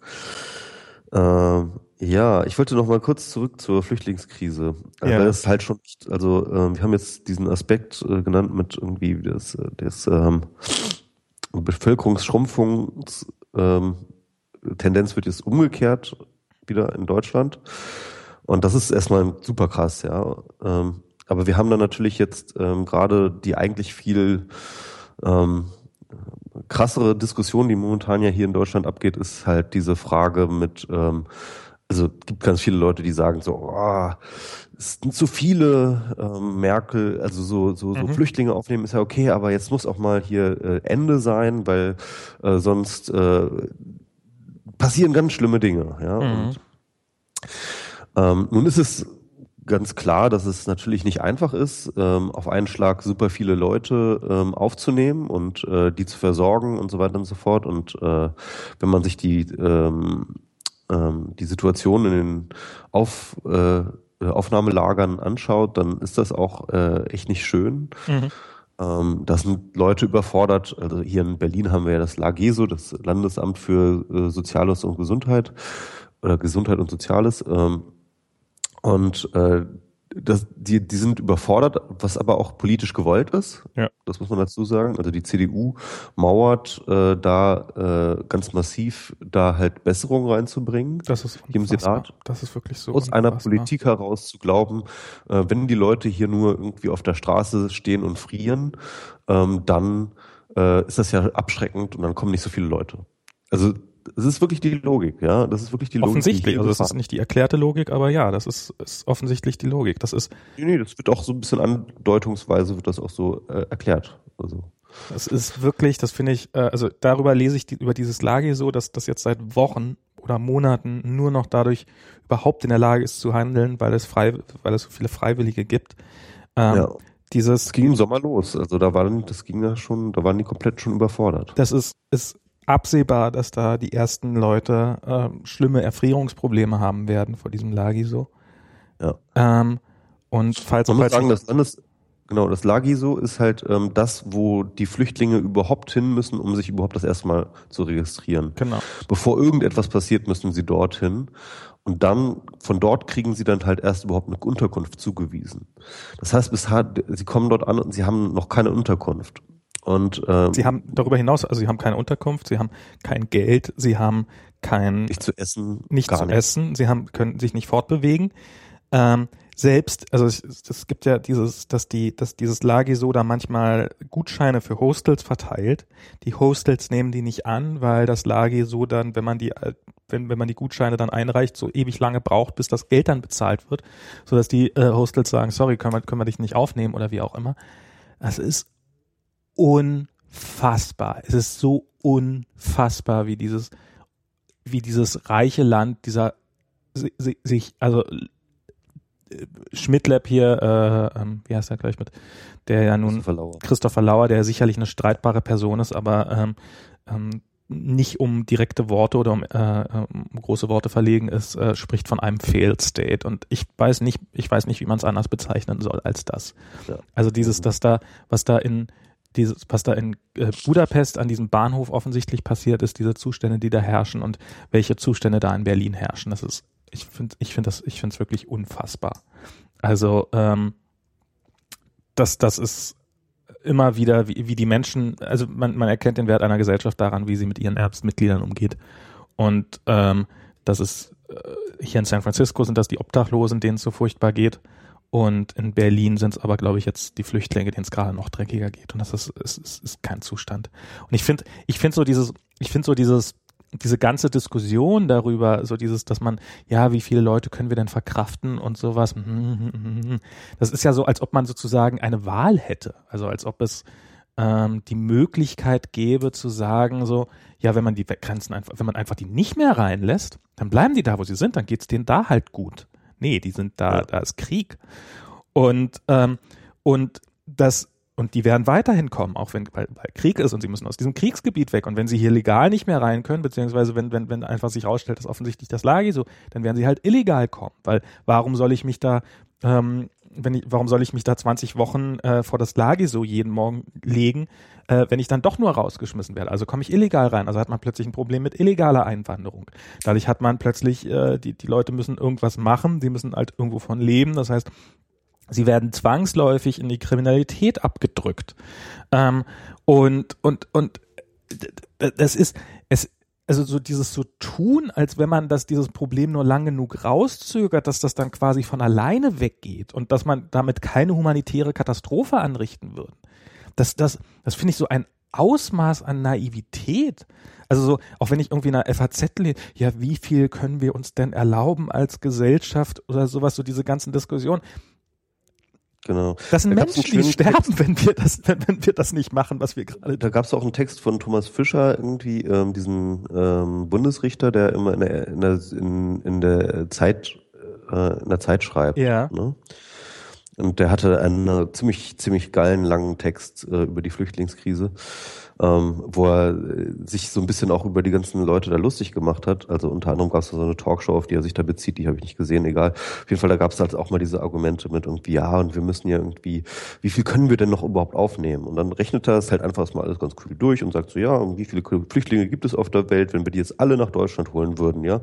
Ähm, ja, ich wollte noch mal kurz zurück zur Flüchtlingskrise. Äh, ja. Weil das halt schon, also äh, wir haben jetzt diesen Aspekt äh, genannt mit irgendwie das, das ähm, Bevölkerungsschrumpfungs ähm, Tendenz wird jetzt umgekehrt wieder in Deutschland. Und das ist erstmal super krass, ja. Ähm, aber wir haben dann natürlich jetzt ähm, gerade die eigentlich viel ähm, krassere Diskussion, die momentan ja hier in Deutschland abgeht, ist halt diese Frage mit, ähm, also gibt ganz viele Leute, die sagen so, oh, es sind zu viele ähm, Merkel, also so, so, so mhm. Flüchtlinge aufnehmen ist ja okay, aber jetzt muss auch mal hier äh, Ende sein, weil äh, sonst äh, passieren ganz schlimme Dinge. Ja? Mhm. Und, ähm, nun ist es ganz klar, dass es natürlich nicht einfach ist, ähm, auf einen Schlag super viele Leute ähm, aufzunehmen und äh, die zu versorgen und so weiter und so fort. Und äh, wenn man sich die ähm, ähm, die Situation in den Auf, äh, Aufnahmelagern anschaut, dann ist das auch äh, echt nicht schön. Mhm. Ähm, da sind Leute überfordert. Also hier in Berlin haben wir ja das LAGESO, das Landesamt für äh, Soziales und Gesundheit oder Gesundheit und Soziales. Ähm, und äh, das, die, die sind überfordert, was aber auch politisch gewollt ist. Ja. Das muss man dazu sagen. Also die CDU mauert äh, da äh, ganz massiv, da halt Besserungen reinzubringen. Das ist im Senat. Das ist wirklich so. Aus unfassbar. einer Politik heraus zu glauben, äh, wenn die Leute hier nur irgendwie auf der Straße stehen und frieren, ähm, dann äh, ist das ja abschreckend und dann kommen nicht so viele Leute. Also es ist wirklich die Logik, ja. Das ist wirklich die Logik. Offensichtlich, also es ist nicht die erklärte Logik, aber ja, das ist, ist offensichtlich die Logik. Das ist. Nee, nee, das wird auch so ein bisschen andeutungsweise wird das auch so äh, erklärt. Also. Das ist wirklich, das finde ich, äh, also darüber lese ich die, über dieses Lage so, dass das jetzt seit Wochen oder Monaten nur noch dadurch überhaupt in der Lage ist zu handeln, weil es frei, weil es so viele Freiwillige gibt. Ähm, ja. Dieses es ging im Sommer los, also da waren, das ging ja schon, da waren die komplett schon überfordert. Das ist, ist absehbar, dass da die ersten Leute äh, schlimme Erfrierungsprobleme haben werden vor diesem Lagiso. Ja. Ähm, und falls man muss sagen, das Landes, genau, das Lagiso ist halt ähm, das, wo die Flüchtlinge überhaupt hin müssen, um sich überhaupt das erste Mal zu registrieren. Genau. Bevor irgendetwas passiert, müssen sie dorthin. Und dann, von dort kriegen sie dann halt erst überhaupt eine Unterkunft zugewiesen. Das heißt, bis sie kommen dort an und sie haben noch keine Unterkunft. Und ähm, sie haben darüber hinaus, also sie haben keine Unterkunft, sie haben kein Geld, sie haben kein nicht zu essen, nicht zu nicht. essen, sie haben können sich nicht fortbewegen. Ähm, selbst, also es, es gibt ja dieses, dass die, dass dieses Lagi so da manchmal Gutscheine für Hostels verteilt. Die Hostels nehmen die nicht an, weil das Lagi so dann, wenn man die, wenn, wenn man die Gutscheine dann einreicht, so ewig lange braucht, bis das Geld dann bezahlt wird, so dass die äh, Hostels sagen, sorry, können wir, können wir dich nicht aufnehmen oder wie auch immer. Das ist unfassbar. Es ist so unfassbar, wie dieses, wie dieses reiche Land dieser sich, also Schmidtlab hier, äh, ähm, wie heißt er gleich mit, der ja nun Christopher Lauer, Christopher Lauer der sicherlich eine streitbare Person ist, aber ähm, ähm, nicht um direkte Worte oder um, äh, um große Worte verlegen ist, äh, spricht von einem Failed State. Und ich weiß nicht, ich weiß nicht, wie man es anders bezeichnen soll als das. Ja. Also dieses, dass da, was da in dieses, was da in äh, Budapest an diesem Bahnhof offensichtlich passiert ist, diese Zustände, die da herrschen und welche Zustände da in Berlin herrschen. Das ist, ich finde, ich finde das, ich finde es wirklich unfassbar. Also ähm, das, das ist immer wieder, wie, wie die Menschen, also man, man erkennt den Wert einer Gesellschaft daran, wie sie mit ihren Erbsmitgliedern umgeht. Und ähm, das ist äh, hier in San Francisco sind das die Obdachlosen, denen es so furchtbar geht. Und in Berlin sind es aber, glaube ich, jetzt die Flüchtlinge, denen es gerade noch dreckiger geht. Und das ist, ist, ist, ist kein Zustand. Und ich finde, ich finde so dieses, ich finde so dieses, diese ganze Diskussion darüber, so dieses, dass man, ja, wie viele Leute können wir denn verkraften und sowas, das ist ja so, als ob man sozusagen eine Wahl hätte. Also als ob es ähm, die Möglichkeit gäbe zu sagen, so, ja, wenn man die Grenzen einfach, wenn man einfach die nicht mehr reinlässt, dann bleiben die da, wo sie sind, dann geht's denen da halt gut. Nee, die sind da, ja. da ist Krieg. Und, ähm, und das, und die werden weiterhin kommen, auch wenn weil, weil Krieg ist und sie müssen aus diesem Kriegsgebiet weg. Und wenn sie hier legal nicht mehr rein können, beziehungsweise wenn, wenn, wenn einfach sich herausstellt, dass offensichtlich das Lage so, dann werden sie halt illegal kommen. Weil warum soll ich mich da ähm, wenn ich, warum soll ich mich da 20 Wochen äh, vor das Lager so jeden Morgen legen, äh, wenn ich dann doch nur rausgeschmissen werde? Also komme ich illegal rein. Also hat man plötzlich ein Problem mit illegaler Einwanderung. Dadurch hat man plötzlich, äh, die, die Leute müssen irgendwas machen, die müssen halt irgendwo von leben. Das heißt, sie werden zwangsläufig in die Kriminalität abgedrückt. Ähm, und, und, und das ist, es, also so dieses so tun, als wenn man das dieses Problem nur lang genug rauszögert, dass das dann quasi von alleine weggeht und dass man damit keine humanitäre Katastrophe anrichten würde. Das, das, das finde ich so ein Ausmaß an Naivität. Also so, auch wenn ich irgendwie in der FAZ lese, ja, wie viel können wir uns denn erlauben als Gesellschaft oder sowas, so diese ganzen Diskussionen. Genau. Das sind da Menschen, die sterben, wenn wir das, wenn, wenn wir das nicht machen, was wir gerade. Da gab es auch einen Text von Thomas Fischer, irgendwie ähm, diesen ähm, Bundesrichter, der immer in der in der, in, in der Zeit äh, in der Zeit schreibt. Ja. Ne? Und der hatte einen ziemlich ziemlich geilen langen Text äh, über die Flüchtlingskrise ähm, wo er äh, sich so ein bisschen auch über die ganzen Leute da lustig gemacht hat. Also unter anderem gab es so eine Talkshow, auf die er sich da bezieht, die habe ich nicht gesehen, egal. Auf jeden Fall, da gab es halt auch mal diese Argumente mit irgendwie, ja, und wir müssen ja irgendwie, wie viel können wir denn noch überhaupt aufnehmen? Und dann rechnet er es halt einfach mal alles ganz cool durch und sagt so, ja, wie viele Flüchtlinge gibt es auf der Welt, wenn wir die jetzt alle nach Deutschland holen würden, ja?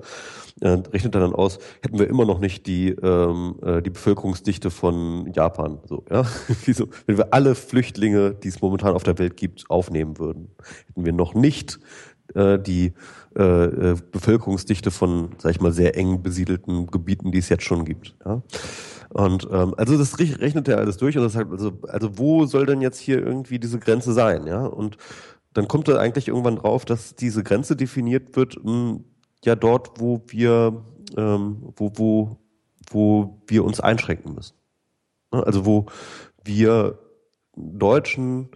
Äh, rechnet er dann aus, hätten wir immer noch nicht die, ähm, äh, die Bevölkerungsdichte von Japan, so, ja? Wieso, wenn wir alle Flüchtlinge, die es momentan auf der Welt gibt, aufnehmen würden. Hätten wir noch nicht äh, die äh, äh, Bevölkerungsdichte von, sag ich mal, sehr eng besiedelten Gebieten, die es jetzt schon gibt. Ja? Und ähm, also das rechnet er alles durch und das sagt, also, also wo soll denn jetzt hier irgendwie diese Grenze sein, ja? Und dann kommt er eigentlich irgendwann drauf, dass diese Grenze definiert wird, mh, hm, ja dort, wo wir, ähm, wo, wo, wo wir uns einschränken müssen. Also wo wir Deutschen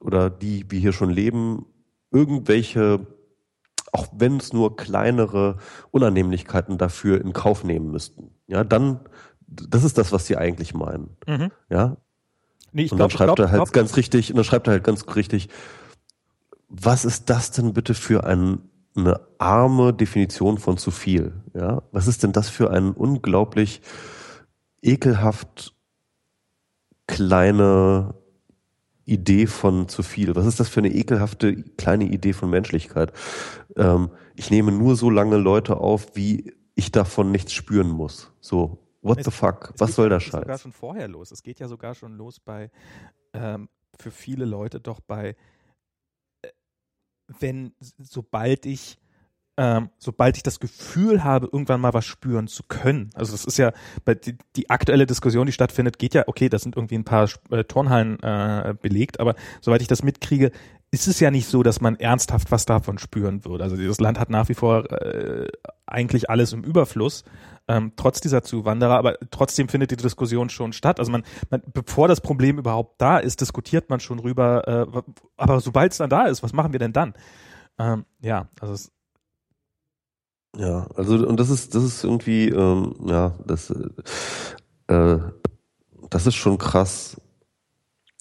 oder die wir hier schon leben, irgendwelche, auch wenn es nur kleinere Unannehmlichkeiten dafür in Kauf nehmen müssten. Ja, dann, das ist das, was sie eigentlich meinen. Mhm. Ja. Nee, ich und dann glaub, schreibt glaub, er halt glaub, ganz richtig, und dann schreibt er halt ganz richtig, was ist das denn bitte für ein, eine arme Definition von zu viel? Ja, was ist denn das für ein unglaublich ekelhaft kleine Idee von zu viel? Was ist das für eine ekelhafte kleine Idee von Menschlichkeit? Ähm, ich nehme nur so lange Leute auf, wie ich davon nichts spüren muss. So, what es, the fuck? Was soll der Scheiß? Es geht sogar schon vorher los. Es geht ja sogar schon los bei, ähm, für viele Leute doch bei, wenn, sobald ich ähm, sobald ich das Gefühl habe, irgendwann mal was spüren zu können. Also das ist ja, die, die aktuelle Diskussion, die stattfindet, geht ja, okay, das sind irgendwie ein paar äh, Turnhallen äh, belegt, aber soweit ich das mitkriege, ist es ja nicht so, dass man ernsthaft was davon spüren würde. Also dieses Land hat nach wie vor äh, eigentlich alles im Überfluss, ähm, trotz dieser Zuwanderer, aber trotzdem findet die Diskussion schon statt. Also man, man bevor das Problem überhaupt da ist, diskutiert man schon rüber, äh, aber sobald es dann da ist, was machen wir denn dann? Ähm, ja, also es ja, also und das ist das ist irgendwie ähm, ja das äh, das ist schon krass.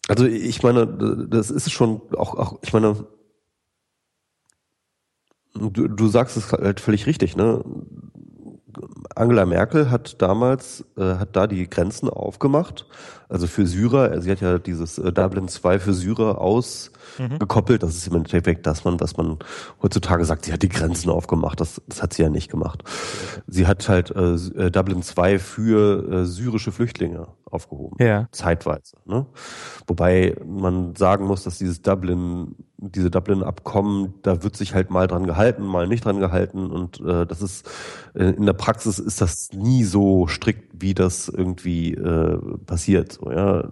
Also ich meine, das ist schon auch auch ich meine du, du sagst es halt völlig richtig, ne? Angela Merkel hat damals, äh, hat da die Grenzen aufgemacht. Also für Syrer, sie hat ja dieses äh, Dublin 2 für Syrer ausgekoppelt. Mhm. Das ist im Endeffekt das, man, was man heutzutage sagt, sie hat die Grenzen aufgemacht. Das, das hat sie ja nicht gemacht. Sie hat halt äh, äh Dublin 2 für äh, syrische Flüchtlinge aufgehoben. Ja. Zeitweise. Ne? Wobei man sagen muss, dass dieses Dublin, diese Dublin-Abkommen, da wird sich halt mal dran gehalten, mal nicht dran gehalten. Und äh, das ist äh, in der Praxis ist das nie so strikt, wie das irgendwie äh, passiert. So, ja.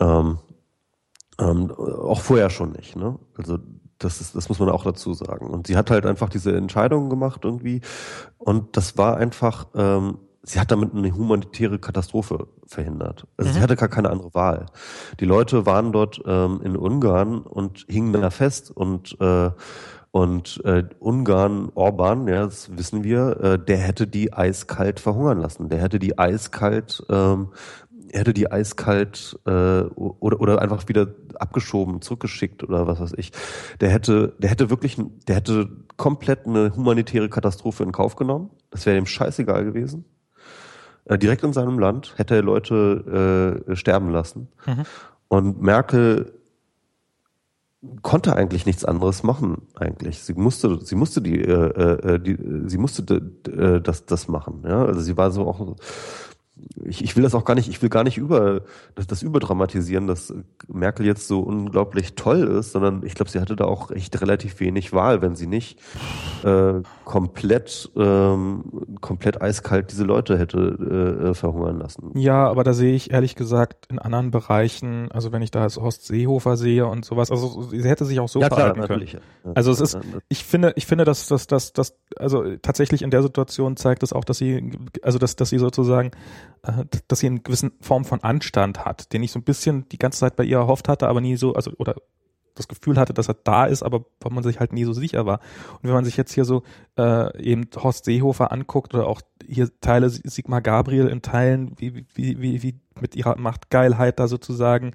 Ähm, ähm, auch vorher schon nicht. Ne? Also das ist, das muss man auch dazu sagen. Und sie hat halt einfach diese Entscheidung gemacht irgendwie. Und das war einfach, ähm, sie hat damit eine humanitäre Katastrophe verhindert. Also mhm. sie hatte gar keine andere Wahl. Die Leute waren dort ähm, in Ungarn und hingen da fest und äh, und äh, Ungarn, Orban, ja, das wissen wir, äh, der hätte die eiskalt verhungern lassen. Der hätte die eiskalt, ähm, hätte die eiskalt äh, oder oder einfach wieder abgeschoben, zurückgeschickt oder was weiß ich. Der hätte, der hätte wirklich, der hätte komplett eine humanitäre Katastrophe in Kauf genommen. Das wäre ihm scheißegal gewesen. äh, direkt in seinem Land, hätte er Leute äh, sterben lassen. Mhm. Und Merkel konnte eigentlich nichts anderes machen eigentlich. Sie musste, sie musste die, äh, äh, die sie musste äh, das, das machen. Ja, also sie war so auch ich, ich will das auch gar nicht, ich will gar nicht über das, das überdramatisieren, dass Merkel jetzt so unglaublich toll ist, sondern ich glaube, sie hatte da auch echt relativ wenig Wahl, wenn sie nicht äh, komplett ähm, komplett eiskalt diese Leute hätte äh, verhungern lassen. Ja, aber da sehe ich ehrlich gesagt in anderen Bereichen, also wenn ich da als Horst Seehofer sehe und sowas, also sie hätte sich auch so ja, verhalten klar, können. Ja. Also es ist, ich finde, ich finde, dass dass dass dass also tatsächlich in der Situation zeigt es auch, dass sie, also dass dass sie sozusagen äh, dass sie eine gewisse Form von Anstand hat, den ich so ein bisschen die ganze Zeit bei ihr erhofft hatte, aber nie so, also oder das Gefühl hatte, dass er da ist, aber wo man sich halt nie so sicher war. Und wenn man sich jetzt hier so äh, eben Horst Seehofer anguckt oder auch hier Teile Sigmar Gabriel in Teilen, wie, wie, wie, wie mit ihrer Machtgeilheit da sozusagen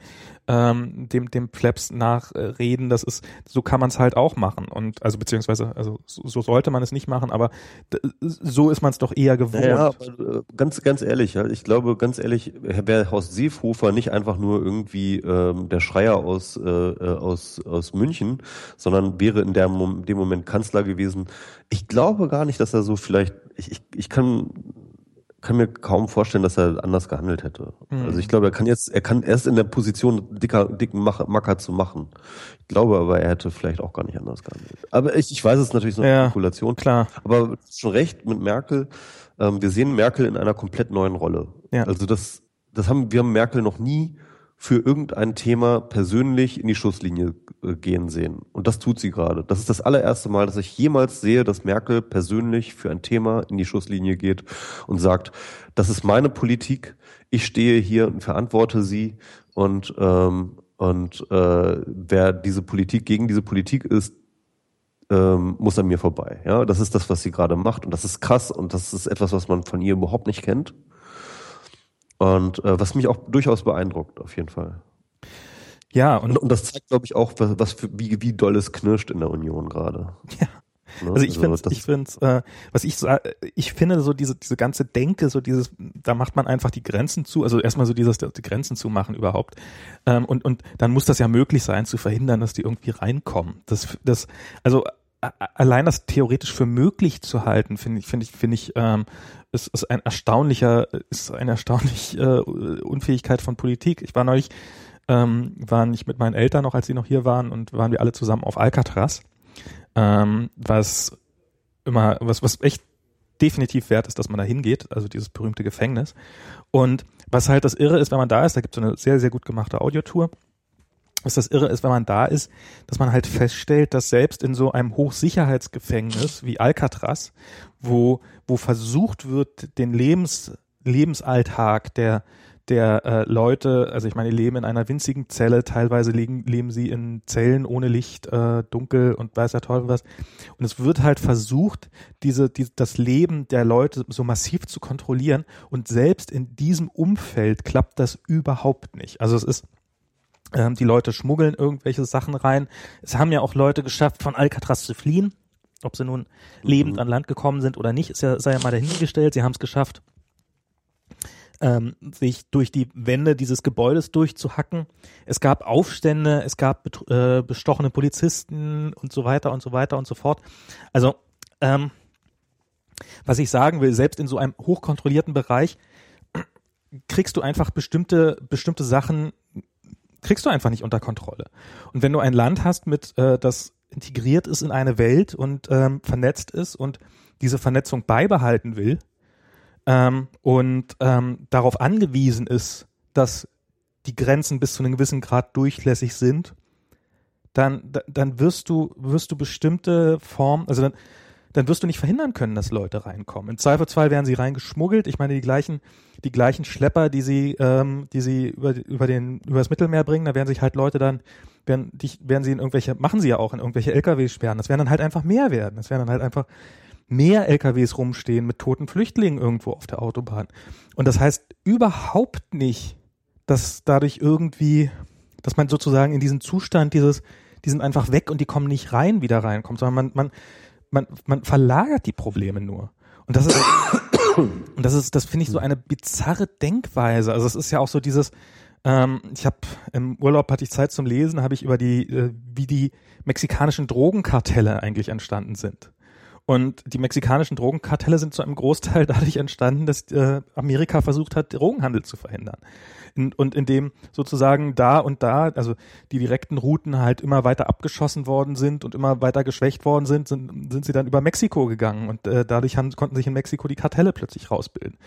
ähm, dem dem Flaps nachreden. Das ist so kann man es halt auch machen und also beziehungsweise also so, so sollte man es nicht machen, aber so ist man es doch eher gewohnt. Ja, aber, äh, ganz ganz ehrlich, ich glaube ganz ehrlich, wäre Horst Seehofer nicht einfach nur irgendwie ähm, der Schreier aus äh, äh, aus aus München, sondern wäre in der dem Moment Kanzler gewesen. Ich glaube gar nicht, dass er so vielleicht ich, ich, ich kann kann mir kaum vorstellen, dass er anders gehandelt hätte. Mhm. Also ich glaube, er kann jetzt, er kann erst in der Position, dicker, dicken Macker zu machen. Ich glaube aber, er hätte vielleicht auch gar nicht anders gehandelt. Aber ich, ich weiß es natürlich so eine ja, Spekulation. Klar. Aber schon recht mit Merkel. Ähm, wir sehen Merkel in einer komplett neuen Rolle. Ja. Also das, das haben, wir haben Merkel noch nie für irgendein Thema persönlich in die Schusslinie äh, gehen sehen. Und das tut sie gerade. Das ist das allererste Mal, dass ich jemals sehe, dass Merkel persönlich für ein Thema in die Schusslinie geht und sagt, das ist meine Politik, ich stehe hier und verantworte sie und, ähm, und äh, wer diese Politik gegen diese Politik ist, ähm, muss an mir vorbei. Ja, das ist das, was sie gerade macht und das ist krass und das ist etwas, was man von ihr überhaupt nicht kennt. Und äh, was mich auch durchaus beeindruckt, auf jeden Fall. Ja, und, und, und das zeigt, glaube ich, auch, was, was für, wie, wie doll es knirscht in der Union gerade. Ja. Ne? Also ich finde, ich finde, äh, was ich so, ich finde so diese diese ganze Denke, so dieses, da macht man einfach die Grenzen zu, also erstmal so dieses die Grenzen zu machen überhaupt, ähm, und und dann muss das ja möglich sein zu verhindern, dass die irgendwie reinkommen. Das das also allein das theoretisch für möglich zu halten, finde ich, finde ich, finde ich, ähm, ist, ist ein erstaunlicher, ist eine erstaunliche äh, Unfähigkeit von Politik. Ich war neulich, ähm, waren nicht mit meinen Eltern noch, als sie noch hier waren, und waren wir alle zusammen auf Alcatraz, ähm, was immer, was, was echt definitiv wert ist, dass man da hingeht, also dieses berühmte Gefängnis. Und was halt das Irre ist, wenn man da ist, da gibt es eine sehr, sehr gut gemachte Audiotour was das Irre ist, wenn man da ist, dass man halt feststellt, dass selbst in so einem Hochsicherheitsgefängnis wie Alcatraz, wo, wo versucht wird, den Lebens, Lebensalltag der, der äh, Leute, also ich meine, die leben in einer winzigen Zelle, teilweise leben, leben sie in Zellen ohne Licht, äh, dunkel und weiß der Teufel was. Und es wird halt versucht, diese, die, das Leben der Leute so massiv zu kontrollieren. Und selbst in diesem Umfeld klappt das überhaupt nicht. Also es ist ähm, die Leute schmuggeln irgendwelche Sachen rein. Es haben ja auch Leute geschafft, von Alcatraz zu fliehen. Ob sie nun lebend mhm. an Land gekommen sind oder nicht, ist ja, sei ja mal dahingestellt. Sie haben es geschafft, ähm, sich durch die Wände dieses Gebäudes durchzuhacken. Es gab Aufstände, es gab äh, bestochene Polizisten und so weiter und so weiter und so fort. Also, ähm, was ich sagen will, selbst in so einem hochkontrollierten Bereich kriegst du einfach bestimmte, bestimmte Sachen kriegst du einfach nicht unter Kontrolle. Und wenn du ein Land hast, mit äh, das integriert ist in eine Welt und ähm, vernetzt ist und diese Vernetzung beibehalten will ähm, und ähm, darauf angewiesen ist, dass die Grenzen bis zu einem gewissen Grad durchlässig sind, dann, dann wirst du, wirst du bestimmte Formen, also dann, dann wirst du nicht verhindern können, dass Leute reinkommen. Im Zweifelsfall werden sie reingeschmuggelt. Ich meine, die gleichen, die gleichen Schlepper, die sie, ähm, die sie über, über den, über das Mittelmeer bringen, da werden sich halt Leute dann, werden, die, werden sie in irgendwelche, machen sie ja auch in irgendwelche LKWs sperren. Das werden dann halt einfach mehr werden. Das werden dann halt einfach mehr LKWs rumstehen mit toten Flüchtlingen irgendwo auf der Autobahn. Und das heißt überhaupt nicht, dass dadurch irgendwie, dass man sozusagen in diesen Zustand dieses, die sind einfach weg und die kommen nicht rein, wieder reinkommt, sondern man, man, man, man verlagert die Probleme nur. Und das ist, und das ist, das finde ich so eine bizarre Denkweise. Also es ist ja auch so dieses, ähm, ich habe im Urlaub hatte ich Zeit zum Lesen, habe ich über die, äh, wie die mexikanischen Drogenkartelle eigentlich entstanden sind. Und die mexikanischen Drogenkartelle sind zu einem Großteil dadurch entstanden, dass äh, Amerika versucht hat, Drogenhandel zu verhindern. In, und indem sozusagen da und da, also die direkten Routen halt immer weiter abgeschossen worden sind und immer weiter geschwächt worden sind, sind, sind sie dann über Mexiko gegangen und äh, dadurch haben, konnten sich in Mexiko die Kartelle plötzlich rausbilden.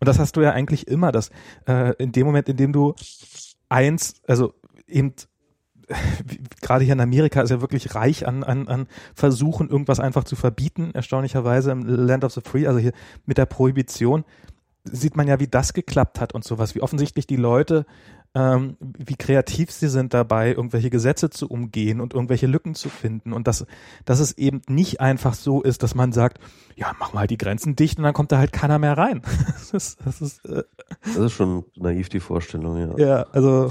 Und das hast du ja eigentlich immer, dass äh, in dem Moment, in dem du eins, also eben gerade hier in Amerika ist ja wirklich reich an, an, an Versuchen, irgendwas einfach zu verbieten, erstaunlicherweise im Land of the Free, also hier mit der Prohibition sieht man ja, wie das geklappt hat und sowas, wie offensichtlich die Leute, ähm, wie kreativ sie sind dabei, irgendwelche Gesetze zu umgehen und irgendwelche Lücken zu finden und dass, dass es eben nicht einfach so ist, dass man sagt, ja, mach mal die Grenzen dicht und dann kommt da halt keiner mehr rein. das, ist, das, ist, äh, das ist schon naiv, die Vorstellung, ja. Ja, also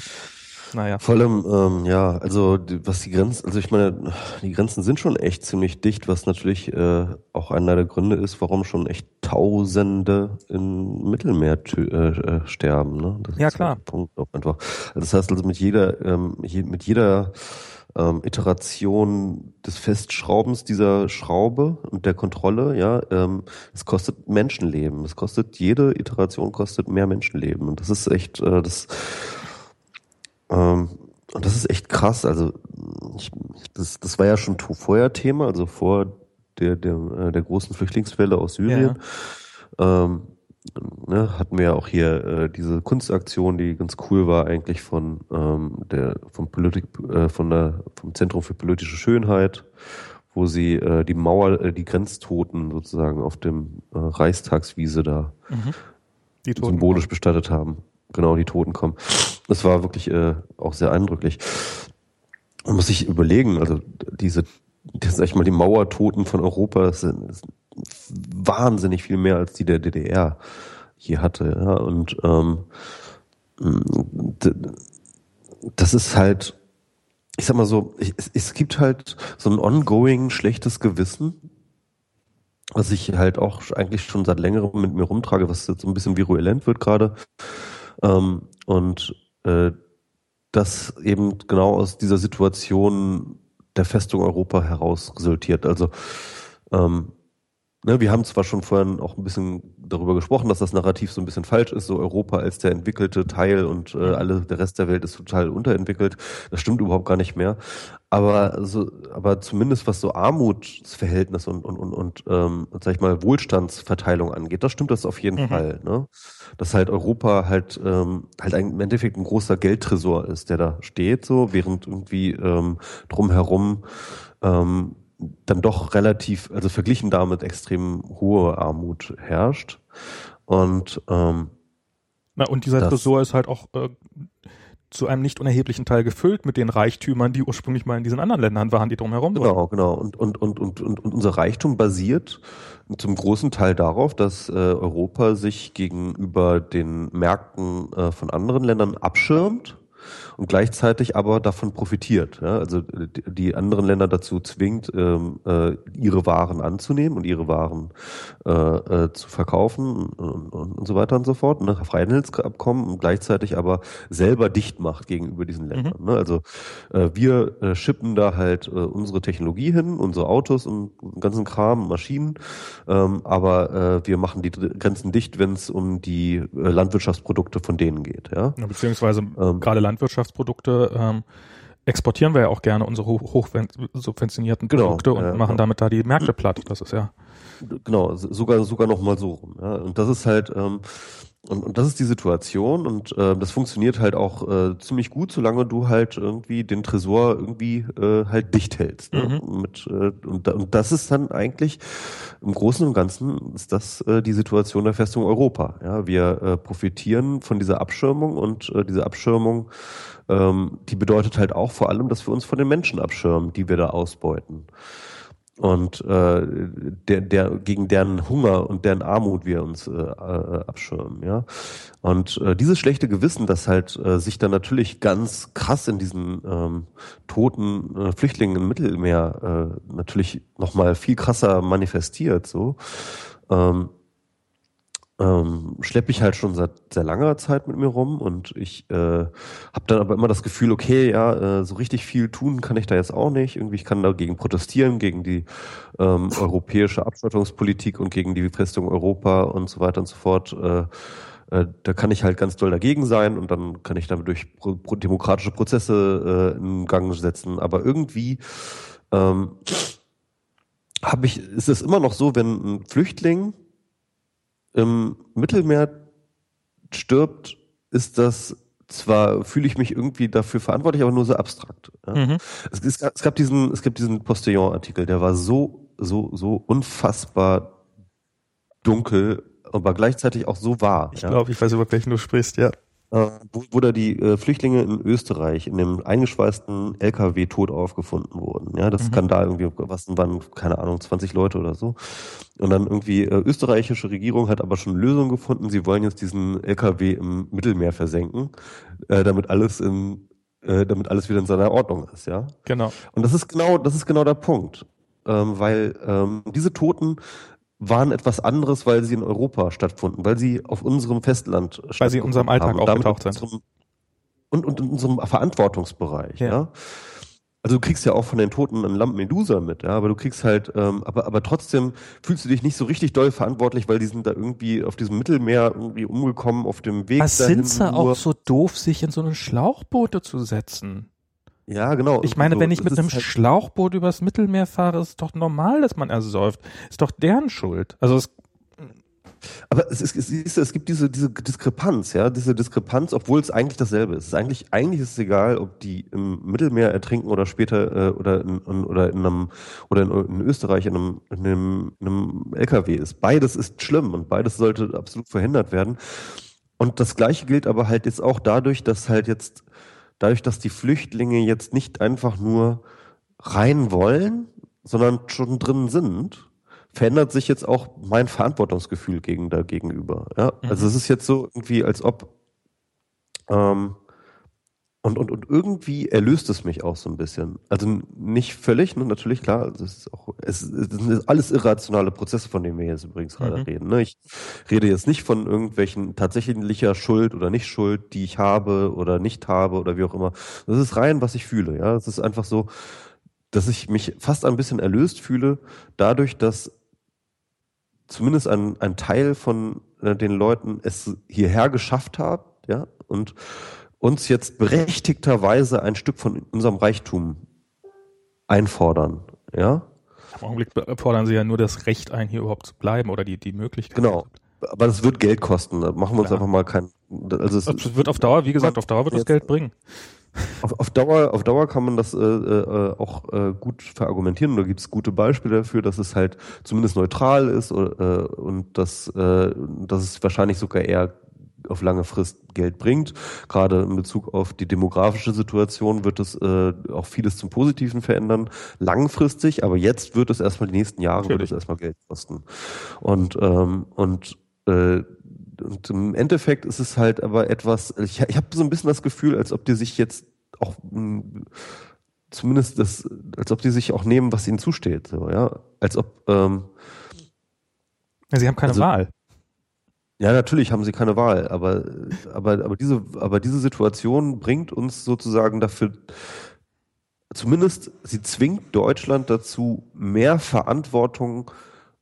naja. Vor allem, ähm, ja, also was die Grenzen, also ich meine, die Grenzen sind schon echt ziemlich dicht, was natürlich äh, auch einer der Gründe ist, warum schon echt Tausende im Mittelmeer äh, äh, sterben. Ne? Das ja, klar. Halt Punkt auch einfach. Also das heißt also mit jeder, ähm, je, mit jeder ähm, Iteration des Festschraubens dieser Schraube und der Kontrolle, ja, ähm, es kostet Menschenleben. Es kostet, jede Iteration kostet mehr Menschenleben. Und das ist echt, äh, das ähm, und das ist echt krass. Also ich, das, das war ja schon vorher Thema, also vor der, der, äh, der großen Flüchtlingswelle aus Syrien. Ja. Ähm, ne, hatten wir ja auch hier äh, diese Kunstaktion, die ganz cool war eigentlich von ähm, der vom Politik äh, von der vom Zentrum für politische Schönheit, wo sie äh, die Mauer, äh, die Grenztoten sozusagen auf dem äh, Reichstagswiese da mhm. symbolisch bestattet haben genau die Toten kommen. Das war wirklich äh, auch sehr eindrücklich. Man muss sich überlegen, also diese, das sag ich mal, die Mauertoten von Europa sind, sind wahnsinnig viel mehr als die der DDR hier hatte. Ja? Und ähm, das ist halt, ich sag mal so, es, es gibt halt so ein ongoing schlechtes Gewissen, was ich halt auch eigentlich schon seit längerem mit mir rumtrage, was jetzt so ein bisschen virulent wird gerade. Ähm, und äh, das eben genau aus dieser Situation der Festung Europa heraus resultiert. Also ähm, ne, wir haben zwar schon vorhin auch ein bisschen darüber gesprochen, dass das Narrativ so ein bisschen falsch ist, so Europa als der entwickelte Teil und äh, mhm. alle der Rest der Welt ist total unterentwickelt. Das stimmt überhaupt gar nicht mehr. Aber so, aber zumindest was so Armutsverhältnis und und und, und ähm, sag ich mal Wohlstandsverteilung angeht, das stimmt das auf jeden mhm. Fall. Ne? Dass halt Europa halt ähm, halt ein, im Endeffekt ein großer Geldtresor ist, der da steht, so während irgendwie ähm, drumherum ähm, dann doch relativ, also verglichen damit extrem hohe Armut herrscht. Und ähm, Na, und dieser Tresor ist halt auch äh, zu einem nicht unerheblichen Teil gefüllt mit den Reichtümern, die ursprünglich mal in diesen anderen Ländern waren, die drumherum waren. Genau, genau. Und, und, und, und, und, unser Reichtum basiert zum großen Teil darauf, dass äh, Europa sich gegenüber den Märkten äh, von anderen Ländern abschirmt und gleichzeitig aber davon profitiert. Ja? Also die anderen Länder dazu zwingt, ähm, äh, ihre Waren anzunehmen und ihre Waren äh, äh, zu verkaufen und, und, und, so weiter und so fort. Ne? Freihandelsabkommen und gleichzeitig aber selber dicht macht gegenüber diesen Ländern. Mhm. Ne? Also äh, wir äh, schippen da halt äh, unsere Technologie hin, unsere Autos und ganzen Kram, Maschinen, ähm, aber äh, wir machen die Grenzen dicht, wenn es um die äh, Landwirtschaftsprodukte von denen geht. Ja? ja beziehungsweise ähm, gerade Landwirtschaft Wirtschaftsprodukte ähm, exportieren wir ja auch gerne unsere hoch, hoch subventionierten genau, Produkte und ja, machen genau. damit da die Märkte platt. Das ist ja genau sogar sogar noch mal so rum. Ja. Und das ist halt ähm, und, und das ist die Situation und äh, das funktioniert halt auch äh, ziemlich gut, solange du halt irgendwie den Tresor irgendwie äh, halt dicht hältst. Ne? Mhm. Mit, äh, und, und das ist dann eigentlich im Großen und Ganzen ist das äh, die Situation der Festung Europa. Ja, wir äh, profitieren von dieser Abschirmung und äh, diese Abschirmung ähm, die bedeutet halt auch vor allem, dass wir uns von den Menschen abschirmen, die wir da ausbeuten. Und äh, der, der, gegen deren Hunger und deren Armut wir uns äh, äh, abschirmen, ja. Und äh, dieses schlechte Gewissen, das halt äh, sich dann natürlich ganz krass in diesen ähm, toten äh, Flüchtlingen im Mittelmeer äh, natürlich nochmal viel krasser manifestiert, so. Ähm, ähm, schleppe ich halt schon seit sehr langer Zeit mit mir rum und ich äh, habe dann aber immer das Gefühl, okay, ja, äh, so richtig viel tun kann ich da jetzt auch nicht. Irgendwie, ich kann dagegen protestieren, gegen die ähm, europäische Abschottungspolitik und gegen die Festung Europa und so weiter und so fort. Äh, äh, da kann ich halt ganz doll dagegen sein und dann kann ich damit durch demokratische Prozesse äh, in Gang setzen. Aber irgendwie ähm, habe ich, ist es immer noch so, wenn ein Flüchtling im Mittelmeer stirbt, ist das zwar fühle ich mich irgendwie dafür verantwortlich, aber nur so abstrakt. Ja. Mhm. Es, es, es, gab diesen, es gab diesen Postillon-Artikel, der war so, so, so unfassbar dunkel, aber gleichzeitig auch so wahr. Ich ja. glaube, ich weiß über welchen du sprichst, ja äh, wo, da die äh, Flüchtlinge in Österreich in dem eingeschweißten LKW tot aufgefunden wurden. Ja, das mhm. Skandal irgendwie, was waren, keine Ahnung, 20 Leute oder so. Und dann irgendwie, äh, österreichische Regierung hat aber schon Lösungen gefunden. Sie wollen jetzt diesen LKW im Mittelmeer versenken, äh, damit alles in, äh, damit alles wieder in seiner Ordnung ist, ja. Genau. Und das ist genau, das ist genau der Punkt. Ähm, weil ähm, diese Toten waren etwas anderes, weil sie in Europa stattfunden, weil sie auf unserem Festland stattfunden. Weil sie in unserem Alltag aufgetaucht sind. Unserem, und, und in unserem Verantwortungsbereich, ja. ja. Also du kriegst ja auch von den Toten einen Lampedusa mit, ja, aber du kriegst halt, ähm, aber, aber trotzdem fühlst du dich nicht so richtig doll verantwortlich, weil die sind da irgendwie auf diesem Mittelmeer irgendwie umgekommen auf dem Weg. Was sind sie auch so doof, sich in so eine Schlauchboote zu setzen? Ja, genau. Ich meine, so, wenn ich mit einem halt Schlauchboot übers Mittelmeer fahre, ist es doch normal, dass man ersäuft. Ist doch deren Schuld. Also es aber es, ist, es, ist, es gibt diese, diese Diskrepanz, ja, diese Diskrepanz, obwohl es eigentlich dasselbe ist. Ist eigentlich, eigentlich ist es egal, ob die im Mittelmeer ertrinken oder später äh, oder in, in, oder in einem oder in, in Österreich in einem, in einem, in einem LKW ist. Beides ist schlimm und beides sollte absolut verhindert werden. Und das Gleiche gilt aber halt jetzt auch dadurch, dass halt jetzt dadurch, dass die Flüchtlinge jetzt nicht einfach nur rein wollen, sondern schon drin sind, verändert sich jetzt auch mein Verantwortungsgefühl gegen da gegenüber. Ja? Mhm. Also es ist jetzt so irgendwie, als ob ähm, und, und, und irgendwie erlöst es mich auch so ein bisschen. Also nicht völlig, ne, natürlich, klar, es ist auch, es, es sind alles irrationale Prozesse, von denen wir jetzt übrigens gerade mhm. reden. Ne? Ich rede jetzt nicht von irgendwelchen tatsächlicher Schuld oder nicht Schuld, die ich habe oder nicht habe oder wie auch immer. Das ist rein, was ich fühle, ja. Es ist einfach so, dass ich mich fast ein bisschen erlöst fühle, dadurch, dass zumindest ein, ein Teil von äh, den Leuten es hierher geschafft hat, ja, und uns jetzt berechtigterweise ein Stück von unserem Reichtum einfordern, ja? Im Augenblick fordern sie ja nur das Recht ein, hier überhaupt zu bleiben oder die, die Möglichkeit. Genau. Aber das wird Geld kosten. Da machen wir uns Klar. einfach mal kein. Also es, es wird auf Dauer, wie gesagt, auf Dauer wird das Geld bringen. Auf, auf, Dauer, auf Dauer kann man das äh, äh, auch äh, gut verargumentieren. Da gibt es gute Beispiele dafür, dass es halt zumindest neutral ist äh, und dass, äh, dass es wahrscheinlich sogar eher auf lange Frist Geld bringt. Gerade in Bezug auf die demografische Situation wird es äh, auch vieles zum Positiven verändern. Langfristig, aber jetzt wird es erstmal die nächsten Jahre Natürlich. wird es erstmal Geld kosten. Und ähm, und äh, und im Endeffekt ist es halt aber etwas, ich, ich habe so ein bisschen das Gefühl, als ob die sich jetzt auch mh, hm, zumindest das, als ob die sich auch nehmen, was ihnen zusteht, so, ja. Als ob ähm, sie haben keine also, Wahl. Ja, natürlich haben sie keine Wahl, aber, aber, aber, diese, aber diese Situation bringt uns sozusagen dafür, zumindest sie zwingt Deutschland dazu, mehr Verantwortung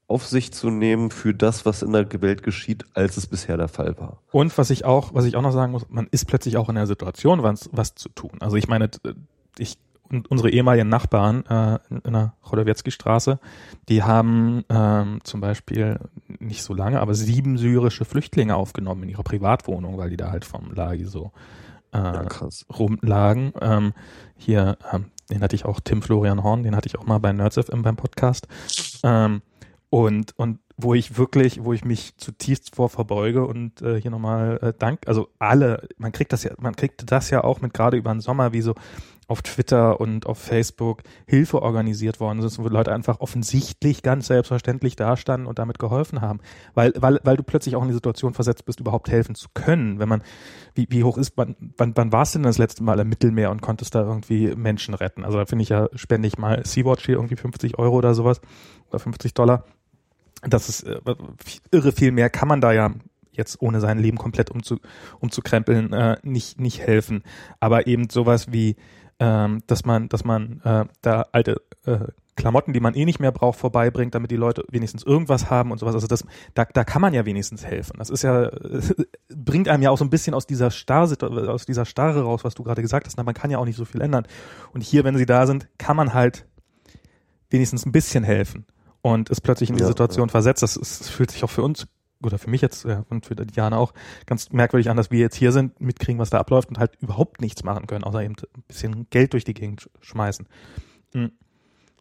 auf sich zu nehmen für das, was in der Welt geschieht, als es bisher der Fall war. Und was ich auch, was ich auch noch sagen muss, man ist plötzlich auch in der Situation, was, was zu tun. Also ich meine, ich unsere ehemaligen Nachbarn äh, in der Chodowiecki-Straße, die haben ähm, zum Beispiel nicht so lange, aber sieben syrische Flüchtlinge aufgenommen in ihrer Privatwohnung, weil die da halt vom Lagi so äh, ja, rumlagen. Ähm, hier, ähm, den hatte ich auch, Tim Florian Horn, den hatte ich auch mal bei Nerds FM beim Podcast. Ähm, und, und wo ich wirklich, wo ich mich zutiefst vor verbeuge und äh, hier nochmal äh, Dank, also alle, man kriegt das ja, man kriegt das ja auch mit gerade über den Sommer, wie so auf Twitter und auf Facebook Hilfe organisiert worden ist, wo Leute einfach offensichtlich ganz selbstverständlich dastanden und damit geholfen haben. Weil, weil, weil du plötzlich auch in die Situation versetzt bist, überhaupt helfen zu können. Wenn man, wie, wie hoch ist, wann, wann, wann warst du denn das letzte Mal im Mittelmeer und konntest da irgendwie Menschen retten? Also da finde ich ja, spende ich mal Sea-Watch hier irgendwie 50 Euro oder sowas oder 50 Dollar das ist äh, irre viel mehr kann man da ja jetzt ohne sein Leben komplett umzu, umzukrempeln, äh, nicht, nicht helfen. Aber eben sowas wie, ähm, dass man, dass man äh, da alte äh, Klamotten, die man eh nicht mehr braucht, vorbeibringt, damit die Leute wenigstens irgendwas haben und sowas. Also das, da, da kann man ja wenigstens helfen. Das ist ja, bringt einem ja auch so ein bisschen aus dieser Starr, aus dieser Starre raus, was du gerade gesagt hast. Na, man kann ja auch nicht so viel ändern. Und hier, wenn sie da sind, kann man halt wenigstens ein bisschen helfen und ist plötzlich in die ja, Situation ja. versetzt. Das, ist, das fühlt sich auch für uns oder für mich jetzt ja, und für Diana auch ganz merkwürdig an, dass wir jetzt hier sind, mitkriegen, was da abläuft und halt überhaupt nichts machen können, außer eben ein bisschen Geld durch die Gegend schmeißen. Mhm.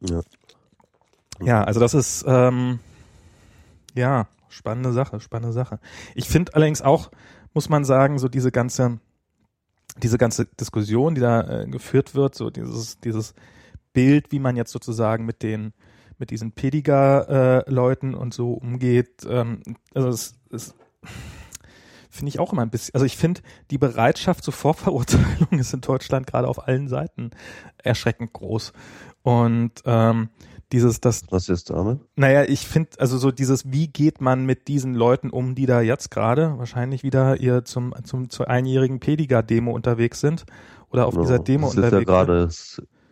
Ja. Ja, also das ist ähm, ja spannende Sache, spannende Sache. Ich finde allerdings auch, muss man sagen, so diese ganze diese ganze Diskussion, die da äh, geführt wird, so dieses dieses Bild, wie man jetzt sozusagen mit den mit diesen Pediger-Leuten äh, und so umgeht. Ähm, also es, es finde ich auch immer ein bisschen, also ich finde, die Bereitschaft zur Vorverurteilung ist in Deutschland gerade auf allen Seiten erschreckend groß. Und ähm, dieses, das. Was ist damit? Naja, ich finde, also so dieses, wie geht man mit diesen Leuten um, die da jetzt gerade wahrscheinlich wieder ihr zum, zum, zur einjährigen Pediger-Demo unterwegs sind oder auf no, dieser Demo das unterwegs ist ja gerade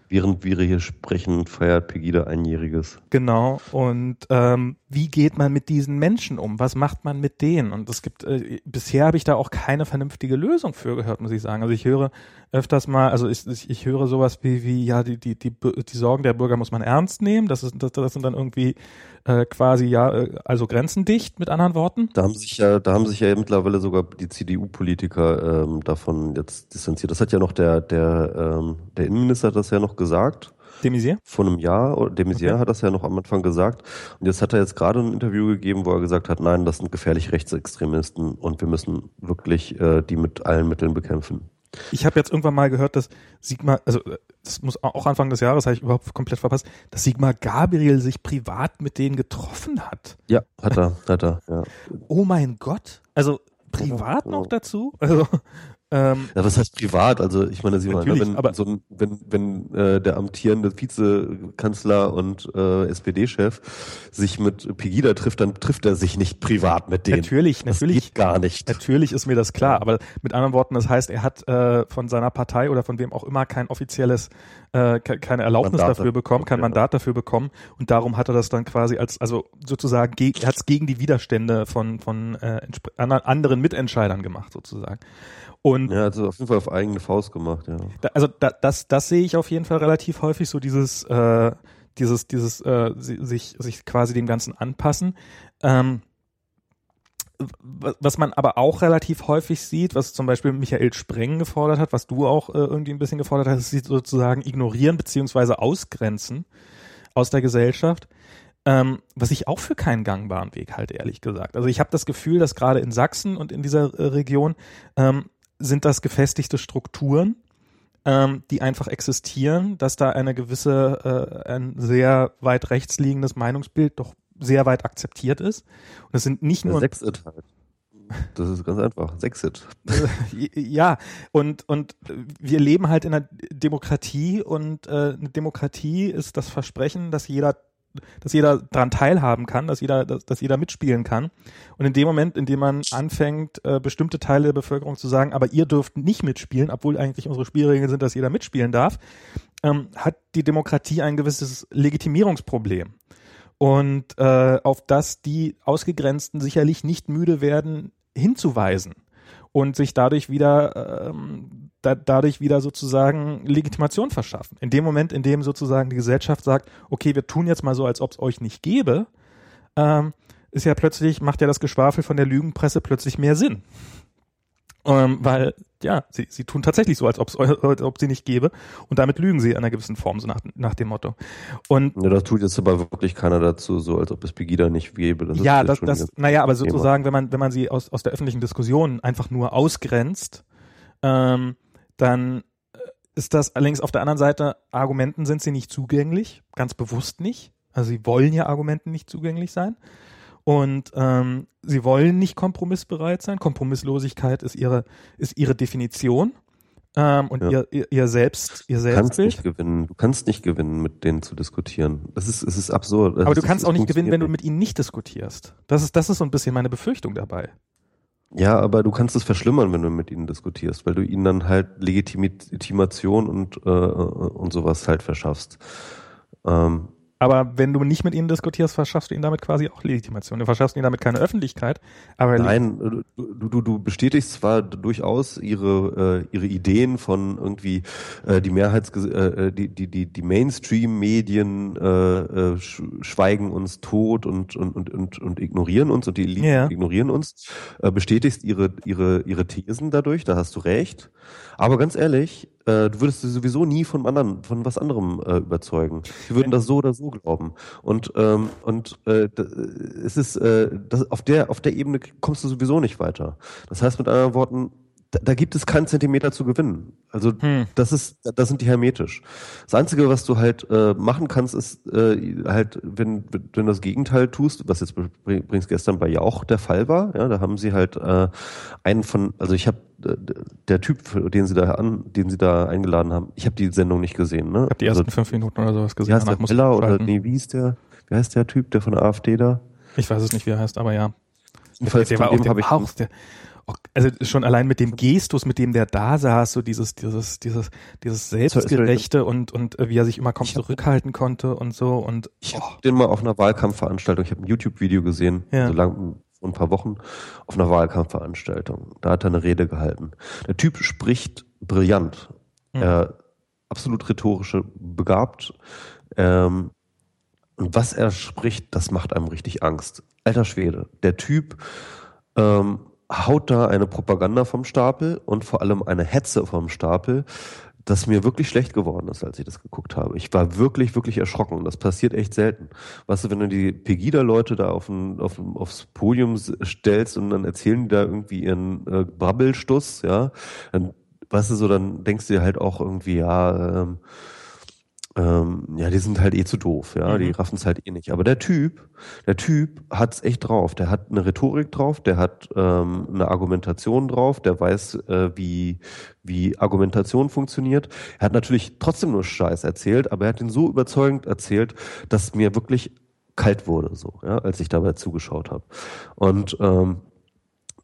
Während wir hier sprechen, feiert Pegida einjähriges. Genau. Und ähm, wie geht man mit diesen Menschen um? Was macht man mit denen? Und es gibt, äh, bisher habe ich da auch keine vernünftige Lösung für gehört, muss ich sagen. Also ich höre öfters mal, also ich, ich, ich höre sowas wie, wie, ja, die, die, die, die Sorgen der Bürger muss man ernst nehmen. Das, ist, das, das sind dann irgendwie äh, quasi ja, äh, also grenzendicht, mit anderen Worten. Da haben sich ja, da haben sich ja mittlerweile sogar die CDU-Politiker ähm, davon jetzt distanziert. Das hat ja noch der, der, ähm, der Innenminister hat das ja noch gesagt. Demisier? Vor einem Jahr, oder Demisier okay. hat das ja noch am Anfang gesagt. Und jetzt hat er jetzt gerade ein Interview gegeben, wo er gesagt hat, nein, das sind gefährlich Rechtsextremisten und wir müssen wirklich äh, die mit allen Mitteln bekämpfen. Ich habe jetzt irgendwann mal gehört, dass Sigmar, also das muss auch Anfang des Jahres, habe ich überhaupt komplett verpasst, dass Sigmar Gabriel sich privat mit denen getroffen hat. Ja, hat er, hat er, ja. Oh mein Gott. Also privat ja, noch dazu? Also ähm, ja, was heißt privat? Also ich meine, Sie meinen, ne, wenn, aber so ein, wenn, wenn äh, der amtierende Vizekanzler und äh, SPD-Chef sich mit Pegida trifft, dann trifft er sich nicht privat mit denen. Natürlich, das natürlich. Geht gar nicht. Natürlich ist mir das klar, aber mit anderen Worten, das heißt, er hat äh, von seiner Partei oder von wem auch immer kein offizielles, äh, keine Erlaubnis Mandat dafür bekommen, kein Mandat dafür bekommen und darum hat er das dann quasi als, also sozusagen, hat es gegen die Widerstände von, von äh, anderen Mitentscheidern gemacht, sozusagen. Und ja, also auf jeden Fall auf eigene Faust gemacht, ja. Da, also da, das, das sehe ich auf jeden Fall relativ häufig, so dieses, äh, dieses, dieses, äh, sich, sich quasi dem Ganzen anpassen. Ähm, was man aber auch relativ häufig sieht, was zum Beispiel Michael Spreng gefordert hat, was du auch äh, irgendwie ein bisschen gefordert hast, ist sozusagen ignorieren beziehungsweise ausgrenzen aus der Gesellschaft. Ähm, was ich auch für keinen gangbaren Weg halte, ehrlich gesagt. Also ich habe das Gefühl, dass gerade in Sachsen und in dieser äh, Region ähm, sind das Strukturen, ähm, die einfach existieren, dass da eine gewisse, äh, ein sehr weit rechts liegendes Meinungsbild doch sehr weit akzeptiert ist. Und es sind nicht nur. Sexit halt. Das ist ganz einfach. Sexit. ja, und, und wir leben halt in einer Demokratie und äh, eine Demokratie ist das Versprechen, dass jeder dass jeder daran teilhaben kann, dass jeder, dass, dass jeder mitspielen kann. Und in dem Moment, in dem man anfängt, äh, bestimmte Teile der Bevölkerung zu sagen, aber ihr dürft nicht mitspielen, obwohl eigentlich unsere Spielregeln sind, dass jeder mitspielen darf, ähm, hat die Demokratie ein gewisses Legitimierungsproblem. Und äh, auf das die Ausgegrenzten sicherlich nicht müde werden, hinzuweisen und sich dadurch wieder ähm, da, dadurch wieder sozusagen Legitimation verschaffen. In dem Moment, in dem sozusagen die Gesellschaft sagt, okay, wir tun jetzt mal so, als ob es euch nicht gäbe, ähm, ist ja plötzlich, macht ja das Geschwafel von der Lügenpresse plötzlich mehr Sinn. Ähm, weil, ja, sie, sie tun tatsächlich so, als, ob's, als ob sie nicht gäbe. Und damit lügen sie in einer gewissen Form, so nach, nach dem Motto. Und ja, das tut jetzt aber wirklich keiner dazu, so als ob es Pegida nicht gäbe. Das ja, das, das, naja, aber sozusagen, wenn man, wenn man sie aus, aus der öffentlichen Diskussion einfach nur ausgrenzt, ähm, dann äh, ist das allerdings auf der anderen Seite, Argumenten sind sie nicht zugänglich, ganz bewusst nicht. Also sie wollen ja Argumenten nicht zugänglich sein. Und ähm, sie wollen nicht kompromissbereit sein. Kompromisslosigkeit ist ihre, ist ihre Definition. Ähm, und ja. ihr, ihr, selbst, ihr Selbstbild. Du kannst nicht gewinnen. Du kannst nicht gewinnen, mit denen zu diskutieren. Das ist, es ist absurd. Aber du kannst auch nicht gewinnen, wenn du mit ihnen nicht diskutierst. Das ist, das ist so ein bisschen meine Befürchtung dabei. Ja, aber du kannst es verschlimmern, wenn du mit ihnen diskutierst, weil du ihnen dann halt Legitimation und, äh, und sowas halt verschaffst. Ähm, aber wenn du nicht mit ihnen diskutierst, verschaffst du ihnen damit quasi auch Legitimation. Du verschaffst ihnen damit keine Öffentlichkeit. Aber Nein, du, du, du bestätigst zwar durchaus ihre, äh, ihre Ideen von irgendwie äh, die Mehrheits äh, die, die, die, die Mainstream-Medien äh, äh, schweigen uns tot und, und, und, und, und ignorieren uns und die Eliten ja. ignorieren uns. Äh, bestätigst ihre, ihre, ihre Thesen dadurch, da hast du recht. Aber ganz ehrlich, äh, du würdest sie sowieso nie von anderen, von was anderem äh, überzeugen. Sie würden das so oder so glauben. Und ähm, und äh, es ist äh, das, auf der auf der Ebene kommst du sowieso nicht weiter. Das heißt mit anderen Worten, da, gibt es keinen Zentimeter zu gewinnen. Also hm. das ist, das sind die hermetisch. Das Einzige, was du halt äh, machen kannst, ist äh, halt, wenn, wenn du das Gegenteil tust, was jetzt übrigens gestern bei Jauch der Fall war, ja, da haben sie halt äh, einen von, also ich habe der Typ, den sie da an, den sie da eingeladen haben, ich habe die Sendung nicht gesehen, ne? Ich habe die ersten also, fünf Minuten oder sowas gesehen. Wie heißt der Miller oder nee, wie ist der, wie heißt der Typ, der von der AfD da? Ich weiß es nicht, wie er heißt, aber ja. Jedenfalls der, der war auch der, auch der, also schon allein mit dem Gestus, mit dem der da saß, so dieses, dieses, dieses, dieses Selbstgerechte und, und äh, wie er sich immer kaum zurückhalten konnte und so und. Ich oh. habe den mal auf einer Wahlkampfveranstaltung, ich habe ein YouTube-Video gesehen, ja. so lang, vor ein paar Wochen, auf einer Wahlkampfveranstaltung. Da hat er eine Rede gehalten. Der Typ spricht brillant. Mhm. Er, absolut rhetorische begabt. Ähm, und was er spricht, das macht einem richtig Angst. Alter Schwede. Der Typ ähm, haut da eine Propaganda vom Stapel und vor allem eine Hetze vom Stapel, dass mir wirklich schlecht geworden ist, als ich das geguckt habe. Ich war wirklich, wirklich erschrocken. Das passiert echt selten. Weißt du, wenn du die Pegida-Leute da auf ein, auf, aufs Podium stellst und dann erzählen die da irgendwie ihren äh, Brabbelstuss, ja, dann, weißt du, so, dann denkst du dir halt auch irgendwie, ja, ähm, ähm, ja, die sind halt eh zu doof, ja, mhm. die raffen es halt eh nicht. Aber der Typ, der Typ hat's echt drauf. Der hat eine Rhetorik drauf, der hat ähm, eine Argumentation drauf, der weiß, äh, wie wie Argumentation funktioniert. Er hat natürlich trotzdem nur Scheiß erzählt, aber er hat ihn so überzeugend erzählt, dass mir wirklich kalt wurde, so, ja, als ich dabei zugeschaut habe. Und ähm,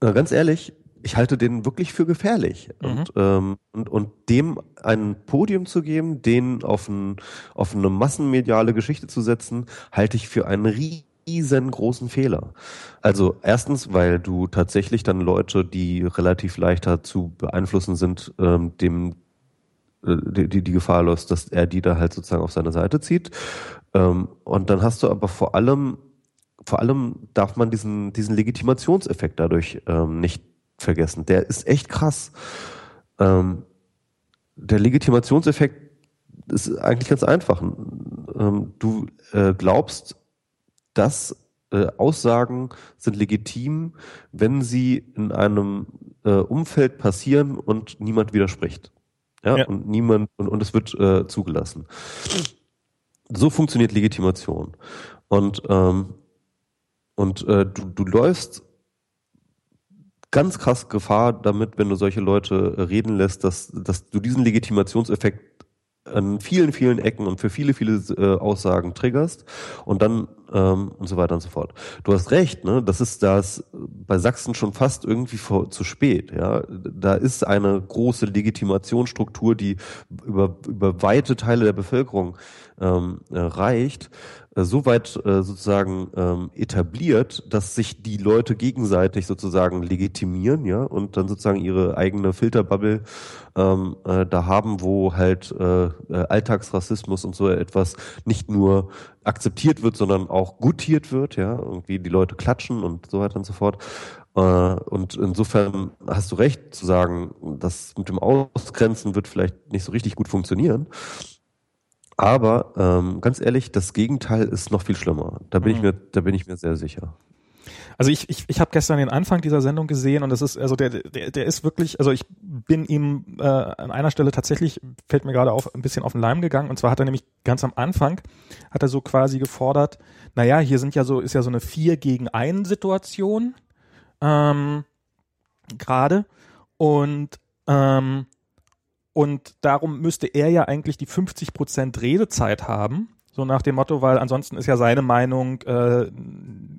ganz ehrlich, ich halte den wirklich für gefährlich. Mhm. Und, ähm, und, und dem ein Podium zu geben, den auf, ein, auf eine massenmediale Geschichte zu setzen, halte ich für einen riesengroßen Fehler. Also erstens, weil du tatsächlich dann Leute, die relativ leichter zu beeinflussen sind, ähm, dem äh, die, die, die Gefahr lässt, dass er die da halt sozusagen auf seine Seite zieht. Ähm, und dann hast du aber vor allem vor allem darf man diesen, diesen Legitimationseffekt dadurch ähm, nicht vergessen. Der ist echt krass. Ähm, der Legitimationseffekt ist eigentlich ganz einfach. Ähm, du äh, glaubst, dass äh, Aussagen sind legitim, wenn sie in einem äh, Umfeld passieren und niemand widerspricht. Ja, ja. und niemand, und, und es wird äh, zugelassen. So funktioniert Legitimation. Und, ähm, und äh, du, du läufst ganz krass Gefahr damit, wenn du solche Leute äh, reden lässt, dass, dass du diesen Legitimationseffekt an vielen, vielen Ecken und für viele, viele äh, Aussagen triggerst und dann ähm, und so weiter und so fort. Du hast recht, ne? Das ist das bei Sachsen schon fast irgendwie vor, zu spät. Ja, da ist eine große Legitimationsstruktur, die über über weite Teile der Bevölkerung ähm, äh, reicht. Äh, so weit äh, sozusagen ähm, etabliert, dass sich die Leute gegenseitig sozusagen legitimieren, ja, und dann sozusagen ihre eigene Filterbubble ähm, äh, da haben, wo halt äh, äh, Alltagsrassismus und so etwas nicht nur akzeptiert wird, sondern auch gutiert wird, ja, irgendwie die Leute klatschen und so weiter und so fort. Und insofern hast du recht zu sagen, das mit dem Ausgrenzen wird vielleicht nicht so richtig gut funktionieren. Aber ähm, ganz ehrlich, das Gegenteil ist noch viel schlimmer. Da bin mhm. ich mir, da bin ich mir sehr sicher. Also ich, ich, ich habe gestern den Anfang dieser Sendung gesehen und das ist, also der, der, der ist wirklich, also ich bin ihm äh, an einer Stelle tatsächlich, fällt mir gerade auf, ein bisschen auf den Leim gegangen. Und zwar hat er nämlich ganz am Anfang, hat er so quasi gefordert, naja, hier sind ja so, ist ja so eine vier gegen ein Situation ähm, gerade. Und ähm, und darum müsste er ja eigentlich die 50 Prozent Redezeit haben, so nach dem Motto, weil ansonsten ist ja seine Meinung äh,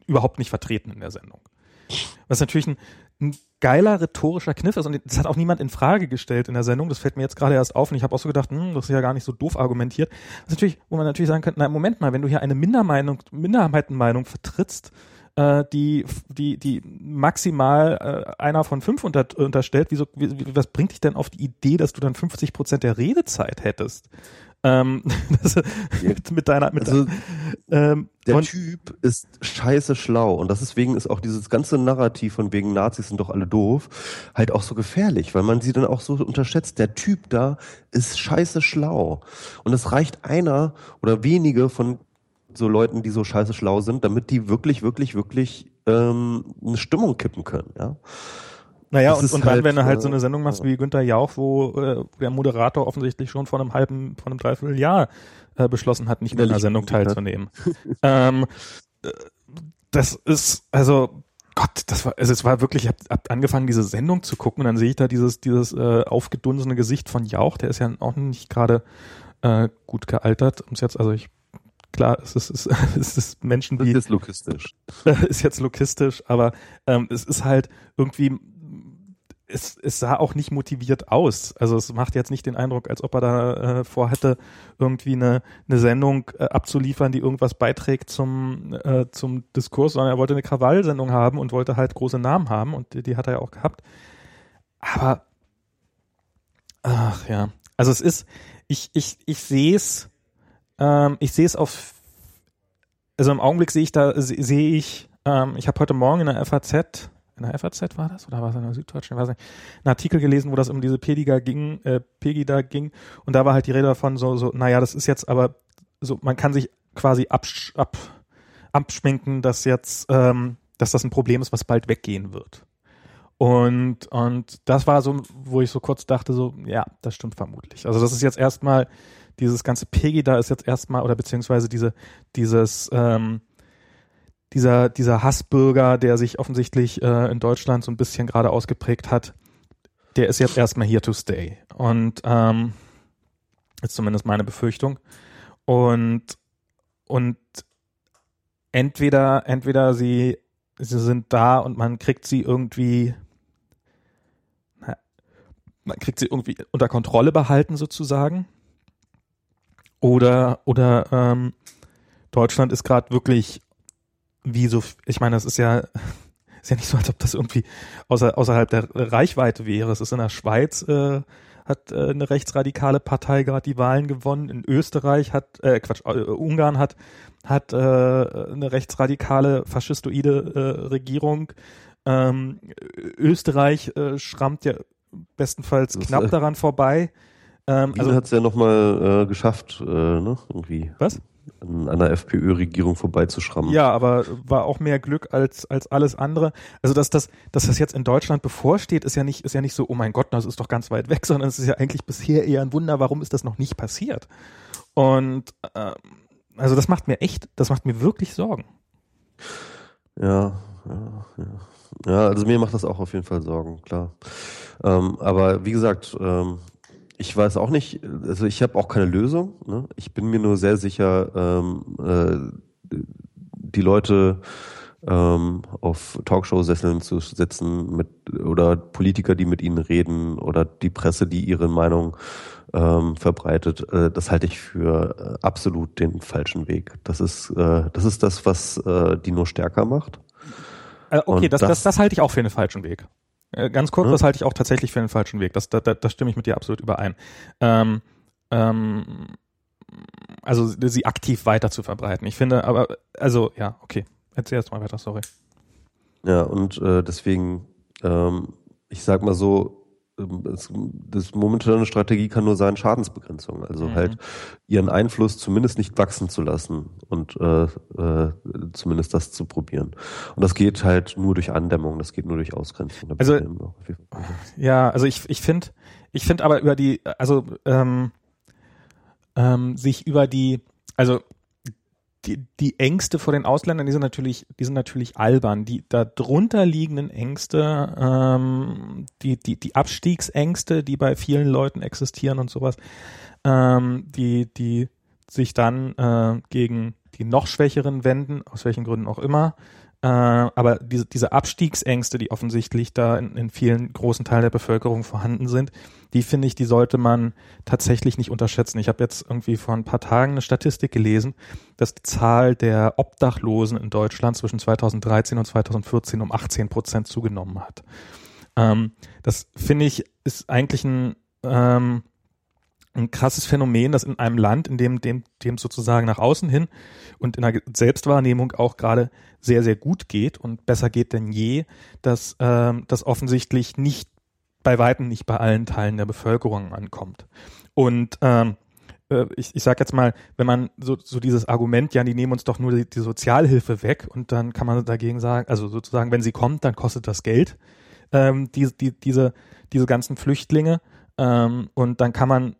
überhaupt nicht vertreten in der Sendung. Was natürlich ein, ein geiler rhetorischer Kniff ist und das hat auch niemand in Frage gestellt in der Sendung. Das fällt mir jetzt gerade erst auf und ich habe auch so gedacht, hm, das ist ja gar nicht so doof argumentiert. Das ist natürlich, wo man natürlich sagen könnte, na Moment mal, wenn du hier eine Mindermeinung, Minderheitenmeinung vertrittst, äh, die, die, die maximal äh, einer von fünf unter, unterstellt, wieso, wie, was bringt dich denn auf die Idee, dass du dann 50 Prozent der Redezeit hättest? Ähm, das, mit, mit deiner, mit Also, ähm, Der Typ ist scheiße schlau und das deswegen ist auch dieses ganze Narrativ von wegen Nazis sind doch alle doof halt auch so gefährlich, weil man sie dann auch so unterschätzt. Der Typ da ist scheiße schlau und es reicht einer oder wenige von so Leuten, die so scheiße schlau sind, damit die wirklich, wirklich, wirklich ähm, eine Stimmung kippen können. Ja, Naja, Das und, und dann, halt, wenn du halt so äh, eine Sendung machst wie Günther Jauch, wo äh, der Moderator offensichtlich schon vor einem halben, vor einem Dreivierteljahr äh, beschlossen hat, nicht mehr an der Sendung teilzunehmen. ähm, äh, das ist, also Gott, das war, also es war wirklich, ich habe hab angefangen, diese Sendung zu gucken und dann sehe ich da dieses, dieses äh, aufgedunsene Gesicht von Jauch, der ist ja auch nicht gerade äh, gut gealtert. Um jetzt, also ich, klar, es ist, es ist, es ist Menschen das wie ist logistisch. ist jetzt logistisch, aber ähm, es ist halt irgendwie, es, es sah auch nicht motiviert aus. Also es macht jetzt nicht den Eindruck, als ob er da äh, vorhätte, irgendwie eine, eine Sendung äh, abzuliefern, die irgendwas beiträgt zum, äh, zum Diskurs, sondern er wollte eine Krawallsendung haben und wollte halt große Namen haben und die, die hat er ja auch gehabt. Aber ach ja, also es ist, ich, ich, ich sehe es, ähm, ich sehe es auf also im Augenblick sehe ich da, se- sehe ich, ähm, ich habe heute Morgen in der FAZ, in der FAZ war das oder war es in der Süddeutschen, ich weiß nicht, einen Artikel gelesen, wo das um diese Pegida ging, äh, Pegida ging und da war halt die Rede davon so, so, naja, das ist jetzt aber so, man kann sich quasi absch ab, abschminken, dass jetzt, ähm, dass das ein Problem ist, was bald weggehen wird. Und, und das war so, wo ich so kurz dachte, so, ja, das stimmt vermutlich. Also das ist jetzt erstmal, dieses ganze Pegida ist jetzt erstmal, oder beziehungsweise diese, dieses, ähm, dieser, dieser Hassbürger, der sich offensichtlich äh, in Deutschland so ein bisschen gerade ausgeprägt hat, der ist jetzt erstmal here to stay. Und ähm, ist zumindest meine Befürchtung. Und, und entweder, entweder sie, sie sind da und man kriegt sie irgendwie, man kriegt sie irgendwie unter Kontrolle behalten sozusagen. Oder, oder ähm, Deutschland ist gerade wirklich wie so, ich meine, das ist ja, ist ja nicht so, als ob das irgendwie außer, außerhalb der Reichweite wäre. Es ist in der Schweiz, äh, hat äh, eine rechtsradikale Partei gerade die Wahlen gewonnen. In Österreich hat, äh, Quatsch, äh, Ungarn hat, hat äh, eine rechtsradikale faschistoide äh, Regierung. Ähm, Österreich äh, schrammt ja bestenfalls knapp daran vorbei. Ähm, also, hat es ja nochmal äh, geschafft, äh, ne? Irgendwie was? an einer FPÖ-Regierung vorbeizuschrammen. Ja, aber war auch mehr Glück als, als alles andere. Also, dass das, dass das jetzt in Deutschland bevorsteht, ist ja nicht, ist ja nicht so, oh mein Gott, das ist doch ganz weit weg, sondern es ist ja eigentlich bisher eher ein Wunder, warum ist das noch nicht passiert? Und ähm, also das macht mir echt, das macht mir wirklich Sorgen. Ja, ja, ja. Ja, also mir macht das auch auf jeden Fall Sorgen, klar. Ähm, aber wie gesagt, ähm, ich weiß auch nicht, also ich habe auch keine Lösung. Ne? Ich bin mir nur sehr sicher, ähm, äh, die Leute ähm, auf Talkshow-Sesseln zu setzen mit oder Politiker, die mit ihnen reden oder die Presse, die ihre Meinung ähm, verbreitet, äh, das halte ich für äh, absolut den falschen Weg. Das ist äh, das ist das, was äh, die nur stärker macht. Äh, okay, das, das, das- das halte ich auch für einen falschen Weg. Äh, ganz kurz, das halte ich auch tatsächlich für einen falschen Weg. Das, da, da, stimme ich mit dir absolut überein. Ähm, ähm, also sie aktiv weiter zu verbreiten. Ich finde, aber, also ja, okay. Erzähl jetzt mal weiter, sorry. Ja, und äh, deswegen, ähm, ich sag mal so, das momentane Strategie kann nur sein Schadensbegrenzung. Also Mhm. halt ihren Einfluss zumindest nicht wachsen zu lassen und äh, äh, zumindest das zu probieren. Und das geht halt nur durch Andämmung, das geht nur durch Ausgrenzung. Da Also-. Ja, also ich, ich finde, ich finde aber über die, also ähm, ähm, sich über die, also die, die Ängste vor den Ausländern, die sind natürlich, die sind natürlich albern. Die darunter liegenden Ängste, ähm, die, die, die Abstiegsängste, die bei vielen Leuten existieren und sowas, ähm, die, die sich dann äh, gegen die noch Schwächeren wenden, aus welchen Gründen auch immer, Äh, aber diese, diese Abstiegsängste, die offensichtlich da in, in vielen großen Teilen der Bevölkerung vorhanden sind, die finde ich, die sollte man tatsächlich nicht unterschätzen. Ich habe jetzt irgendwie vor ein paar Tagen eine Statistik gelesen, dass die Zahl der Obdachlosen in Deutschland zwischen 2013 und 2014 um 18 Prozent zugenommen hat. Ähm, das finde ich ist eigentlich ein ähm, ein krasses Phänomen, dass in einem Land, in dem dem, dem sozusagen nach außen hin und in der Selbstwahrnehmung auch gerade sehr, sehr gut geht und besser geht denn je, dass ähm, das offensichtlich nicht bei weitem nicht bei allen Teilen der Bevölkerung ankommt. Und ähm, äh, ich, ich sage jetzt mal, wenn man so, so dieses Argument, ja, die nehmen uns doch nur die, die Sozialhilfe weg und dann kann man dagegen sagen, also sozusagen, wenn sie kommt, dann kostet das Geld, ähm, die, die, diese, diese ganzen Flüchtlinge. Ähm, und dann kann man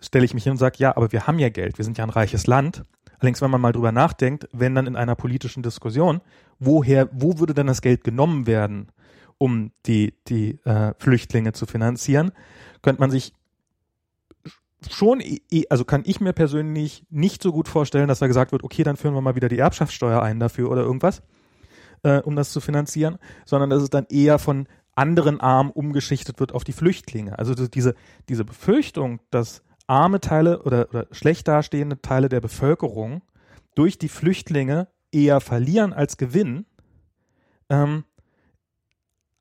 stelle ich mich hin und sage, ja, aber wir haben ja Geld, wir sind ja ein reiches Land. Allerdings, wenn man mal drüber nachdenkt, wenn dann in einer politischen Diskussion, woher, wo würde denn das Geld genommen werden, um die, die äh, Flüchtlinge zu finanzieren, könnte man sich schon, also kann ich mir persönlich nicht so gut vorstellen, dass da gesagt wird, okay, dann führen wir mal wieder die Erbschaftssteuer ein dafür oder irgendwas, äh, um das zu finanzieren, sondern dass es dann eher von anderen Armen umgeschichtet wird auf die Flüchtlinge. Also diese, diese Befürchtung, dass arme Teile oder, oder schlecht dastehende Teile der Bevölkerung durch die Flüchtlinge eher verlieren als gewinnen, ähm,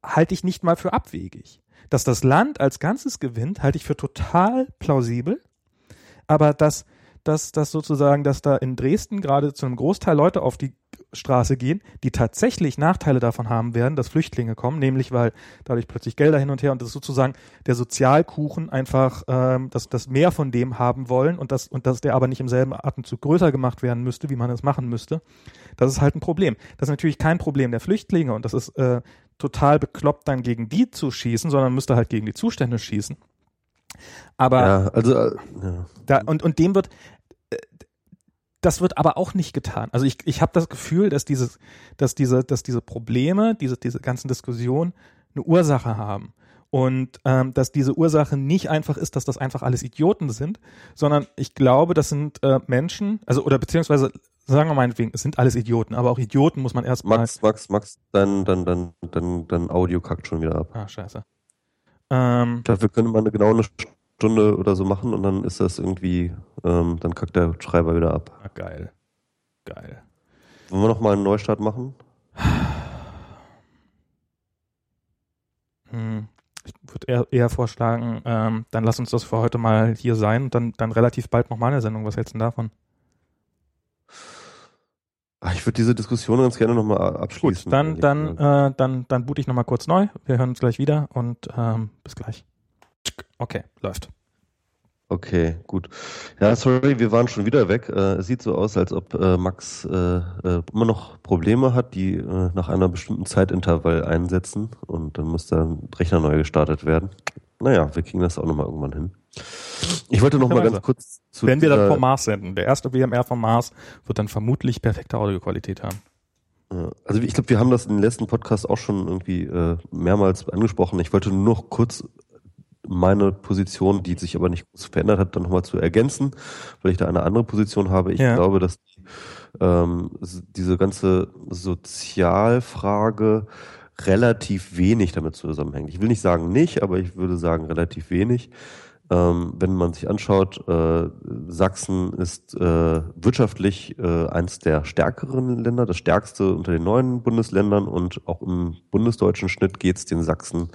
halte ich nicht mal für abwegig. Dass das Land als Ganzes gewinnt, halte ich für total plausibel. Aber dass, dass, dass sozusagen, dass da in Dresden gerade zu einem Großteil Leute auf die Straße gehen, die tatsächlich Nachteile davon haben werden, dass Flüchtlinge kommen, nämlich weil dadurch plötzlich Gelder hin und her und das ist sozusagen der Sozialkuchen einfach, ähm, dass das mehr von dem haben wollen und das und dass der aber nicht im selben Atemzug größer gemacht werden müsste, wie man es machen müsste. Das ist halt ein Problem. Das ist natürlich kein Problem der Flüchtlinge und das ist äh, total bekloppt, dann gegen die zu schießen, sondern müsste halt gegen die Zustände schießen. Aber ja, also äh, ja. da und und dem wird das wird aber auch nicht getan. Also ich, ich habe das Gefühl, dass dieses, dass diese, dass diese Probleme, diese, diese ganzen Diskussionen eine Ursache haben. Und ähm, dass diese Ursache nicht einfach ist, dass das einfach alles Idioten sind, sondern ich glaube, das sind äh, Menschen, also oder beziehungsweise sagen wir meinetwegen, es sind alles Idioten, aber auch Idioten muss man erstmal. Max, Max, Max, dann, dann, dann, dann, dann Audio kackt schon wieder ab. Ah, scheiße. Ähm, können mal eine genau eine Stunde oder so machen und dann ist das irgendwie, ähm, dann kackt der Schreiber wieder ab. Ah, geil. Geil. Wollen wir nochmal einen Neustart machen? Hm. Ich würde eher, eher vorschlagen, ähm, dann lass uns das für heute mal hier sein und dann, dann relativ bald nochmal eine Sendung. Was hältst du denn davon? Ach, ich würde diese Diskussion ganz gerne nochmal abschließen. Gut, dann, dann, äh, dann, dann boot ich nochmal kurz neu. Wir hören uns gleich wieder und ähm, bis gleich. Okay, läuft. Okay, gut. Ja, sorry, wir waren schon wieder weg. Äh, es sieht so aus, als ob äh, Max äh, äh, immer noch Probleme hat, die äh, nach einer bestimmten Zeitintervall einsetzen und dann muss der Rechner neu gestartet werden. Naja, wir kriegen das auch nochmal irgendwann hin. Ich wollte noch mal ganz kurz zu Wenn wir dann vom Mars senden. Der erste WMR vom Mars wird dann vermutlich perfekte Audioqualität haben. Also ich glaube, wir haben das in den letzten Podcast auch schon irgendwie äh, mehrmals angesprochen. Ich wollte nur noch kurz meine Position, die sich aber nicht verändert hat, dann nochmal zu ergänzen, weil ich da eine andere Position habe. Ich ja. glaube, dass die, ähm, diese ganze Sozialfrage relativ wenig damit zusammenhängt. Ich will nicht sagen nicht, aber ich würde sagen relativ wenig. Ähm, wenn man sich anschaut, äh, Sachsen ist äh, wirtschaftlich äh, eins der stärkeren Länder, das stärkste unter den neuen Bundesländern und auch im bundesdeutschen Schnitt geht es den Sachsen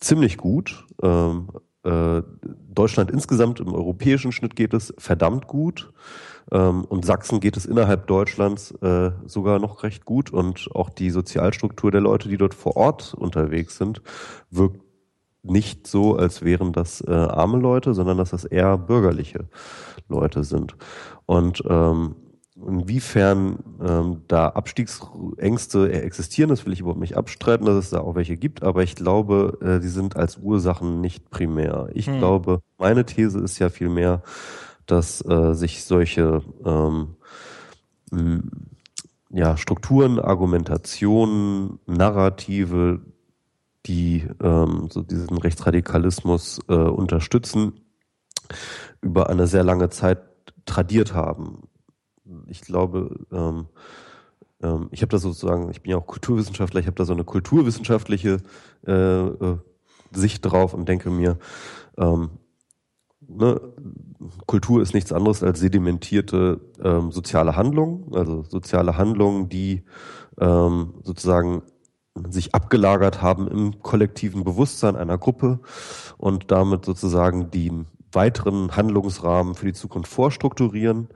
ziemlich gut. Ähm, äh, Deutschland insgesamt im europäischen Schnitt geht es verdammt gut. Ähm, und Sachsen geht es innerhalb Deutschlands äh, sogar noch recht gut. Und auch die Sozialstruktur der Leute, die dort vor Ort unterwegs sind, wirkt nicht so, als wären das äh, arme Leute, sondern dass das eher bürgerliche Leute sind. Und ähm, Inwiefern ähm, da Abstiegsängste existieren, das will ich überhaupt nicht abstreiten, dass es da auch welche gibt, aber ich glaube, äh, die sind als Ursachen nicht primär. Ich hm. glaube, meine These ist ja vielmehr, dass äh, sich solche ähm, ja, Strukturen, Argumentationen, Narrative, die ähm, so diesen Rechtsradikalismus äh, unterstützen, über eine sehr lange Zeit tradiert haben. Ich glaube, ähm, ähm, ich habe da sozusagen, ich bin ja auch Kulturwissenschaftler, ich habe da so eine kulturwissenschaftliche äh, äh, Sicht drauf und denke mir, ähm, ne, Kultur ist nichts anderes als sedimentierte ähm, soziale Handlungen, also soziale Handlungen, die ähm, sozusagen sich abgelagert haben im kollektiven Bewusstsein einer Gruppe und damit sozusagen die weiteren Handlungsrahmen für die Zukunft vorstrukturieren.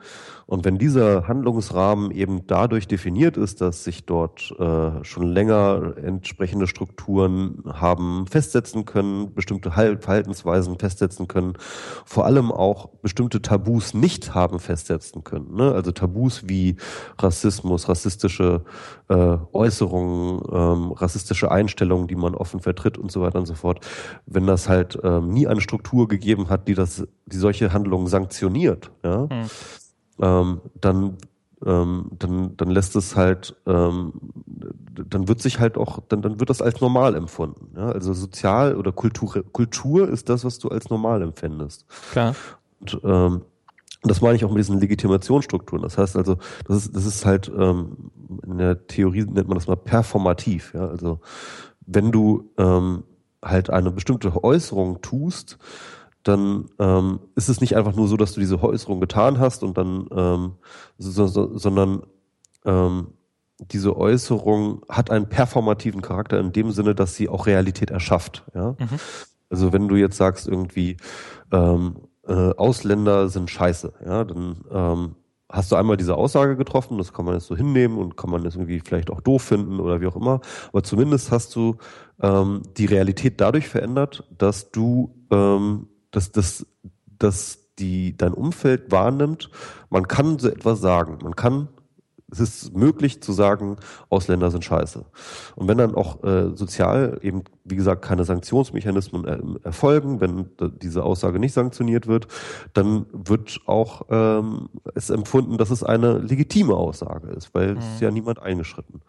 Und wenn dieser Handlungsrahmen eben dadurch definiert ist, dass sich dort äh, schon länger entsprechende Strukturen haben festsetzen können, bestimmte Verhaltensweisen festsetzen können, vor allem auch bestimmte Tabus nicht haben festsetzen können. Ne? Also Tabus wie Rassismus, rassistische äh, Äußerungen, ähm, rassistische Einstellungen, die man offen vertritt und so weiter und so fort. Wenn das halt ähm, nie eine Struktur gegeben hat, die das, die solche Handlungen sanktioniert, ja, mhm. Ähm, dann ähm, dann, dann lässt es halt, ähm, dann wird sich halt auch, dann, dann wird das als normal empfunden. Ja? Also sozial oder Kultur, Kultur ist das, was du als normal empfindest. Klar. Und ähm, das meine ich auch mit diesen Legitimationsstrukturen. Das heißt also, das ist, das ist halt ähm, in der Theorie nennt man das mal performativ. Ja? Also wenn du ähm, halt eine bestimmte Äußerung tust, dann ähm, ist es nicht einfach nur so, dass du diese Äußerung getan hast und dann, ähm, so, so, sondern ähm, diese Äußerung hat einen performativen Charakter in dem Sinne, dass sie auch Realität erschafft. Ja? Mhm. Also wenn du jetzt sagst irgendwie ähm, äh, Ausländer sind scheiße, ja, dann ähm, hast du einmal diese Aussage getroffen, das kann man jetzt so hinnehmen und kann man jetzt irgendwie vielleicht auch doof finden oder wie auch immer, aber zumindest hast du ähm, die Realität dadurch verändert, dass du, ähm, dass, dass, dass die dein Umfeld wahrnimmt, man kann so etwas sagen, man kann es ist möglich zu sagen, Ausländer sind scheiße. Und wenn dann auch äh, sozial eben, wie gesagt, keine Sanktionsmechanismen äh, erfolgen, wenn diese Aussage nicht sanktioniert wird, dann wird auch ähm, es empfunden, dass es eine legitime Aussage ist, weil mhm. es ist ja niemand eingeschritten.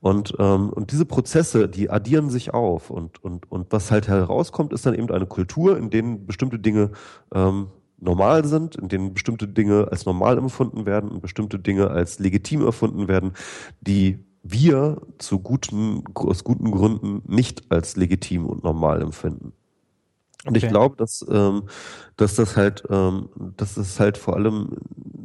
Und, ähm, und diese Prozesse, die addieren sich auf. Und, und, und was halt herauskommt, ist dann eben eine Kultur, in denen bestimmte Dinge ähm, normal sind, in denen bestimmte Dinge als normal empfunden werden und bestimmte Dinge als legitim erfunden werden, die wir zu guten, aus guten Gründen nicht als legitim und normal empfinden. Und okay. ich glaube, dass, ähm, dass das halt, ähm, dass das halt vor allem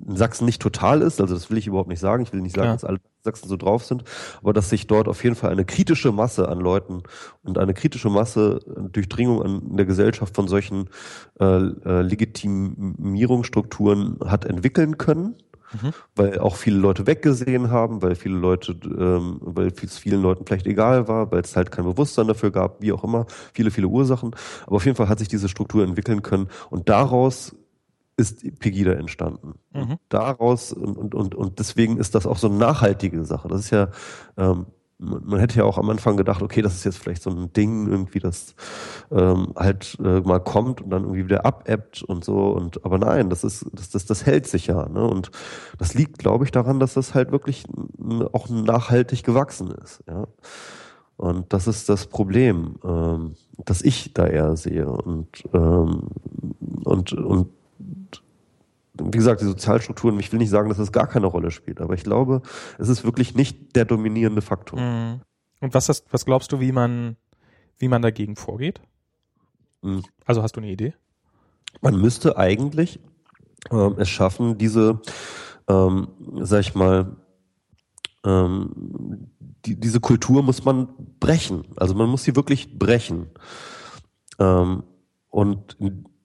in Sachsen nicht total ist. Also das will ich überhaupt nicht sagen. Ich will nicht sagen, ja. dass alle Sachsen so drauf sind, aber dass sich dort auf jeden Fall eine kritische Masse an Leuten und eine kritische Masse Durchdringung an der Gesellschaft von solchen äh, äh, Legitimierungsstrukturen hat entwickeln können mhm. weil auch viele Leute weggesehen haben, weil viele Leute, ähm, weil es vielen Leuten vielleicht egal war, weil es halt kein Bewusstsein dafür gab, wie auch immer, viele, viele Ursachen. Aber auf jeden Fall hat sich diese Struktur entwickeln können und daraus ist Pegida entstanden. Mhm. Daraus und, und, und deswegen ist das auch so eine nachhaltige Sache. Das ist ja ähm, man hätte ja auch am Anfang gedacht, okay, das ist jetzt vielleicht so ein Ding irgendwie, das ähm, halt äh, mal kommt und dann irgendwie wieder abebbt und so und aber nein, das ist das das das hält sich ja, ne? Und das liegt, glaube ich, daran, dass das halt wirklich auch nachhaltig gewachsen ist, ja. Und das ist das Problem, ähm, das ich da eher sehe und ähm, und und wie gesagt, die Sozialstrukturen, ich will nicht sagen, dass es gar keine Rolle spielt, aber ich glaube, es ist wirklich nicht der dominierende Faktor. Mhm. Und was, hast, was glaubst du, wie man, wie man dagegen vorgeht? Mhm. Also hast du eine Idee? Man müsste eigentlich ähm, es schaffen, diese, ähm, sag ich mal, ähm, die, diese Kultur muss man brechen. Also man muss sie wirklich brechen. Ähm, und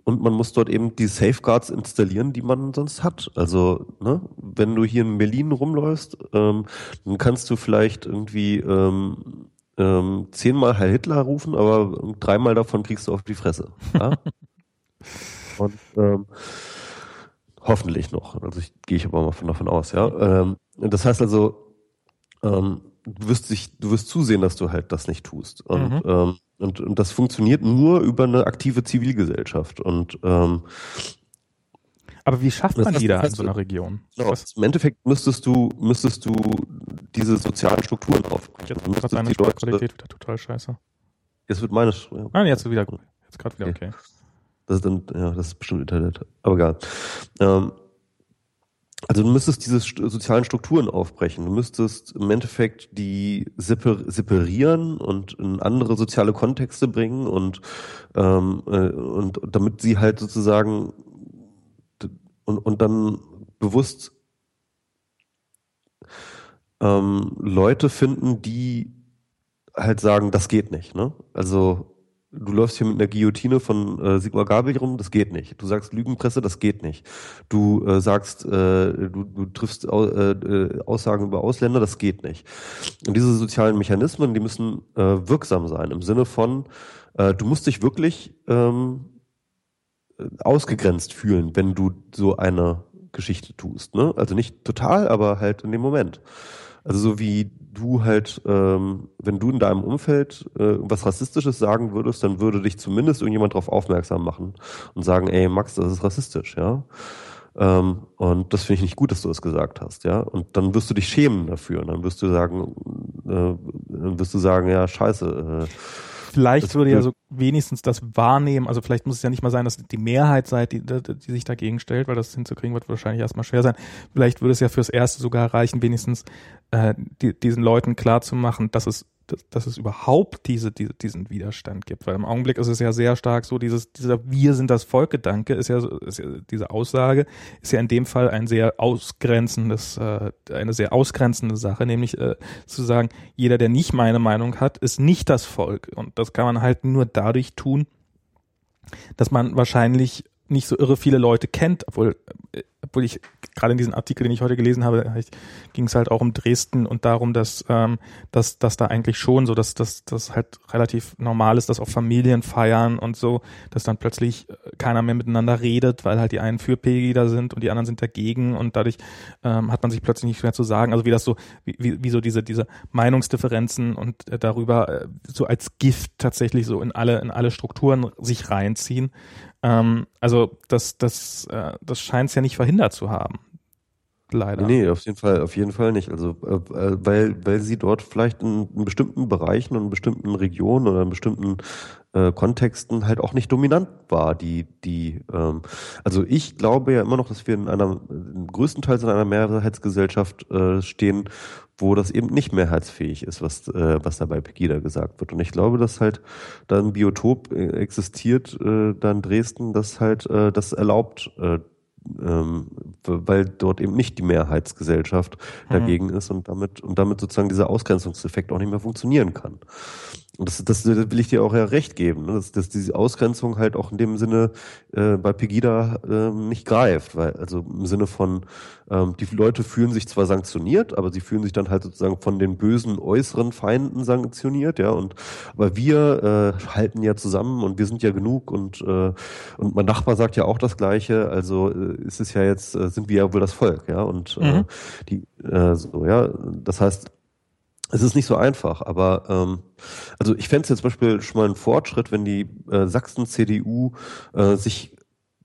und man muss dort eben die Safeguards installieren, die man sonst hat. Also, ne, wenn du hier in Berlin rumläufst, ähm, dann kannst du vielleicht irgendwie ähm, ähm, zehnmal Herr Hitler rufen, aber dreimal davon kriegst du auf die Fresse. Ja? Und ähm, hoffentlich noch. Also ich gehe ich aber mal von davon aus, ja. Ähm, das heißt also, ähm, du wirst sich, du wirst zusehen, dass du halt das nicht tust. Und mhm. ähm, und, und das funktioniert nur über eine aktive Zivilgesellschaft. Und ähm, aber wie schafft man die da in so einer Region? Genau, Im Endeffekt müsstest du, müsstest du diese sozialen Strukturen aufbrechen. Jetzt ist deine Qualität wieder total scheiße. Jetzt wird meine. Ja. Ah, jetzt wieder gut. Jetzt gerade wieder okay. okay. Das ist dann, ja, das ist bestimmt Internet. Aber egal. Ähm, also du müsstest diese sozialen Strukturen aufbrechen. Du müsstest im Endeffekt die separieren und in andere soziale Kontexte bringen und, ähm, äh, und damit sie halt sozusagen und, und dann bewusst ähm, Leute finden, die halt sagen, das geht nicht. Ne? Also du läufst hier mit einer Guillotine von äh, Sigmar Gabriel rum, das geht nicht. Du sagst Lügenpresse, das geht nicht. Du äh, sagst, äh, du, du triffst äh, äh, Aussagen über Ausländer, das geht nicht. Und diese sozialen Mechanismen, die müssen äh, wirksam sein im Sinne von, äh, du musst dich wirklich ähm, ausgegrenzt fühlen, wenn du so eine Geschichte tust. Ne? Also nicht total, aber halt in dem Moment. Also so wie du halt, ähm, wenn du in deinem Umfeld äh, was Rassistisches sagen würdest, dann würde dich zumindest irgendjemand darauf aufmerksam machen und sagen, ey Max, das ist rassistisch, ja. Ähm, und das finde ich nicht gut, dass du das gesagt hast, ja. Und dann wirst du dich schämen dafür. Und dann wirst du sagen, äh, dann wirst du sagen, ja, scheiße, äh, vielleicht das würde ja so wenigstens das wahrnehmen, also vielleicht muss es ja nicht mal sein, dass die Mehrheit seid, die, die sich dagegen stellt, weil das hinzukriegen wird wahrscheinlich erstmal schwer sein. Vielleicht würde es ja fürs Erste sogar reichen, wenigstens äh, die, diesen Leuten klarzumachen, dass es dass, dass es überhaupt diese, diese, diesen Widerstand gibt. Weil im Augenblick ist es ja sehr stark so, dieses, dieser Wir sind das Volk-Gedanke ist ja, ist ja, diese Aussage ist ja in dem Fall ein sehr ausgrenzendes, äh, eine sehr ausgrenzende Sache, nämlich äh, zu sagen, jeder, der nicht meine Meinung hat, ist nicht das Volk. Und das kann man halt nur dadurch tun, dass man wahrscheinlich nicht so irre viele Leute kennt, obwohl, äh, obwohl ich gerade in diesem Artikel, den ich heute gelesen habe, ging es halt auch um Dresden und darum, dass, ähm, dass, dass da eigentlich schon so, dass das dass halt relativ normal ist, dass auch Familien feiern und so, dass dann plötzlich äh, keiner mehr miteinander redet, weil halt die einen für Pegida sind und die anderen sind dagegen und dadurch ähm, hat man sich plötzlich nicht mehr zu sagen. Also wie das so, wie, wie so diese, diese Meinungsdifferenzen und äh, darüber äh, so als Gift tatsächlich so in alle, in alle Strukturen sich reinziehen. Ähm, also das, das, äh, das scheint es ja nicht verhindert zu haben. Leider. Nee, auf jeden Fall, auf jeden Fall nicht. Also äh, äh, weil, weil sie dort vielleicht in, in bestimmten Bereichen und in bestimmten Regionen oder in bestimmten äh, Kontexten halt auch nicht dominant war. Die, die, ähm, also ich glaube ja immer noch, dass wir in einer größtenteils in einer Mehrheitsgesellschaft äh, stehen, wo das eben nicht mehrheitsfähig ist, was, äh, was da bei Pegida gesagt wird. Und ich glaube, dass halt da ein Biotop äh, existiert, äh, da in Dresden, das halt äh, das erlaubt, äh, ähm, weil dort eben nicht die Mehrheitsgesellschaft mhm. dagegen ist und damit und damit sozusagen dieser Ausgrenzungseffekt auch nicht mehr funktionieren kann. Und das, das will ich dir auch ja recht geben, ne? dass, dass diese Ausgrenzung halt auch in dem Sinne äh, bei Pegida äh, nicht greift, weil also im Sinne von ähm, die Leute fühlen sich zwar sanktioniert, aber sie fühlen sich dann halt sozusagen von den bösen äußeren Feinden sanktioniert, ja und aber wir äh, halten ja zusammen und wir sind ja genug und äh, und mein Nachbar sagt ja auch das Gleiche, also äh, ist es ja jetzt äh, sind wir ja wohl das Volk, ja und äh, mhm. die äh, so ja, das heißt es ist nicht so einfach, aber ähm, also ich fände es jetzt zum Beispiel schon mal ein Fortschritt, wenn die äh, Sachsen-CDU äh, sich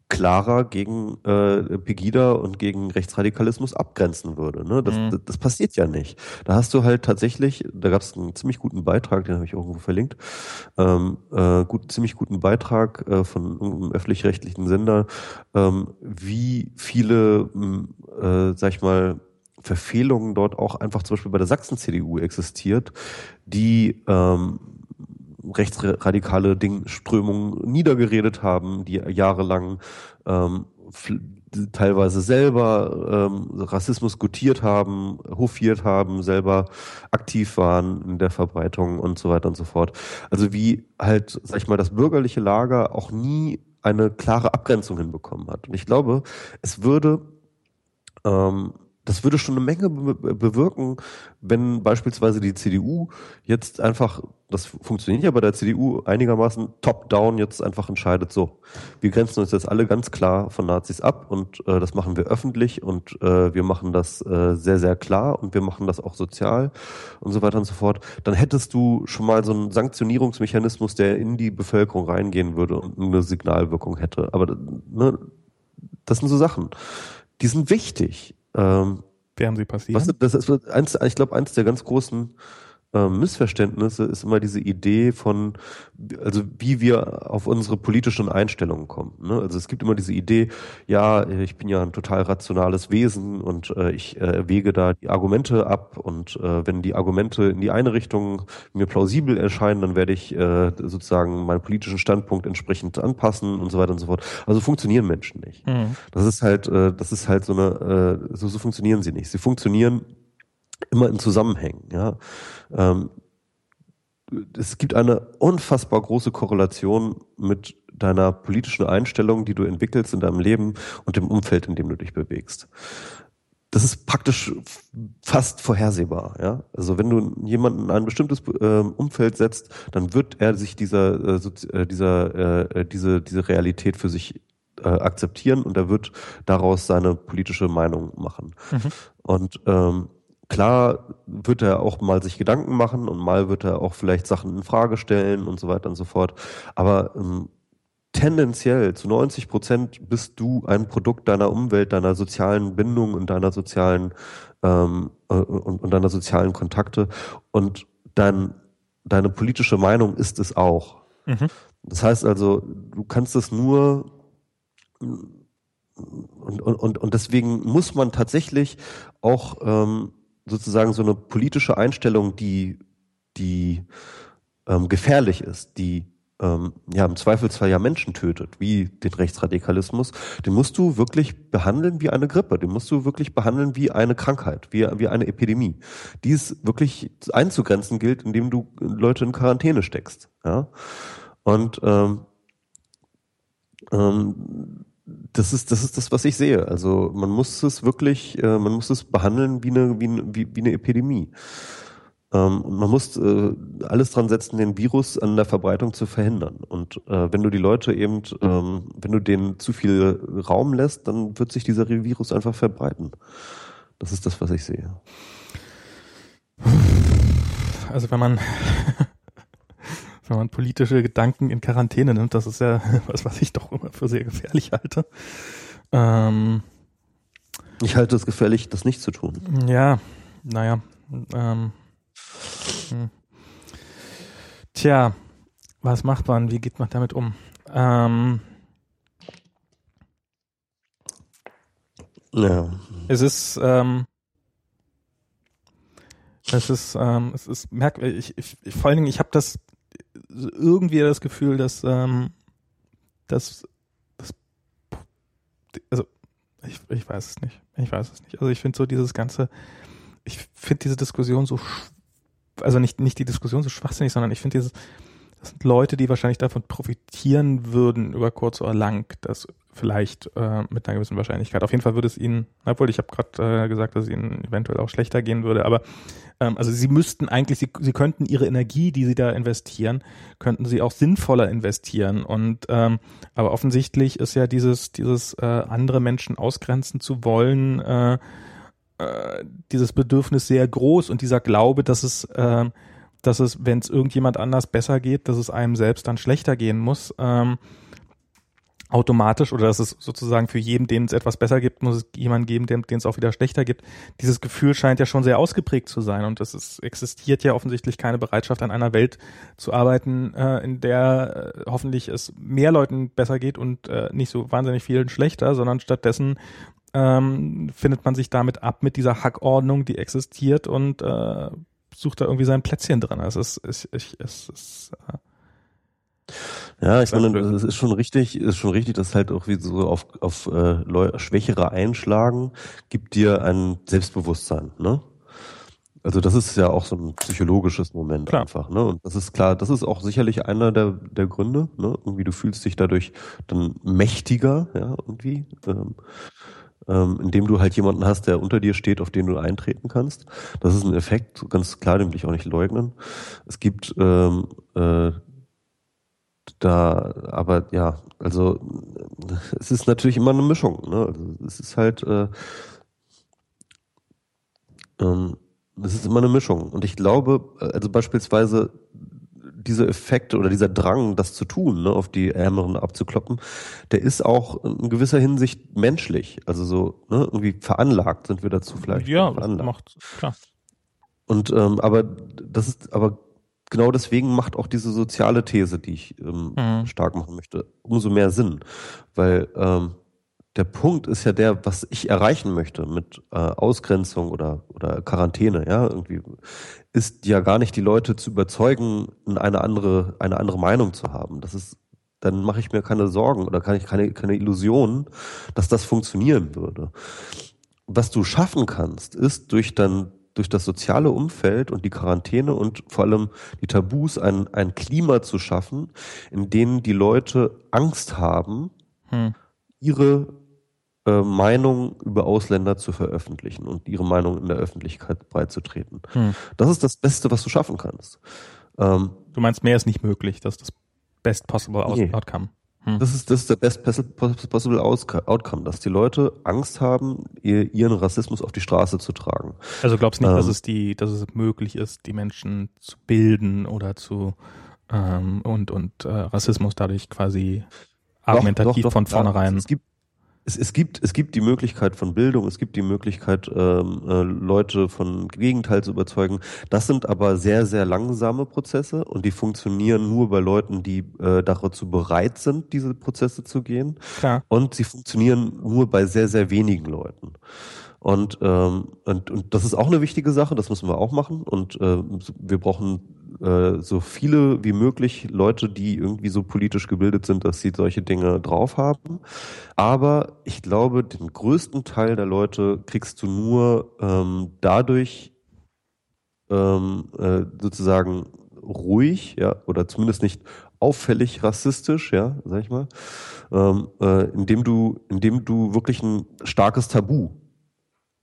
klarer gegen äh, Pegida und gegen Rechtsradikalismus abgrenzen würde. Ne? Das, mhm. das, das passiert ja nicht. Da hast du halt tatsächlich, da gab es einen ziemlich guten Beitrag, den habe ich irgendwo verlinkt, ähm, äh, gut, ziemlich guten Beitrag äh, von einem öffentlich-rechtlichen Sender, ähm, wie viele, äh, sag ich mal, Verfehlungen dort auch einfach zum Beispiel bei der Sachsen-CDU existiert, die ähm, rechtsradikale Dingströmungen niedergeredet haben, die jahrelang ähm, teilweise selber ähm, Rassismus gutiert haben, hofiert haben, selber aktiv waren in der Verbreitung und so weiter und so fort. Also wie halt, sag ich mal, das bürgerliche Lager auch nie eine klare Abgrenzung hinbekommen hat. Und ich glaube, es würde ähm, das würde schon eine Menge bewirken, wenn beispielsweise die CDU jetzt einfach, das funktioniert ja bei der CDU einigermaßen top-down jetzt einfach entscheidet, so, wir grenzen uns jetzt alle ganz klar von Nazis ab und äh, das machen wir öffentlich und äh, wir machen das äh, sehr, sehr klar und wir machen das auch sozial und so weiter und so fort, dann hättest du schon mal so einen Sanktionierungsmechanismus, der in die Bevölkerung reingehen würde und eine Signalwirkung hätte. Aber ne, das sind so Sachen, die sind wichtig. Ähm, Werden sie passieren? Was, das ist eins, ich glaube, eins der ganz großen ähm, Missverständnisse ist immer diese Idee von, also wie wir auf unsere politischen Einstellungen kommen. Ne? Also es gibt immer diese Idee, ja, ich bin ja ein total rationales Wesen und äh, ich äh, wege da die Argumente ab und äh, wenn die Argumente in die eine Richtung mir plausibel erscheinen, dann werde ich äh, sozusagen meinen politischen Standpunkt entsprechend anpassen und so weiter und so fort. Also funktionieren Menschen nicht. Mhm. Das ist halt, äh, das ist halt so eine, äh, so, so funktionieren sie nicht. Sie funktionieren immer in Zusammenhängen. Ja. Ähm, es gibt eine unfassbar große Korrelation mit deiner politischen Einstellung, die du entwickelst in deinem Leben und dem Umfeld, in dem du dich bewegst. Das ist praktisch fast vorhersehbar. Ja? Also wenn du jemanden in ein bestimmtes äh, Umfeld setzt, dann wird er sich dieser, äh, äh dieser, äh, diese, diese Realität für sich äh, akzeptieren und er wird daraus seine politische Meinung machen. Mhm. Und ähm, klar wird er auch mal sich Gedanken machen und mal wird er auch vielleicht Sachen in Frage stellen und so weiter und so fort. Aber ähm, tendenziell zu 90 Prozent bist du ein Produkt deiner Umwelt, deiner sozialen Bindung und deiner sozialen ähm, äh, und, und deiner sozialen Kontakte und dein, deine politische Meinung ist es auch. Mhm. Das heißt also, du kannst es nur und, und, und deswegen muss man tatsächlich auch ähm, sozusagen so eine politische Einstellung, die, die ähm, gefährlich ist, die ähm, ja im Zweifelsfall ja Menschen tötet, wie den Rechtsradikalismus, den musst du wirklich behandeln wie eine Grippe, den musst du wirklich behandeln wie eine Krankheit, wie, wie eine Epidemie, die es wirklich einzugrenzen gilt, indem du Leute in Quarantäne steckst. Ja? Und ähm, ähm, das ist, das ist das, was ich sehe. Also man muss es wirklich, äh, man muss es behandeln wie eine, wie, wie, wie eine Epidemie. Ähm, man muss äh, alles dran setzen, den Virus an der Verbreitung zu verhindern. Und äh, wenn du die Leute eben, ähm, wenn du denen zu viel Raum lässt, dann wird sich dieser Virus einfach verbreiten. Das ist das, was ich sehe. Also wenn man wenn man politische Gedanken in Quarantäne nimmt, das ist ja was, was ich doch immer für sehr gefährlich halte. Ähm, ich halte es gefährlich, das nicht zu tun. Ja, naja. Ähm, hm. Tja, was macht man? Wie geht man damit um? Ähm, ja. Es ist, ähm, es ist, ähm, es ist merkwürdig. Ich, ich, vor allen Dingen, ich habe das irgendwie das Gefühl, dass, ähm, dass, dass also ich, ich weiß es nicht. Ich weiß es nicht. Also ich finde so dieses ganze, ich finde diese Diskussion so, also nicht, nicht die Diskussion so schwachsinnig, sondern ich finde dieses, das sind Leute, die wahrscheinlich davon profitieren würden, über kurz oder lang, dass vielleicht äh, mit einer gewissen Wahrscheinlichkeit. Auf jeden Fall würde es ihnen, obwohl ich habe gerade äh, gesagt, dass es ihnen eventuell auch schlechter gehen würde, aber ähm, also sie müssten eigentlich, sie, sie könnten ihre Energie, die sie da investieren, könnten sie auch sinnvoller investieren. Und ähm, aber offensichtlich ist ja dieses, dieses äh, andere Menschen ausgrenzen zu wollen, äh, äh, dieses Bedürfnis sehr groß und dieser Glaube, dass es äh, dass es, wenn es irgendjemand anders besser geht, dass es einem selbst dann schlechter gehen muss. Ähm, automatisch oder dass es sozusagen für jeden, den es etwas besser gibt, muss es jemanden geben, dem es auch wieder schlechter gibt. Dieses Gefühl scheint ja schon sehr ausgeprägt zu sein und es ist, existiert ja offensichtlich keine Bereitschaft, an einer Welt zu arbeiten, äh, in der äh, hoffentlich es mehr Leuten besser geht und äh, nicht so wahnsinnig vielen schlechter, sondern stattdessen ähm, findet man sich damit ab mit dieser Hackordnung, die existiert und äh, sucht da irgendwie sein Plätzchen drin. Also es ist, ich, es ist äh, ja, ich meine, es ist schon richtig, ist schon richtig, dass halt auch wie so auf, auf äh, Schwächere einschlagen, gibt dir ein Selbstbewusstsein, ne? Also das ist ja auch so ein psychologisches Moment klar. einfach, ne? Und das ist klar, das ist auch sicherlich einer der, der Gründe, ne? Irgendwie du fühlst dich dadurch dann mächtiger, ja, irgendwie. Ähm, ähm, indem du halt jemanden hast, der unter dir steht, auf den du eintreten kannst. Das ist ein Effekt, ganz klar, den will ich auch nicht leugnen. Es gibt ähm, äh, da, aber ja, also es ist natürlich immer eine Mischung. Ne? Also, es ist halt, äh, ähm, es ist immer eine Mischung. Und ich glaube, also beispielsweise dieser Effekt oder dieser Drang, das zu tun, ne, auf die Ärmeren abzukloppen, der ist auch in gewisser Hinsicht menschlich. Also so ne, irgendwie veranlagt sind wir dazu vielleicht. Ja, macht klar. und ähm, aber das ist, aber genau deswegen macht auch diese soziale These, die ich ähm, mhm. stark machen möchte, umso mehr Sinn. Weil ähm, der Punkt ist ja der, was ich erreichen möchte mit äh, Ausgrenzung oder, oder Quarantäne, ja, irgendwie, ist ja gar nicht die Leute zu überzeugen, eine andere, eine andere Meinung zu haben. Das ist, dann mache ich mir keine Sorgen oder kann ich keine, keine Illusionen, dass das funktionieren würde. Was du schaffen kannst, ist durch dann durch das soziale Umfeld und die Quarantäne und vor allem die Tabus ein, ein Klima zu schaffen, in dem die Leute Angst haben, hm. ihre äh, Meinung über Ausländer zu veröffentlichen und ihre Meinung in der Öffentlichkeit breitzutreten. Hm. Das ist das Beste, was du schaffen kannst. Ähm, du meinst, mehr ist nicht möglich, das ist das best possible nee. outcome. Hm. Das ist, das ist der best possible outcome, dass die Leute Angst haben, ihren Rassismus auf die Straße zu tragen. Also glaubst nicht, ähm, dass es die, dass es möglich ist, die Menschen zu bilden oder zu ähm, und und äh, Rassismus dadurch quasi argumentativ doch, doch, doch, von vornherein. Es gibt es, es, gibt, es gibt die Möglichkeit von Bildung, es gibt die Möglichkeit, ähm, äh, Leute von Gegenteil zu überzeugen. Das sind aber sehr, sehr langsame Prozesse und die funktionieren nur bei Leuten, die äh, dazu bereit sind, diese Prozesse zu gehen. Klar. Und sie funktionieren nur bei sehr, sehr wenigen Leuten. Und, ähm, und, und das ist auch eine wichtige Sache, das müssen wir auch machen. Und äh, wir brauchen äh, so viele wie möglich Leute, die irgendwie so politisch gebildet sind, dass sie solche Dinge drauf haben. Aber ich glaube, den größten Teil der Leute kriegst du nur ähm, dadurch ähm, äh, sozusagen ruhig, ja, oder zumindest nicht auffällig rassistisch, ja, sag ich mal, ähm, äh, indem du, indem du wirklich ein starkes Tabu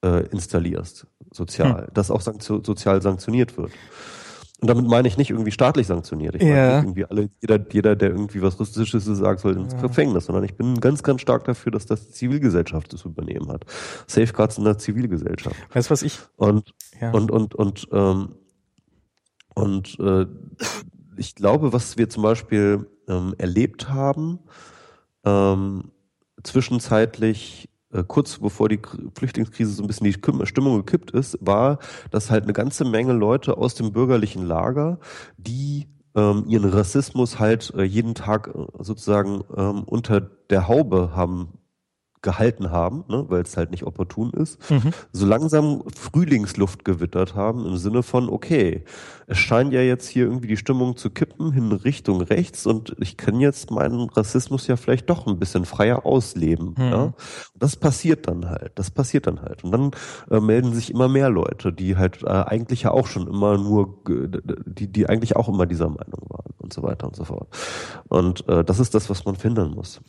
äh, installierst, sozial, hm. das auch sanktio sozial sanktioniert wird. Und damit meine ich nicht irgendwie staatlich sanktioniert. Ich meine ja. irgendwie alle, jeder, jeder, der irgendwie was Russisches sagt, soll ins ja. Gefängnis, sondern ich bin ganz, ganz stark dafür, dass das die Zivilgesellschaft das übernehmen hat. Safeguards in der Zivilgesellschaft. Weißt du, was ich? Und, ja. und, und, und, ähm, und äh, ich glaube, was wir zum Beispiel ähm, erlebt haben, ähm, zwischenzeitlich kurz bevor die Flüchtlingskrise so ein bisschen die Stimmung gekippt ist, war, dass halt eine ganze Menge Leute aus dem bürgerlichen Lager, die ähm, ihren Rassismus halt äh, jeden Tag äh, sozusagen ähm, unter der Haube haben gehalten haben, ne, weil es halt nicht opportun ist, mhm. so langsam Frühlingsluft gewittert haben im Sinne von, okay, es scheint ja jetzt hier irgendwie die Stimmung zu kippen in Richtung rechts und ich kann jetzt meinen Rassismus ja vielleicht doch ein bisschen freier ausleben. Mhm. Ja? Das passiert dann halt, das passiert dann halt. Und dann äh, melden sich immer mehr Leute, die halt äh, eigentlich ja auch schon immer nur, die, die eigentlich auch immer dieser Meinung waren und so weiter und so fort. Und äh, das ist das, was man finden muss.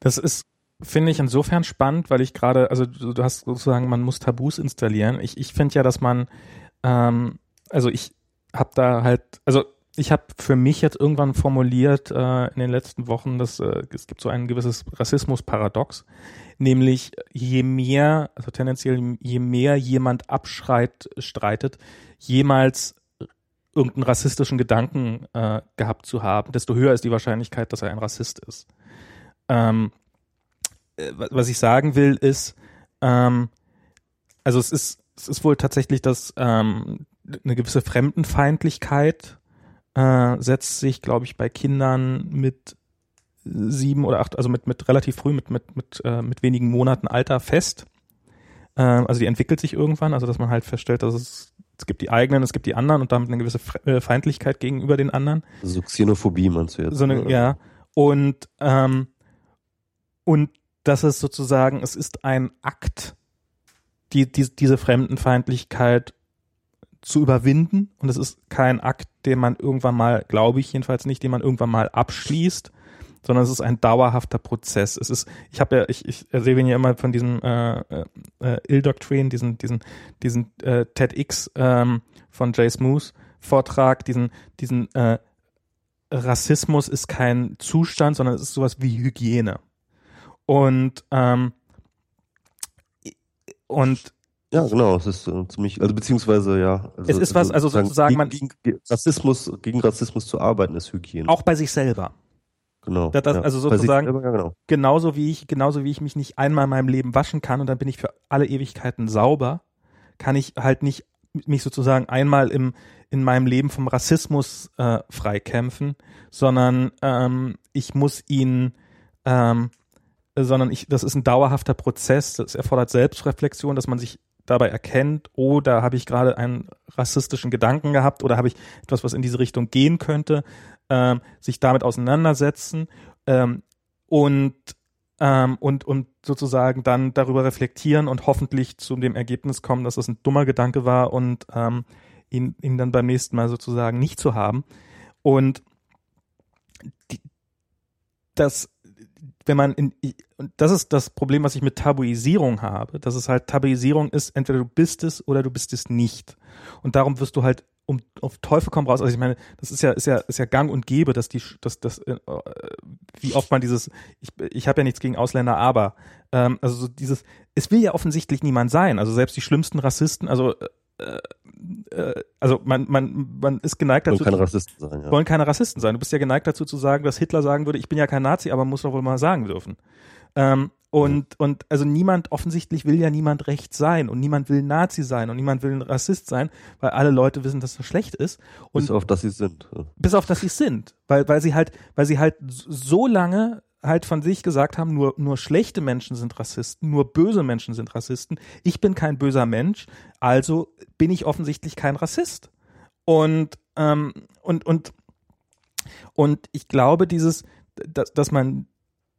Das ist finde ich insofern spannend, weil ich gerade, also du, hast sozusagen, man muss Tabus installieren. Ich, ich finde ja, dass man, ähm, also ich habe da halt, also ich habe für mich jetzt irgendwann formuliert äh, in den letzten Wochen, dass äh, es gibt so ein gewisses Rassismus-Paradox, nämlich je mehr, also tendenziell je mehr jemand abschreit, streitet, jemals irgendeinen rassistischen Gedanken äh, gehabt zu haben, desto höher ist die Wahrscheinlichkeit, dass er ein Rassist ist. Ähm, äh, was ich sagen will, ist, ähm, also es ist, es ist wohl tatsächlich, dass ähm, eine gewisse Fremdenfeindlichkeit äh, setzt sich, glaube ich, bei Kindern mit sieben oder acht, also mit, mit relativ früh, mit, mit, mit, äh, mit wenigen Monaten Alter fest. Äh, also die entwickelt sich irgendwann, also dass man halt feststellt, dass es, es gibt die eigenen, es gibt die anderen und damit eine gewisse äh, Feindlichkeit gegenüber den anderen. So Xenophobie meinst du jetzt? So eine, ja. Und, ähm, und dass es sozusagen, es ist ein Akt, die, die, diese Fremdenfeindlichkeit zu überwinden. Und es ist kein Akt, den man irgendwann mal, glaube ich jedenfalls nicht, den man irgendwann mal abschließt, sondern es ist ein dauerhafter Prozess. Es ist, ich habe ja, ich, ich erzähle ja immer von diesem äh, äh, Ill-Doctrine, diesen, diesen, diesen äh, TEDx ähm, von Jay Smooth Vortrag, diesen, diesen äh, Rassismus ist kein Zustand, sondern es ist sowas wie Hygiene. Und ähm, und ja, genau, es ist äh, ziemlich, also beziehungsweise ja. Also, es ist was, also sozusagen man gegen, gegen Rassismus, gegen Rassismus zu arbeiten ist Hygiene. Auch bei sich selber. Genau. Das, ja. Also sozusagen selber, ja, genau. genauso wie ich, genauso wie ich mich nicht einmal in meinem Leben waschen kann und dann bin ich für alle Ewigkeiten sauber, kann ich halt nicht mich sozusagen einmal im in meinem Leben vom Rassismus äh, freikämpfen, sondern ähm, ich muss ihn, ähm, sondern ich, das ist ein dauerhafter Prozess. Das erfordert Selbstreflexion, dass man sich dabei erkennt, oh, da habe ich gerade einen rassistischen Gedanken gehabt oder habe ich etwas, was in diese Richtung gehen könnte, ähm, sich damit auseinandersetzen ähm, und ähm, und, und sozusagen dann darüber reflektieren und hoffentlich zu dem Ergebnis kommen, dass das ein dummer Gedanke war und ähm, ihn, ihn dann beim nächsten Mal sozusagen nicht zu haben. Und die, das, wenn man in, und das ist das Problem, was ich mit Tabuisierung habe, dass es halt Tabuisierung ist, entweder du bist es oder du bist es nicht. Und darum wirst du halt um auf Teufel komm raus. Also ich meine, das ist ja ist ja ist ja Gang und Gäbe, dass die dass das äh, wie oft man dieses ich ich habe ja nichts gegen Ausländer, aber ähm, also so dieses es will ja offensichtlich niemand sein. Also selbst die schlimmsten Rassisten, also äh, also man, man, man ist geneigt dazu. Wollen keine Rassisten sein, ja. Wollen keine Rassisten sein. Du bist ja geneigt dazu zu sagen, dass Hitler sagen würde, ich bin ja kein Nazi, aber muss doch wohl mal sagen dürfen. Ähm, und, mhm. und also niemand, offensichtlich will ja niemand recht sein und niemand will Nazi sein und niemand will ein Rassist sein, weil alle Leute wissen, dass das schlecht ist. Und bis auf dass sie sind. Bis auf dass sie sind. Weil, weil sie halt, weil sie halt so lange halt von sich gesagt haben, nur, nur schlechte Menschen sind Rassisten, nur böse Menschen sind Rassisten. Ich bin kein böser Mensch, also bin ich offensichtlich kein Rassist. Und, ähm, und, und, und ich glaube, dieses, dass, dass man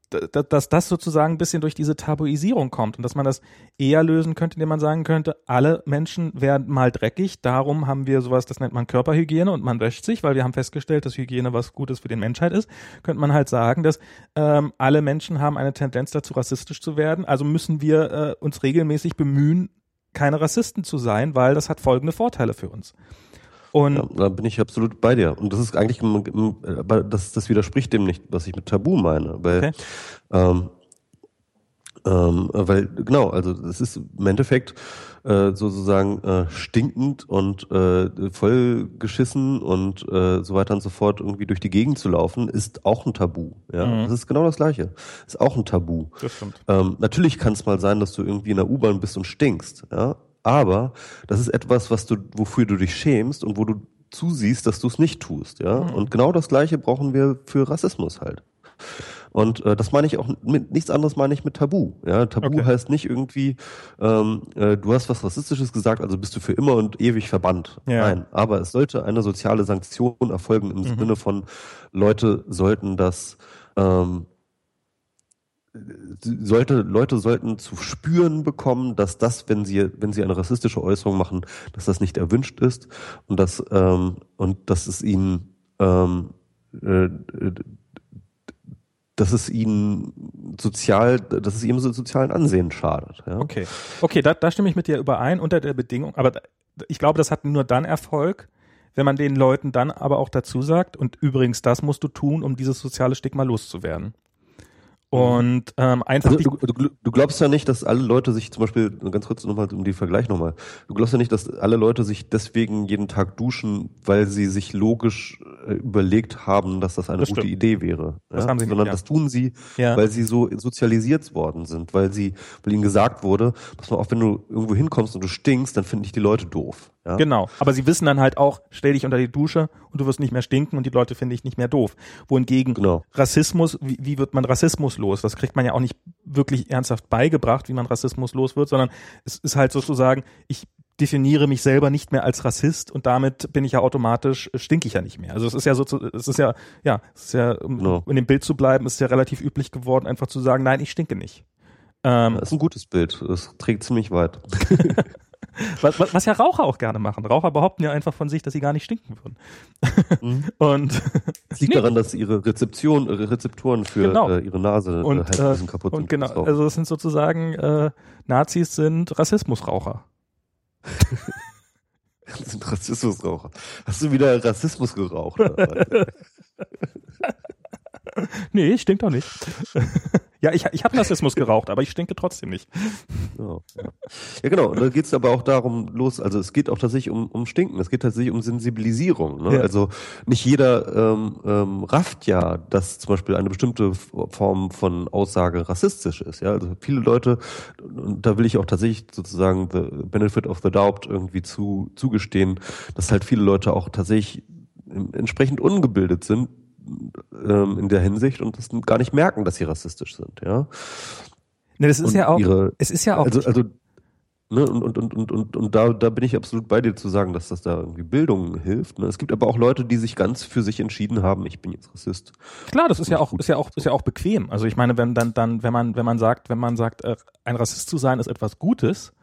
dass das sozusagen ein bisschen durch diese Tabuisierung kommt und dass man das eher lösen könnte, indem man sagen könnte, alle Menschen werden mal dreckig, darum haben wir sowas, das nennt man Körperhygiene und man wäscht sich, weil wir haben festgestellt, dass Hygiene was Gutes für die Menschheit ist, könnte man halt sagen, dass ähm, alle Menschen haben eine Tendenz dazu, rassistisch zu werden, also müssen wir äh, uns regelmäßig bemühen, keine Rassisten zu sein, weil das hat folgende Vorteile für uns. Und ja, da bin ich absolut bei dir. Und das ist eigentlich, das, das widerspricht dem nicht, was ich mit Tabu meine. Weil, okay. ähm, ähm, weil genau, also es ist im Endeffekt äh, sozusagen äh, stinkend und äh, vollgeschissen und äh, so weiter und so fort irgendwie durch die Gegend zu laufen, ist auch ein Tabu. Ja, mhm. das ist genau das Gleiche. Ist auch ein Tabu. Das stimmt. Ähm, natürlich kann es mal sein, dass du irgendwie in der U-Bahn bist und stinkst. Ja, aber das ist etwas, was du, wofür du dich schämst und wo du zusiehst, dass du es nicht tust, ja. Mhm. Und genau das Gleiche brauchen wir für Rassismus halt. Und äh, das meine ich auch mit nichts anderes meine ich mit Tabu. Ja, Tabu okay. heißt nicht irgendwie, ähm, äh, du hast was Rassistisches gesagt, also bist du für immer und ewig verbannt. Ja. Nein, aber es sollte eine soziale Sanktion erfolgen im mhm. Sinne von Leute sollten das ähm, sollte, Leute sollten zu spüren bekommen, dass das, wenn sie, wenn sie eine rassistische Äußerung machen, dass das nicht erwünscht ist und dass, ähm, und dass es ihnen, ähm, äh, dass es ihnen sozial, dass es ihrem sozialen Ansehen schadet. Ja? Okay, okay, da, da stimme ich mit dir überein unter der Bedingung, aber ich glaube, das hat nur dann Erfolg, wenn man den Leuten dann aber auch dazu sagt, und übrigens, das musst du tun, um dieses soziale Stigma loszuwerden. Mhm. Und ähm, einfach. Also, du, du, du, glaubst ja nicht, dass alle Leute sich zum Beispiel, ganz kurz nochmal um die Vergleich nochmal, du glaubst ja nicht, dass alle Leute sich deswegen jeden Tag duschen, weil sie sich logisch äh, überlegt haben, dass das eine das gute Idee wäre. Das ja? haben sie nicht, Sondern ja. das tun sie, ja. weil sie so sozialisiert worden sind, weil sie, weil ihnen gesagt wurde, pass mal auf, wenn du irgendwo hinkommst und du stinkst, dann finden dich die Leute doof. Ja? Genau. Aber sie wissen dann halt auch, stell dich unter die Dusche und du wirst nicht mehr stinken und die Leute finden dich nicht mehr doof. Wohingegen genau. Rassismus, wie, wie wird man Rassismus los? Das kriegt man ja auch nicht wirklich ernsthaft beigebracht, wie man Rassismus los wird, sondern es ist halt sozusagen, ich definiere mich selber nicht mehr als Rassist und damit bin ich ja automatisch, stinke ich ja nicht mehr. Also es ist ja so, es ist ja, ja, es ist ja, um no. in dem Bild zu bleiben, ist ja relativ üblich geworden, einfach zu sagen, nein, ich stinke nicht. Ähm, das ist ein gutes Bild. Das trägt ziemlich weit. was, was, was, ja Raucher auch gerne machen. Raucher behaupten ja einfach von sich, dass sie gar nicht stinken würden. Mhm. Und es liegt nee. daran, dass ihre Rezeption, Rezeptoren für genau. äh, ihre Nase äh, und, halt bisschen kaputt und sind. Genau, also das sind sozusagen äh, Nazis sind Rassismusraucher. das sind Rassismusraucher. Hast du wieder Rassismus geraucht? nee, stinkt doch nicht. Ja, ich, ich habe Rassismus geraucht, aber ich stinke trotzdem nicht. Ja, ja. ja genau. Und da geht es aber auch darum los, also es geht auch tatsächlich um, um Stinken, es geht tatsächlich um Sensibilisierung. Ne? Ja. Also nicht jeder ähm, ähm, rafft ja, dass zum Beispiel eine bestimmte Form von Aussage rassistisch ist. Ja, also viele Leute, und da will ich auch tatsächlich sozusagen the benefit of the doubt irgendwie zu zugestehen, dass halt viele Leute auch tatsächlich entsprechend ungebildet sind, ähm, in der Hinsicht und das gar nicht merken, dass sie rassistisch sind, ja. Ne, das ist und ja auch, ihre, es ist ja auch. Also, also Ne, und, und, und, und, und, und da, da bin ich absolut bei dir zu sagen, dass das da irgendwie Bildung hilft. Ne? Es gibt aber auch Leute, die sich ganz für sich entschieden haben, ich bin jetzt Rassist. Klar, das ist ja auch, ist ja auch, ist ja auch bequem. Also ich meine, wenn dann, dann, wenn man, wenn man sagt, wenn man sagt, äh, ein Rassist zu sein ist etwas Gutes,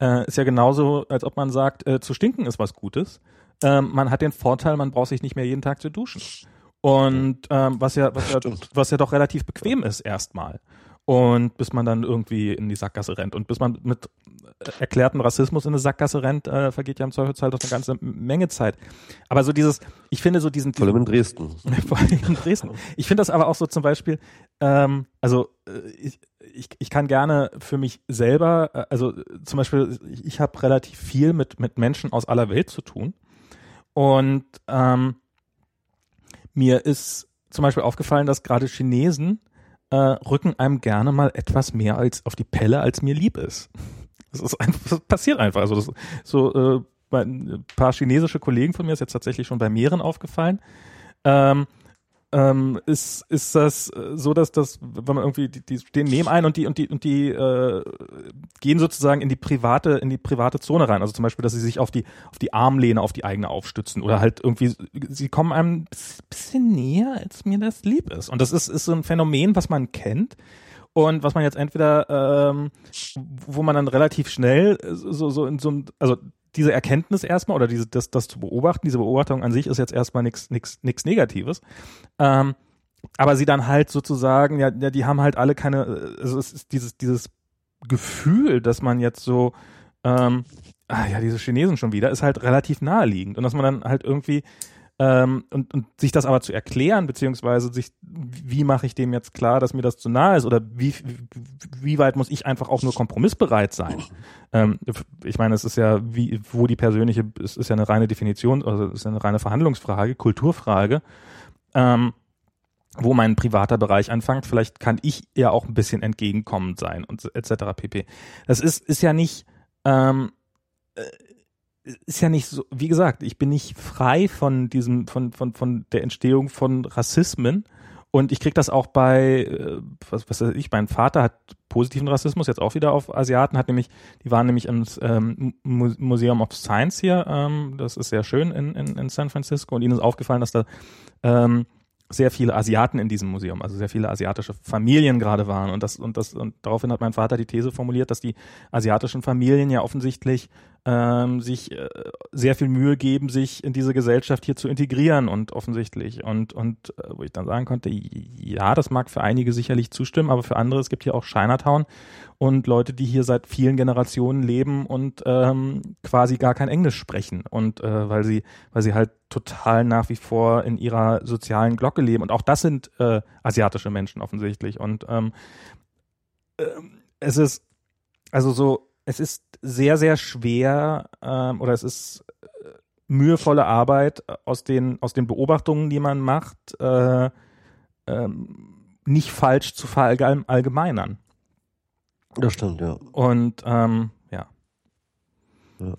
äh, ist ja genauso, als ob man sagt, äh, zu stinken ist was Gutes. Ähm, man hat den Vorteil, man braucht sich nicht mehr jeden Tag zu duschen. Und ähm, was ja, was ja, was ja doch relativ bequem ist erstmal. Und bis man dann irgendwie in die Sackgasse rennt. Und bis man mit erklärten Rassismus in eine Sackgasse rennt, äh, vergeht ja im Zweifelsfall doch eine ganze Menge Zeit. Aber so dieses, ich finde so diesen. Vor allem in Dresden. Vor allem in Dresden. Ich finde das aber auch so zum Beispiel, ähm, also äh, ich, ich, ich kann gerne für mich selber, äh, also zum Beispiel, ich, ich habe relativ viel mit, mit Menschen aus aller Welt zu tun. Und ähm, mir ist zum Beispiel aufgefallen, dass gerade Chinesen äh, rücken einem gerne mal etwas mehr als auf die Pelle, als mir lieb ist. Das ist einfach, das passiert einfach. Also das, so äh, ein paar chinesische Kollegen von mir ist jetzt tatsächlich schon bei mehreren aufgefallen. Ähm, ähm, ist, ist das äh, so, dass das, wenn man irgendwie, die, die stehen neben ein und die, und die, und die äh, gehen sozusagen in die private, in die private Zone rein. Also zum Beispiel, dass sie sich auf die, auf die Armlehne, auf die eigene aufstützen oder halt irgendwie, sie kommen einem bisschen näher, als mir das lieb ist. Und das ist, ist so ein Phänomen, was man kennt und was man jetzt entweder, ähm, wo man dann relativ schnell so, so in so einem, also diese Erkenntnis erstmal oder diese, das, das zu beobachten, diese Beobachtung an sich ist jetzt erstmal nichts nix, nix Negatives. Ähm, aber sie dann halt sozusagen, ja, ja, die haben halt alle keine, also es ist dieses, dieses Gefühl, dass man jetzt so, ähm, ah ja, diese Chinesen schon wieder, ist halt relativ naheliegend. Und dass man dann halt irgendwie ähm, und, und sich das aber zu erklären, beziehungsweise sich, wie mache ich dem jetzt klar, dass mir das zu nahe ist oder wie, wie weit muss ich einfach auch nur kompromissbereit sein? Ähm, ich meine, es ist ja, wie, wo die persönliche, es ist ja eine reine Definition, also es ist ja eine reine Verhandlungsfrage, Kulturfrage. Ähm, wo mein privater Bereich anfängt, vielleicht kann ich ja auch ein bisschen entgegenkommend sein und etc. pp. Das ist, ist ja nicht, ähm, äh, ist ja nicht so, wie gesagt, ich bin nicht frei von diesem, von, von, von der Entstehung von Rassismen. Und ich krieg das auch bei, äh, was, was weiß ich, mein Vater hat positiven Rassismus jetzt auch wieder auf Asiaten, hat nämlich, die waren nämlich im ähm, Museum of Science hier, ähm, das ist sehr schön in, in, in San Francisco und ihnen ist aufgefallen, dass da ähm, sehr viele Asiaten in diesem Museum, also sehr viele asiatische Familien gerade waren. Und das, und das, und daraufhin hat mein Vater die These formuliert, dass die asiatischen Familien ja offensichtlich ähm, sich äh, sehr viel Mühe geben, sich in diese Gesellschaft hier zu integrieren und offensichtlich. Und, und äh, wo ich dann sagen konnte, ja, das mag für einige sicherlich zustimmen, aber für andere, es gibt hier auch Chinatown und Leute, die hier seit vielen Generationen leben und ähm, quasi gar kein Englisch sprechen. Und äh, weil sie, weil sie halt total nach wie vor in ihrer sozialen Glocke leben. Und auch das sind äh, asiatische Menschen offensichtlich. Und ähm, äh, es ist also so es ist sehr, sehr schwer ähm, oder es ist äh, mühevolle Arbeit aus den, aus den Beobachtungen, die man macht, äh, ähm, nicht falsch zu verallgemeinern. Das stimmt, ja. Und ähm, ja. ja.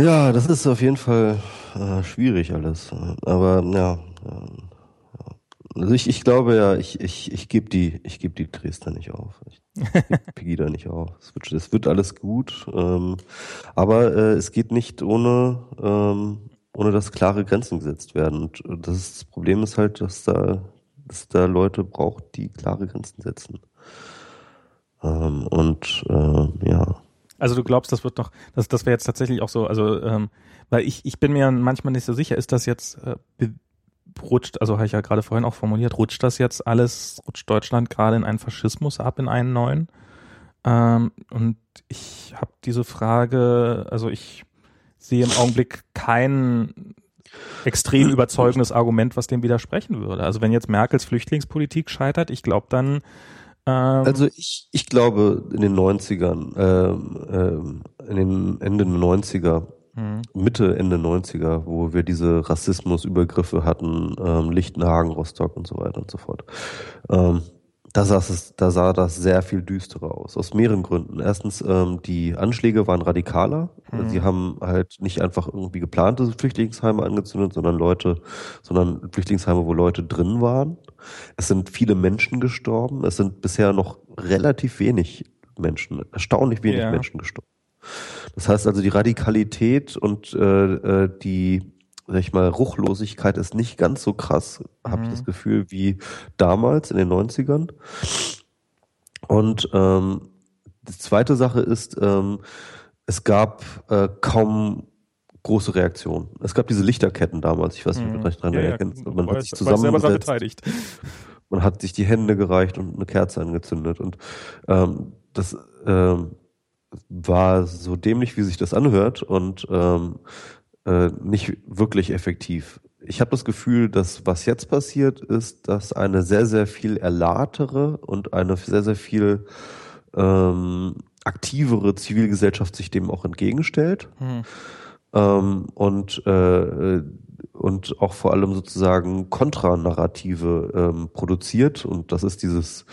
Ja, das ist auf jeden Fall äh, schwierig alles. Aber ja, also ich, ich glaube ja, ich, ich, ich gebe die, ich gebe die Dresdner nicht auf. Ich gebe Pegida nicht auf. Es wird, es wird alles gut. Ähm, aber äh, es geht nicht ohne, ähm, ohne dass klare Grenzen gesetzt werden. Und das, ist, das Problem ist halt, dass da, dass da Leute braucht, die klare Grenzen setzen. Ähm, und äh, ja. Also du glaubst, das wird doch, das, das wäre jetzt tatsächlich auch so, also ähm, weil ich, ich bin mir manchmal nicht so sicher, ist das jetzt äh, rutscht, also habe ich ja gerade vorhin auch formuliert, rutscht das jetzt alles, rutscht Deutschland gerade in einen Faschismus ab, in einen neuen? Ähm, und ich habe diese Frage, also ich sehe im Augenblick keinen extrem überzeugendes Argument, was dem widersprechen würde. Also wenn jetzt Merkels Flüchtlingspolitik scheitert, ich glaube dann. Ähm also ich, ich glaube in den 90ern, ähm, ähm, in den Ende der 90er, hm. Mitte, Ende 90er, wo wir diese Rassismusübergriffe hatten, ähm, Lichtenhagen, Rostock und so weiter und so fort. Ähm, da, es, da sah das sehr viel düsterer aus, aus mehreren Gründen. Erstens, ähm, die Anschläge waren radikaler. Mhm. Sie haben halt nicht einfach irgendwie geplante Flüchtlingsheime angezündet, sondern Leute, sondern Flüchtlingsheime, wo Leute drin waren. Es sind viele Menschen gestorben. Es sind bisher noch relativ wenig Menschen, erstaunlich wenig ja. Menschen gestorben. Das heißt also, die Radikalität und äh, äh die sag ich mal, Ruchlosigkeit ist nicht ganz so krass, mhm. habe ich das Gefühl, wie damals in den 90ern. Und ähm, die zweite Sache ist, ähm, es gab äh, kaum große Reaktionen. Es gab diese Lichterketten damals, ich weiß nicht, ob du mhm. dich daran ja, erkennst. Man weiß, hat sich zusammengesetzt. Man hat sich die Hände gereicht und eine Kerze angezündet. Und ähm, das ähm, war so dämlich, wie sich das anhört. Und ähm, äh, nicht wirklich effektiv. Ich habe das Gefühl, dass was jetzt passiert ist, dass eine sehr, sehr viel erlahtere und eine sehr, sehr viel ähm, aktivere Zivilgesellschaft sich dem auch entgegenstellt. Hm. Ähm, und äh, und auch vor allem sozusagen Kontranarrative ähm, produziert. Und das ist dieses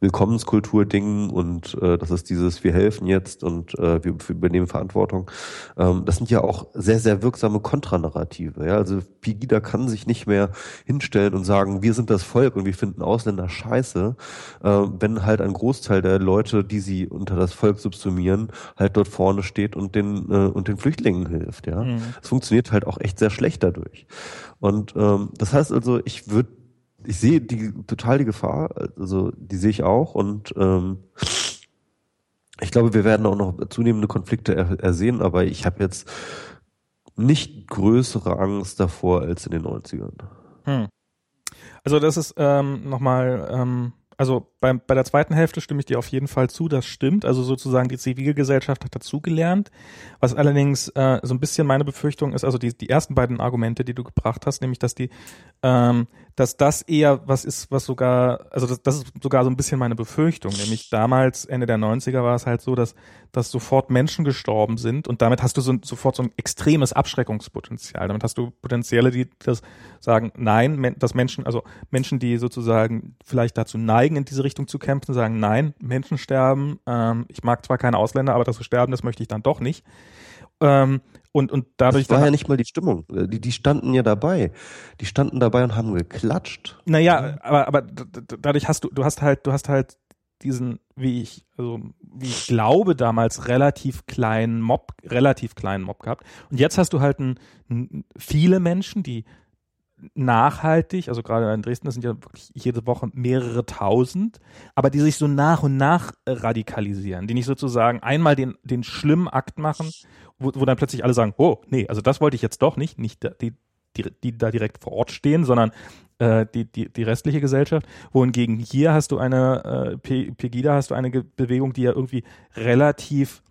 Willkommenskultur-Ding und äh, das ist dieses Wir helfen jetzt und äh, wir, wir übernehmen Verantwortung. Ähm, das sind ja auch sehr, sehr wirksame Kontranarrative. Ja? Also Pegida kann sich nicht mehr hinstellen und sagen, wir sind das Volk und wir finden Ausländer scheiße, äh, wenn halt ein Großteil der Leute, die sie unter das Volk subsumieren, halt dort vorne steht und den, äh, und den Flüchtlingen hilft. Ja, mhm. Es funktioniert halt auch echt sehr schlecht dadurch. Und ähm, das heißt also, ich würde, ich sehe die total die Gefahr, also die sehe ich auch und ähm, ich glaube, wir werden auch noch zunehmende Konflikte er, ersehen, aber ich habe jetzt nicht größere Angst davor als in den 90ern. Hm. Also das ist ähm, nochmal ähm, also beim, bei der zweiten Hälfte stimme ich dir auf jeden Fall zu, das stimmt. Also sozusagen die Zivilgesellschaft hat dazugelernt. Was allerdings äh, so ein bisschen meine Befürchtung ist, also die, die ersten beiden Argumente, die du gebracht hast, nämlich dass die, ähm, dass das eher was ist, was sogar, also das, das ist sogar so ein bisschen meine Befürchtung. Nämlich damals, Ende der 90er, war es halt so, dass, dass sofort Menschen gestorben sind und damit hast du so, sofort so ein extremes Abschreckungspotenzial. Damit hast du Potenziale, die das sagen, nein, dass Menschen, also Menschen, die sozusagen vielleicht dazu neigen, in diese Richtung zu kämpfen, sagen, nein, Menschen sterben, ähm, ich mag zwar keine Ausländer, aber dass sie sterben, das möchte ich dann doch nicht. Ähm, und, und dadurch. Das war ja nicht mal die Stimmung. Die, die standen ja dabei. Die standen dabei und haben geklatscht. Naja, aber, aber dadurch hast du, du hast halt, du hast halt diesen, wie ich, also wie ich glaube, damals relativ kleinen Mob, relativ kleinen Mob gehabt. Und jetzt hast du halt ein, ein, viele Menschen, die nachhaltig, also gerade in Dresden, das sind ja wirklich jede Woche mehrere tausend, aber die sich so nach und nach radikalisieren, die nicht sozusagen einmal den, den schlimmen Akt machen, wo, wo dann plötzlich alle sagen, oh, nee, also das wollte ich jetzt doch nicht, nicht die, die, die da direkt vor Ort stehen, sondern äh, die, die, die restliche Gesellschaft. Wohingegen hier hast du eine, äh, Pegida hast du eine Bewegung, die ja irgendwie relativ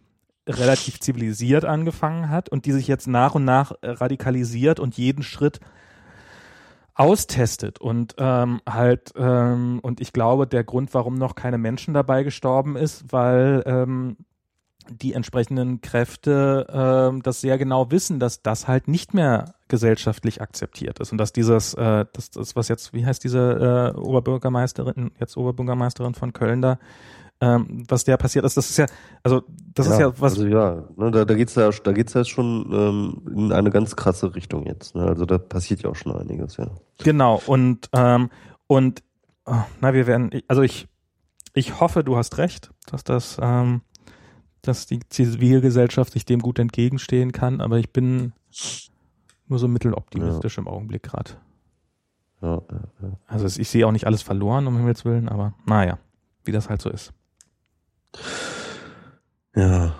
relativ zivilisiert angefangen hat und die sich jetzt nach und nach radikalisiert und jeden Schritt austestet und ähm, halt ähm, und ich glaube der Grund warum noch keine Menschen dabei gestorben ist weil ähm, die entsprechenden Kräfte ähm, das sehr genau wissen dass das halt nicht mehr gesellschaftlich akzeptiert ist und dass dieses äh, das, das was jetzt wie heißt diese äh, Oberbürgermeisterin jetzt Oberbürgermeisterin von Köln da ähm, was der passiert ist. Das ist ja, also das ja, ist ja was. Also ja, ne, da, da geht's ja, da geht's ja schon ähm, in eine ganz krasse Richtung jetzt. Ne? Also da passiert ja auch schon einiges, ja. Genau und ähm, und oh, na, wir werden, also ich ich hoffe, du hast recht, dass das, ähm, dass die Zivilgesellschaft sich dem gut entgegenstehen kann, aber ich bin nur so mitteloptimistisch ja. im Augenblick gerade. Ja, ja, ja. Also ich sehe auch nicht alles verloren, um Himmels Willen, aber naja, wie das halt so ist. Ja,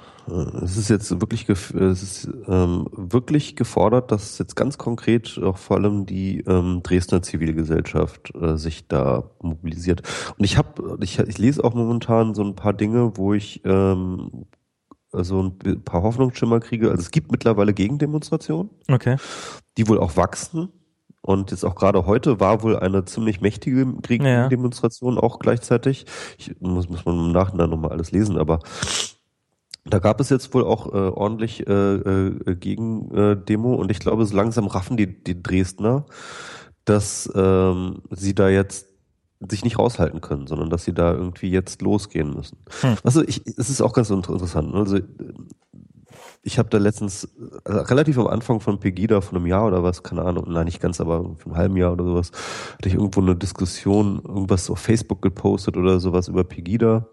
es ist jetzt wirklich, es ist ähm, wirklich gefordert, dass jetzt ganz konkret auch vor allem die ähm, Dresdner Zivilgesellschaft äh, sich da mobilisiert. Und ich habe, ich, ich lese auch momentan so ein paar Dinge, wo ich ähm, so ein paar Hoffnungsschimmer kriege. Also es gibt mittlerweile Gegendemonstrationen, Okay. die wohl auch wachsen. Und jetzt auch gerade heute war wohl eine ziemlich mächtige Gegendemonstration auch gleichzeitig. Ich muss, muss man im Nachhinein nochmal alles lesen, aber da gab es jetzt wohl auch äh, ordentlich äh, äh, Gegendemo und ich glaube, so langsam raffen die, die Dresdner, dass ähm, sie da jetzt sich nicht raushalten können, sondern dass sie da irgendwie jetzt losgehen müssen. Hm. Also ich, es ist auch ganz inter- interessant. ne? Also ich habe da letztens äh, relativ am Anfang von Pegida von einem Jahr oder was, keine Ahnung, nein, nicht ganz, aber von einem halben Jahr oder sowas, hatte ich irgendwo eine Diskussion, irgendwas auf Facebook gepostet oder sowas über Pegida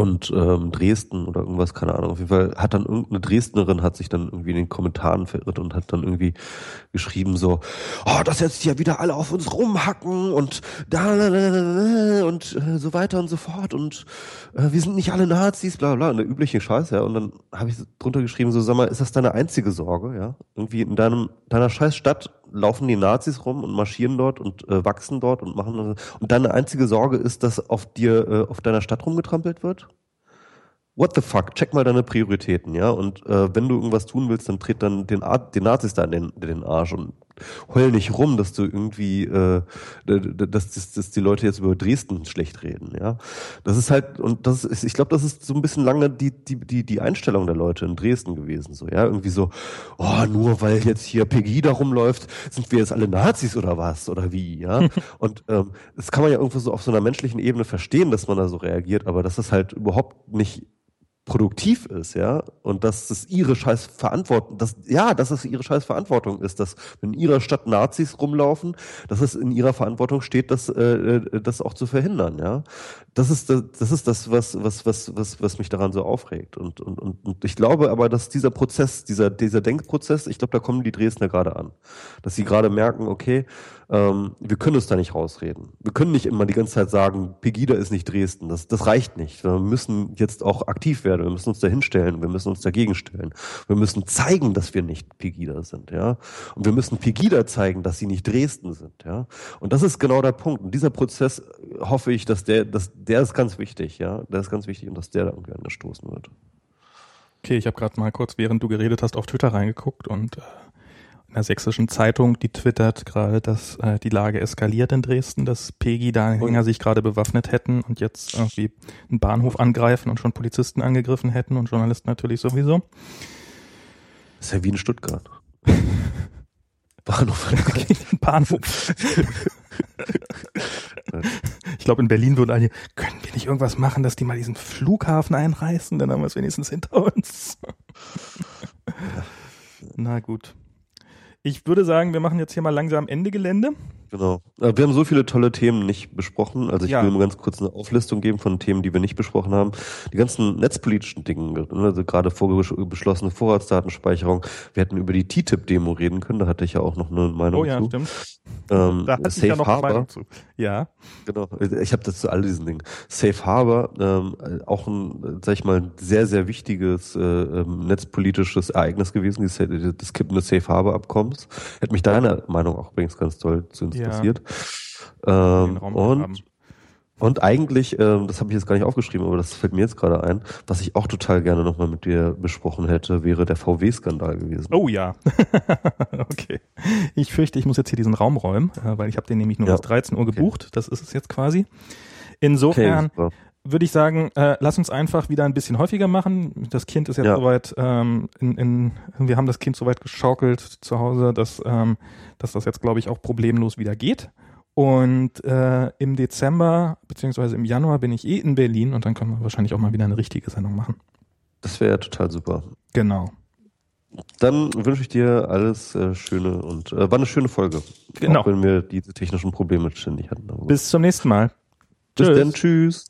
und ähm, Dresden oder irgendwas, keine Ahnung. Auf jeden Fall hat dann irgendeine Dresdnerin hat sich dann irgendwie in den Kommentaren verirrt und hat dann irgendwie geschrieben so, oh, dass jetzt hier wieder alle auf uns rumhacken und da und äh, so weiter und so fort und äh, wir sind nicht alle Nazis, bla bla, und der übliche Scheiß, ja. Und dann habe ich drunter geschrieben, so sag mal, ist das deine einzige Sorge, ja? Irgendwie in deinem deiner scheiß Stadt laufen die Nazis rum und marschieren dort und äh, wachsen dort und machen und deine einzige Sorge ist, dass auf dir äh, auf deiner Stadt rumgetrampelt wird? What the fuck? Check mal deine Prioritäten, ja. Und äh, wenn du irgendwas tun willst, dann tritt dann den, Ar den Nazis da in den, in den Arsch und heul nicht rum, dass du irgendwie, äh, dass, dass, dass die Leute jetzt über Dresden schlecht reden, ja. Das ist halt, und das ist, ich glaube, das ist so ein bisschen lange die, die, die, die Einstellung der Leute in Dresden gewesen, so, ja. Irgendwie so, oh, nur weil jetzt hier Pegida rumläuft, sind wir jetzt alle Nazis oder was? Oder wie, ja? Und ähm, das kann man ja irgendwo so auf so einer menschlichen Ebene verstehen, dass man da so reagiert, aber dass das halt überhaupt nicht produktiv ist, ja, und dass es ihre scheiß Verantwortung, dass, ja, dass es ihre scheiß Verantwortung ist, dass in ihrer Stadt Nazis rumlaufen, dass es in ihrer Verantwortung steht, das, äh, äh, das auch zu verhindern, ja. Das ist das, das ist das, was, was, was, was, was mich daran so aufregt. Und, und, und, und ich glaube aber, dass dieser Prozess, dieser, dieser Denkprozess, ich glaube, da kommen die Dresdner gerade an. Dass sie gerade merken, okay, ähm, wir können uns da nicht rausreden. Wir können nicht immer die ganze Zeit sagen, Pegida ist nicht Dresden. Das, das reicht nicht. Wir müssen jetzt auch aktiv werden. Wir müssen uns da hinstellen. Wir müssen uns dagegen stellen. Wir müssen zeigen, dass wir nicht Pegida sind, ja. Und wir müssen Pegida zeigen, dass sie nicht Dresden sind, ja. Und das ist genau der Punkt. Und dieser Prozess äh, hoffe ich, dass der, dass der ist ganz wichtig, ja. Der ist ganz wichtig und dass der da irgendwie angestoßen wird. Okay, ich habe gerade mal kurz, während du geredet hast, auf Twitter reingeguckt und äh, in der sächsischen Zeitung, die twittert gerade, dass äh, die Lage eskaliert in Dresden, dass Pegi-Anhänger sich gerade bewaffnet hätten und jetzt irgendwie einen Bahnhof angreifen und schon Polizisten angegriffen hätten und Journalisten natürlich sowieso. Das ist ja wie in Stuttgart. Bahnhof. Ein Bahnhof. ich glaube, in Berlin würden alle, können wir nicht irgendwas machen, dass die mal diesen Flughafen einreißen? Dann haben wir es wenigstens hinter uns. Na gut. Ich würde sagen, wir machen jetzt hier mal langsam Ende Gelände. Genau. Äh, Wir haben so viele tolle Themen nicht besprochen. Also ich Ja. will nur ganz kurz eine Auflistung geben von Themen, die wir nicht besprochen haben. Die ganzen netzpolitischen Dinge, ne, also gerade vorgesch- beschlossene Vorratsdatenspeicherung. Wir hätten über die TTIP-Demo reden können. Da hatte ich ja auch noch eine Meinung Oh ja, zu. stimmt. Ähm, Da hatte ich Safe ja noch eine Harbor. Meinung zu. Ja. Genau, ich habe das zu all diesen Dingen. Safe Harbor, ähm, auch ein, sag ich mal, ein sehr, sehr wichtiges äh, ähm, netzpolitisches Ereignis gewesen, dieses, das Kippen des Safe Harbor Abkommens. Hätte mich deine Meinung auch übrigens ganz toll zu interessiert. Den Ähm, und haben. und eigentlich, ähm, das habe ich jetzt gar nicht aufgeschrieben, aber das fällt mir jetzt gerade ein, was ich auch total gerne nochmal mit dir besprochen hätte, wäre der VW-Skandal gewesen. Oh ja. okay. Ich fürchte, ich muss jetzt hier diesen Raum räumen, äh, weil ich habe den nämlich nur Ja. bis 13 Uhr Okay. gebucht. Das ist es jetzt quasi. Insofern super. Würde ich sagen, äh, lass uns einfach wieder ein bisschen häufiger machen. Das Kind ist jetzt Ja. soweit, ähm, in, in, wir haben das Kind soweit geschaukelt zu Hause, dass, ähm, dass das jetzt, glaube ich, auch problemlos wieder geht. Und äh, im Dezember beziehungsweise im Januar bin ich eh in Berlin und dann können wir wahrscheinlich auch mal wieder eine richtige Sendung machen. Das wäre ja total super. Genau. Dann wünsche ich dir alles äh, Schöne und äh, war eine schöne Folge. Genau. Auch wenn wir diese technischen Probleme ständig hatten. Bis zum nächsten Mal. Bis Tschüss. dann, tschüss.